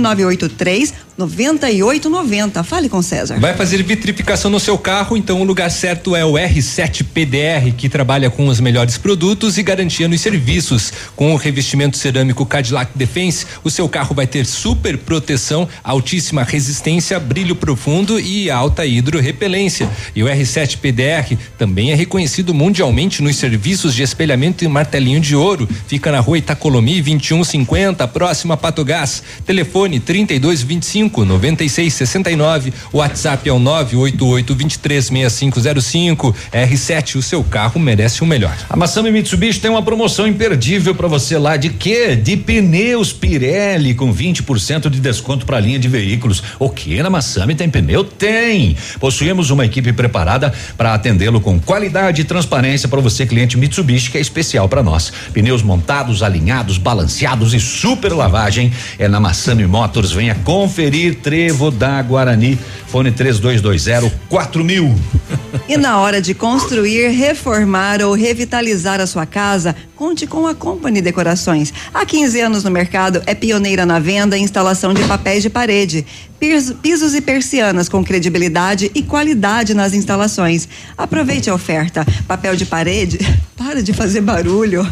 99983 9890. Fale com César. Vai fazer vitrificação no seu carro, então o lugar certo é o R7 PDR, que trabalha com os melhores produtos e garantia nos serviços. Com o revestimento cerâmico Cadillac Defense, o seu carro vai ter super proteção, altíssima resistência, brilho profundo e alta hidrorrepelência. E o R7 PDR também é reconhecido mundialmente nos serviços de espelhamento e martelinho de ouro. Fica na rua Itacolomi 2150, próxima a Patogás. Telefone 3225 9669. WhatsApp é o 988 236505. R7, o seu carro merece o melhor. A Massami Mitsubishi tem uma promoção imperdível para você lá de quê? De pneus Pirelli com 20% de desconto para a linha de veículos. O que na Massami tem pneu? Tem. Possuímos uma equipe preparada para atendê-lo com qualidade e transparência para você cliente Mitsubishi que é especial para nós. Pneus montados, alinhados, balanceados e super lavagem é na Massami Motors. Venha conferir Trevo da Guarani. Fone 3220 4000. E na hora de construir, reformar ou revitalizar a sua casa, conte com a Company Decorações. Há 15 anos no mercado, é pioneira na venda e instalação de papéis de parede, piso- pisos e persianas com credibilidade e qualidade nas instalações. Aproveite a oferta. Papel de parede, para de fazer barulho.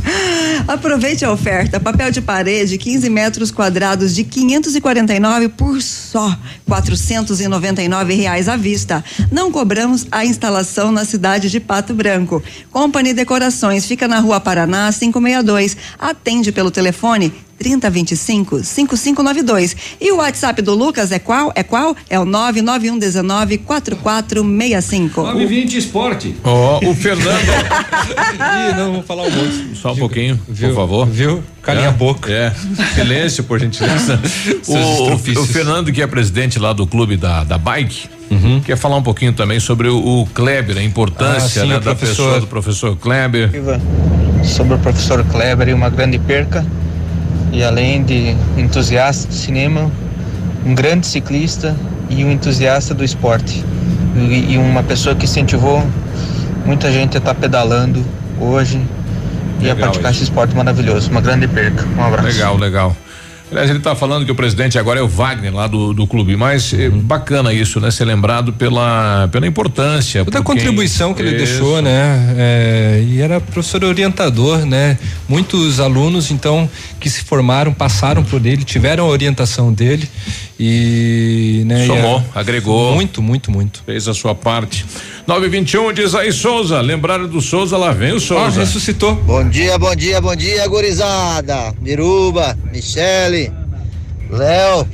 Aproveite a oferta. Papel de parede, 15 metros quadrados de 549 por só 499 reais à vista. Não cobramos a instalação na cidade de Pato Branco. Company Decorações fica na Rua Paraná 562. Atende pelo telefone 3025 5592. E o WhatsApp do Lucas é qual? É qual? É o 991 19 4465. 920 Esporte. Ó, o Fernando. Ih, não, vou falar um monte. Só um pouquinho, Viu? por favor. Viu? Calem É, a boca. É. Silêncio, por gentileza. O, o, Fernando, que é presidente lá do clube da, da Bike, Uhum. quer falar um pouquinho também sobre o, o Kleber, a importância Ah, sim, né, da professor. pessoa do professor Kleber. sobre o professor Kleber e uma grande perca. E além de entusiasta de cinema, um grande ciclista e um entusiasta do esporte. E, e uma pessoa que incentivou muita gente a estar pedalando hoje e a Legal praticar isso. esse esporte maravilhoso. Uma grande perca. Um abraço. Legal, legal. Aliás, ele está falando que o presidente agora é o Wagner lá do, do clube, mas é bacana isso, né? Ser lembrado pela, pela importância. Toda a contribuição que ele Isso. deixou, né? É, e era professor orientador, né? Muitos alunos, então, que se formaram, passaram por ele, tiveram a orientação dele e, né? Somou, e a- agregou. Muito, muito, muito. Fez a sua parte. 921 diz aí, Souza. Lembraram do Souza, lá vem o Souza. ressuscitou. Bom dia, bom dia, bom dia, gurizada. Miruba, Michele, Léo,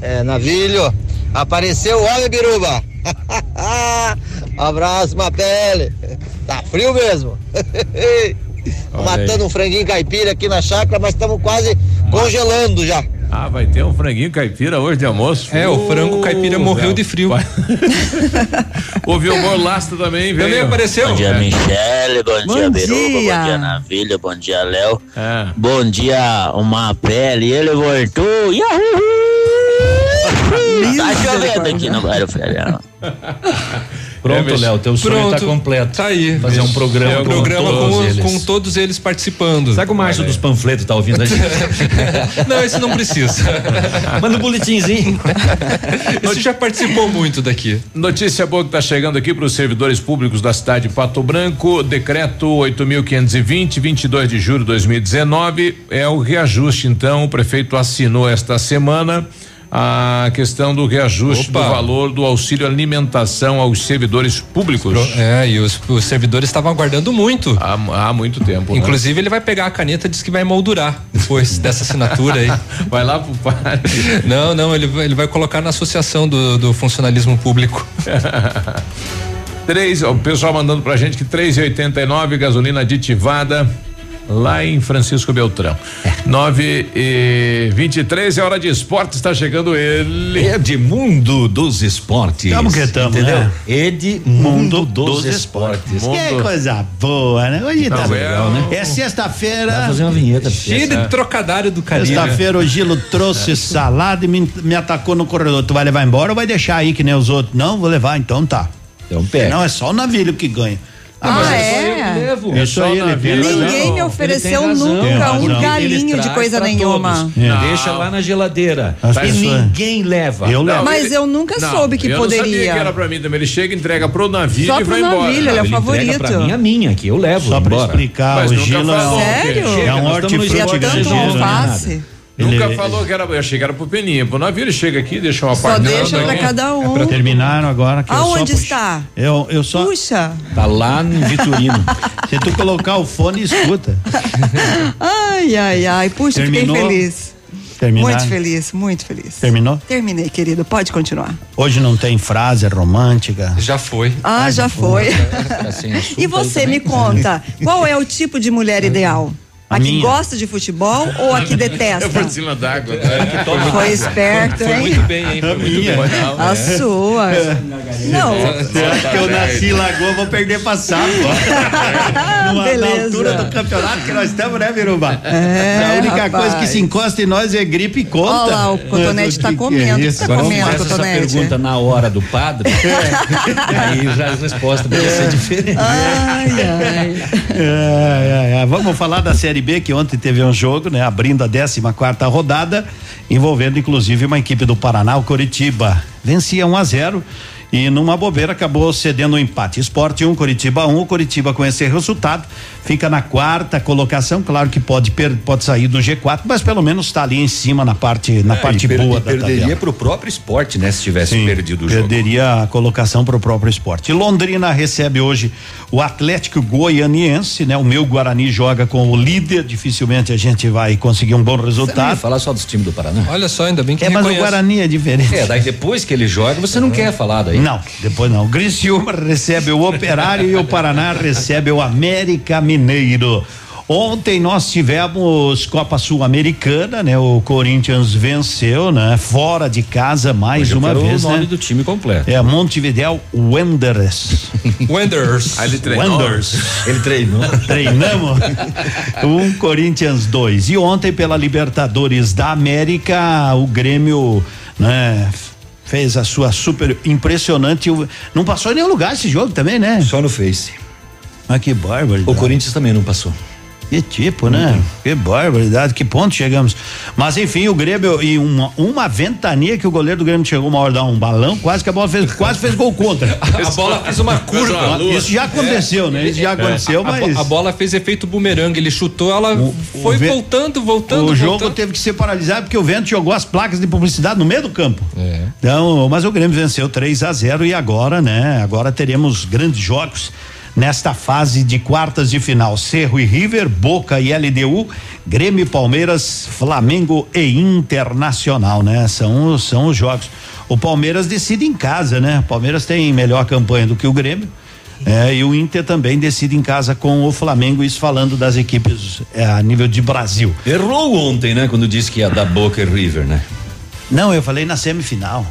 é, Navilho. Apareceu o homem, Biruba. Abraço, uma pele. Tá frio mesmo. Matando um franguinho caipira aqui na chácara, mas estamos quase congelando já. Ah, vai ter um franguinho caipira hoje de almoço. É, o frango caipira morreu de frio. o Vilmor Lasta também veio. Também apareceu. Bom dia, É. Michele. Bom, Bom dia, Biruba. dia. Bom dia, Navilha. Bom dia, Léo. É. Bom dia, uma pele. Ele voltou. Yahoo! Tá chovendo aqui no bairro Feriado. Pronto, É, Léo, teu sonho Pronto, tá completo. Tá aí. Fazer um programa um com programa todos com, eles. com todos eles participando. Que o Olha dos panfletos tá ouvindo a gente? Não, esse não precisa. Manda um boletimzinho. Esse já participou muito daqui. Notícia boa que está chegando aqui para os servidores públicos da cidade de Pato Branco. Decreto 8.520, 22 de julho de 2019. É o reajuste, então. O prefeito assinou esta semana a questão do reajuste Opa. do valor do auxílio alimentação aos servidores públicos. É, e os, os servidores estavam aguardando muito. Há, há muito tempo. né? Inclusive, ele vai pegar a caneta e diz que vai moldurar depois dessa assinatura aí. Vai lá pro padre. Não, não, ele, vai- ele vai colocar na associação do, do funcionalismo público. Três, o pessoal mandando pra gente que 3,89 gasolina aditivada lá em Francisco Beltrão. É. 9 e 23 é hora de esporte, está chegando ele. Edmundo dos Esportes. Tamo que tamo, entendeu? né? Edmundo dos, Esportes. Que coisa boa, né? Hoje Tá tá legal, né? É sexta-feira. Vai fazer uma vinheta. Cheio de trocadilho do Caribe. Sexta-feira o Gilo É. trouxe salada e me, me atacou no corredor. Tu vai levar embora ou vai deixar aí que nem os outros? Não, vou levar, então tá. Então pega. Não, é só o navilho que ganha. Ah, é? Isso aí, ele tem Ninguém razão. me ofereceu Ele nunca um galinho de coisa nenhuma. É. Deixa lá na geladeira. As e pessoas- ninguém leva. Eu levo. Mas eu nunca Não, soube que eu Não sabia poderia. que era pra mim também. Ele chega, entrega pro navio Só e pro vai embora. navio, ele é o Ele favorito. pra mim a minha, que eu levo Só pra embora. explicar, Mas o é um, Sério? é um nós estamos no E é hortifruti esporte tanto grandioso. Alface. Nunca Ele- falou que era. Eu achei que era pro Peninha. Pro navio ele chega aqui, deixa uma Só parte. deixa Não, pra cada um. Terminaram agora. Que eu só Aonde está? Eu, eu só. Puxa. Tá lá no Vitorino. Se tu colocar o fone, escuta. Ai, ai, ai. Puxa, Terminou? fiquei feliz. Terminaram? Muito feliz, muito feliz. Terminou? Terminei, querido. Pode continuar. Hoje não tem frase romântica. Já foi. Ah, já foi. Assim, assunto E você me conta, qual é o tipo de mulher ideal? A, A que minha? gosta de futebol ou a que É detesta? por cima d'água. né? Foi esperto, Foi hein? muito bem, hein? Foi muito bem. A sua. Não. Você acha que eu nasci em Lagoa, vou perder passado. Numa, na Beleza. altura do campeonato que nós estamos, né, Biruba? É, a única rapaz. coisa que se encosta em nós é gripe e conta. Olha lá, o Cotonete tá é comendo. isso? Tá Agora, se comendo, fizesse essa Cotonete. pergunta na hora do padre, aí já a resposta podia ser diferente. Ai, ai. É, é, é. Vamos falar da Série B, que ontem teve um jogo, né? Abrindo a 14 quarta rodada, envolvendo inclusive uma equipe do Paraná, o Coritiba. Vencia 1 a 0 e numa bobeira acabou cedendo um empate. Esporte 1, Coritiba 1. O Coritiba com esse resultado fica na quarta colocação. Claro que pode, pode sair do G4, mas pelo menos está ali em cima na parte, na É, parte e per- boa e da perderia tabela. pro próprio esporte, né? Se tivesse Sim, perdido o jogo. Perderia a colocação para o próprio esporte. Londrina recebe hoje o Atlético Goianiense, né? O meu Guarani joga com o líder, dificilmente a gente vai conseguir um bom resultado. falar só dos times do Paraná? Olha só, ainda bem que É, mas o. Guarani é diferente. É, daí depois que ele joga, você não quer falar daí. Não, depois não. O Criciúma recebe o Operário e o Paraná recebe o América Mineiro. Ontem nós tivemos Copa Sul-Americana, né? O Corinthians venceu, né? Fora de casa mais Hoje uma vez, o nome né? do time completo. É Montevideo Wanderers. Wenders. Aí ele treinou. Wanderers. Ele treinou. Treinamos. um Corinthians 2. E ontem, pela Libertadores da América, o Grêmio, né? Fez a sua super impressionante. Não passou em nenhum lugar esse jogo também, né? Só no Face. Ah, que barbaridade. O Corinthians também não passou. Que tipo, né? Que barbaridade, que ponto chegamos. Mas enfim, o Grêmio e uma, uma ventania que o goleiro do Grêmio chegou uma hora a dar um balão, quase que a bola fez, quase fez gol contra. A bola fez uma curva. Isso já aconteceu, né? Isso já aconteceu, A, mas. a bola fez efeito bumerangue, ele chutou, ela foi o ve- voltando, voltando, o jogo voltando. teve que ser paralisado porque o vento jogou as placas de publicidade no meio do campo. É. Então, mas o Grêmio venceu 3 a 0 e agora, né? Agora teremos grandes jogos nesta fase de quartas de final. Cerro e River, Boca e LDU, Grêmio e Palmeiras, Flamengo e Internacional, né? São, são os jogos. O Palmeiras decide em casa, né? O Palmeiras tem melhor campanha do que o Grêmio. É, e o Inter também decide em casa com o Flamengo, isso falando das equipes é, a nível de Brasil. Errou ontem, né? Quando disse que ia dar Boca e River, né? Não, eu falei na semifinal.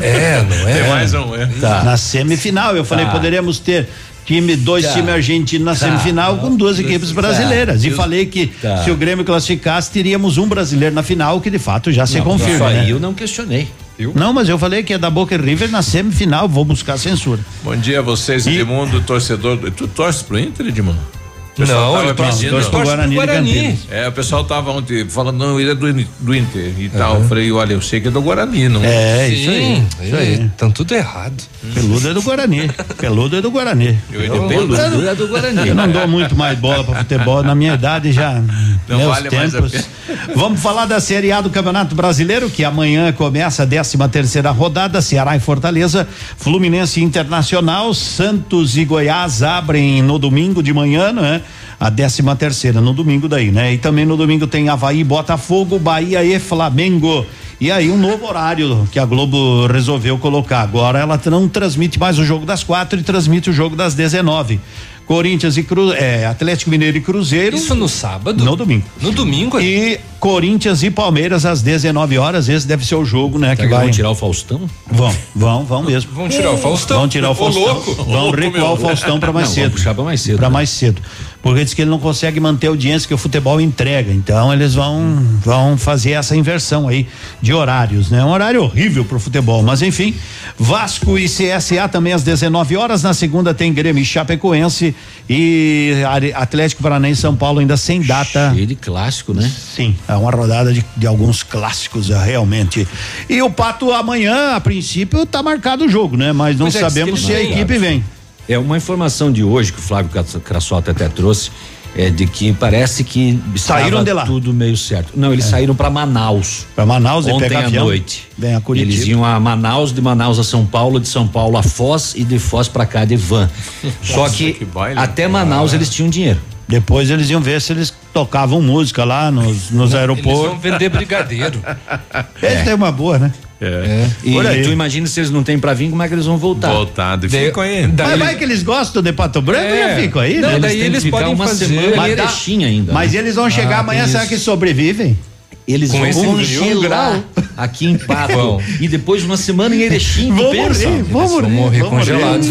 É, não é? Tem mais um, é. Tá. Na semifinal, eu falei, Tá. poderíamos ter time, dois Tá. times argentinos na Tá. semifinal com duas equipes brasileiras. E Eu- falei que Tá. se o Grêmio classificasse, teríamos um brasileiro na final, que de fato já se Não, confirma. Isso aí né? eu não questionei. Não, mas eu falei que é da Boca River na semifinal, vou buscar censura. Bom dia a vocês, Edmundo, torcedor. do- Tu torce pro Inter, Edmundo? O pessoal Não, ele pedindo- torce pro Guarani Guarani. É, o pessoal tava ontem falando, não, ele é do, do Inter e tal. Eu falei, olha, eu sei que é do Guarani, não É, isso aí. Isso aí. Estão tudo errado. Peludo é do Guarani. Peludo é do Guarani. Eu, Eu- Peludo é do Guarani. Eu não dou muito mais bola para futebol. Na minha idade já. Não meus vale mais a tempos. pena. Vamos falar da Série A do Campeonato Brasileiro, que amanhã começa a 13 terceira rodada. Ceará e Fortaleza, Fluminense Internacional, Santos e Goiás abrem no domingo de manhã, né? A 13 terceira, no domingo daí, né? E também no domingo tem Havaí, Botafogo, Bahia e Flamengo. E aí um novo horário que a Globo resolveu colocar. Agora ela não transmite mais o jogo das quatro e transmite o jogo das 19. Corinthians e Cru, é, Atlético Mineiro e Cruzeiro. Isso no sábado? No domingo. No domingo? E Corinthians e Palmeiras às 19 horas. Esse deve ser o jogo, né? Que Será que vai. vão tirar o Faustão? Vão, vão, vão mesmo. Vão tirar o Faustão? Vão tirar o Ô, Faustão. louco. Vão Ô, louco, recuar meu. o Faustão para mais Não, cedo. vão puxar pra mais cedo, Pra né? mais cedo. Porque diz que ele não consegue manter a audiência que o futebol entrega. Então eles vão, vão fazer essa inversão aí de horários, né? Um horário horrível pro futebol, mas enfim. Vasco e CSA também às 19 horas. Na segunda tem Grêmio e Chapecoense e Atlético Paranaense e São Paulo ainda sem data. Cheio de clássico, né? Sim, uma rodada de, de alguns clássicos, é, realmente. E o Pato amanhã, a princípio, tá marcado o jogo, né? Mas não Pois é, sabemos ele se a vai. equipe vem. É uma informação de hoje que o Flávio Cras- Crassolta até trouxe, é de que parece que Saíram de lá. tudo meio certo. Não, eles saíram para Manaus. Para Manaus e ontem pegar à avião. noite. Vem a Curitiba. Eles iam a Manaus, de Manaus a São Paulo, de São Paulo a Foz e de Foz para cá de van. Só Nossa, que, que baile. até Manaus Ah. eles tinham dinheiro. Depois eles iam ver se eles tocavam música lá nos, nos Eles vão aeroportos. vender brigadeiro. Eles têm uma boa, né? É. E Por aí. tu imagina se eles não têm para vir, como é que eles vão voltar? Voltado, Daí- ficam aí. daí Mas vai que eles gostam de Pato Branco É. e ficam aí, Não, né? daí eles ficar podem uma fazer- semana Mas dá- ainda. Mas né? eles vão chegar Ah, amanhã, tem será isso. que sobrevivem? Eles Com vão congelar aqui em Pato e depois uma semana em Erechim, Vão pensa? morrer, vão Eles vão morrer, morrer vão congelados.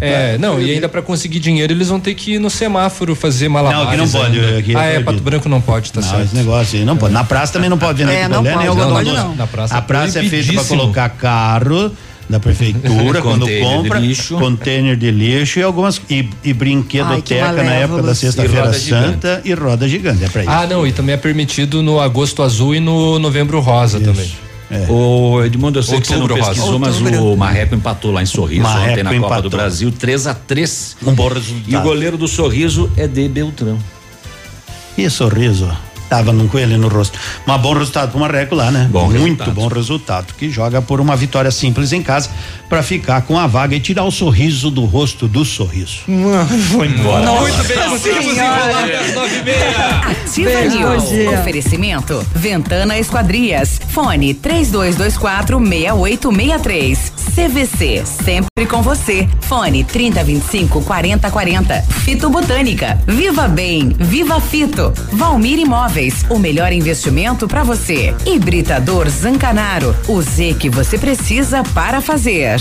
É, não, e ainda pra conseguir dinheiro eles vão ter que ir no semáforo fazer malabares. Não, aqui não pode, aqui é ah, é. Pato Branco não pode, tá não, certo. esse negócio aí não pode. Na praça também não pode vender É, não pode, não pode, não. Na praça A é praça é feita para colocar carro da prefeitura quando de compra, lixo. container de lixo e algumas e, e brinquedoteca Ai, na época da sexta-feira santa e roda gigante, é para isso. Ah, não, e também é permitido no agosto azul e no novembro rosa também. É. Ô, Edmundo, eu sei que você não Outubro, pesquisou, mas Outubro. o Marreco empatou lá em Sorriso Marreco ontem na Copa empatou. do Brasil, 3 a 3 Um bom resultado. E o goleiro do Sorriso é de Beltrão. Que sorriso. Tava num coelho no rosto. Mas bom resultado pro Marreco lá, né? Bom Muito resultado. bom resultado. Que joga por uma vitória simples em casa para ficar com a vaga e tirar o sorriso do rosto do sorriso. Vou embora. Muito bem, conseguimos enrolar até as nove e meia. Ativa News. Oferecimento. Ventana Esquadrias. Fone 3224 6863. CVC. Sempre com você. Fone 3025 4040. Fito Botânica. Viva Bem. Viva Fito. Valmir Imóveis. O melhor investimento para você. Hibridador Zancanaro. O Z que você precisa para fazer.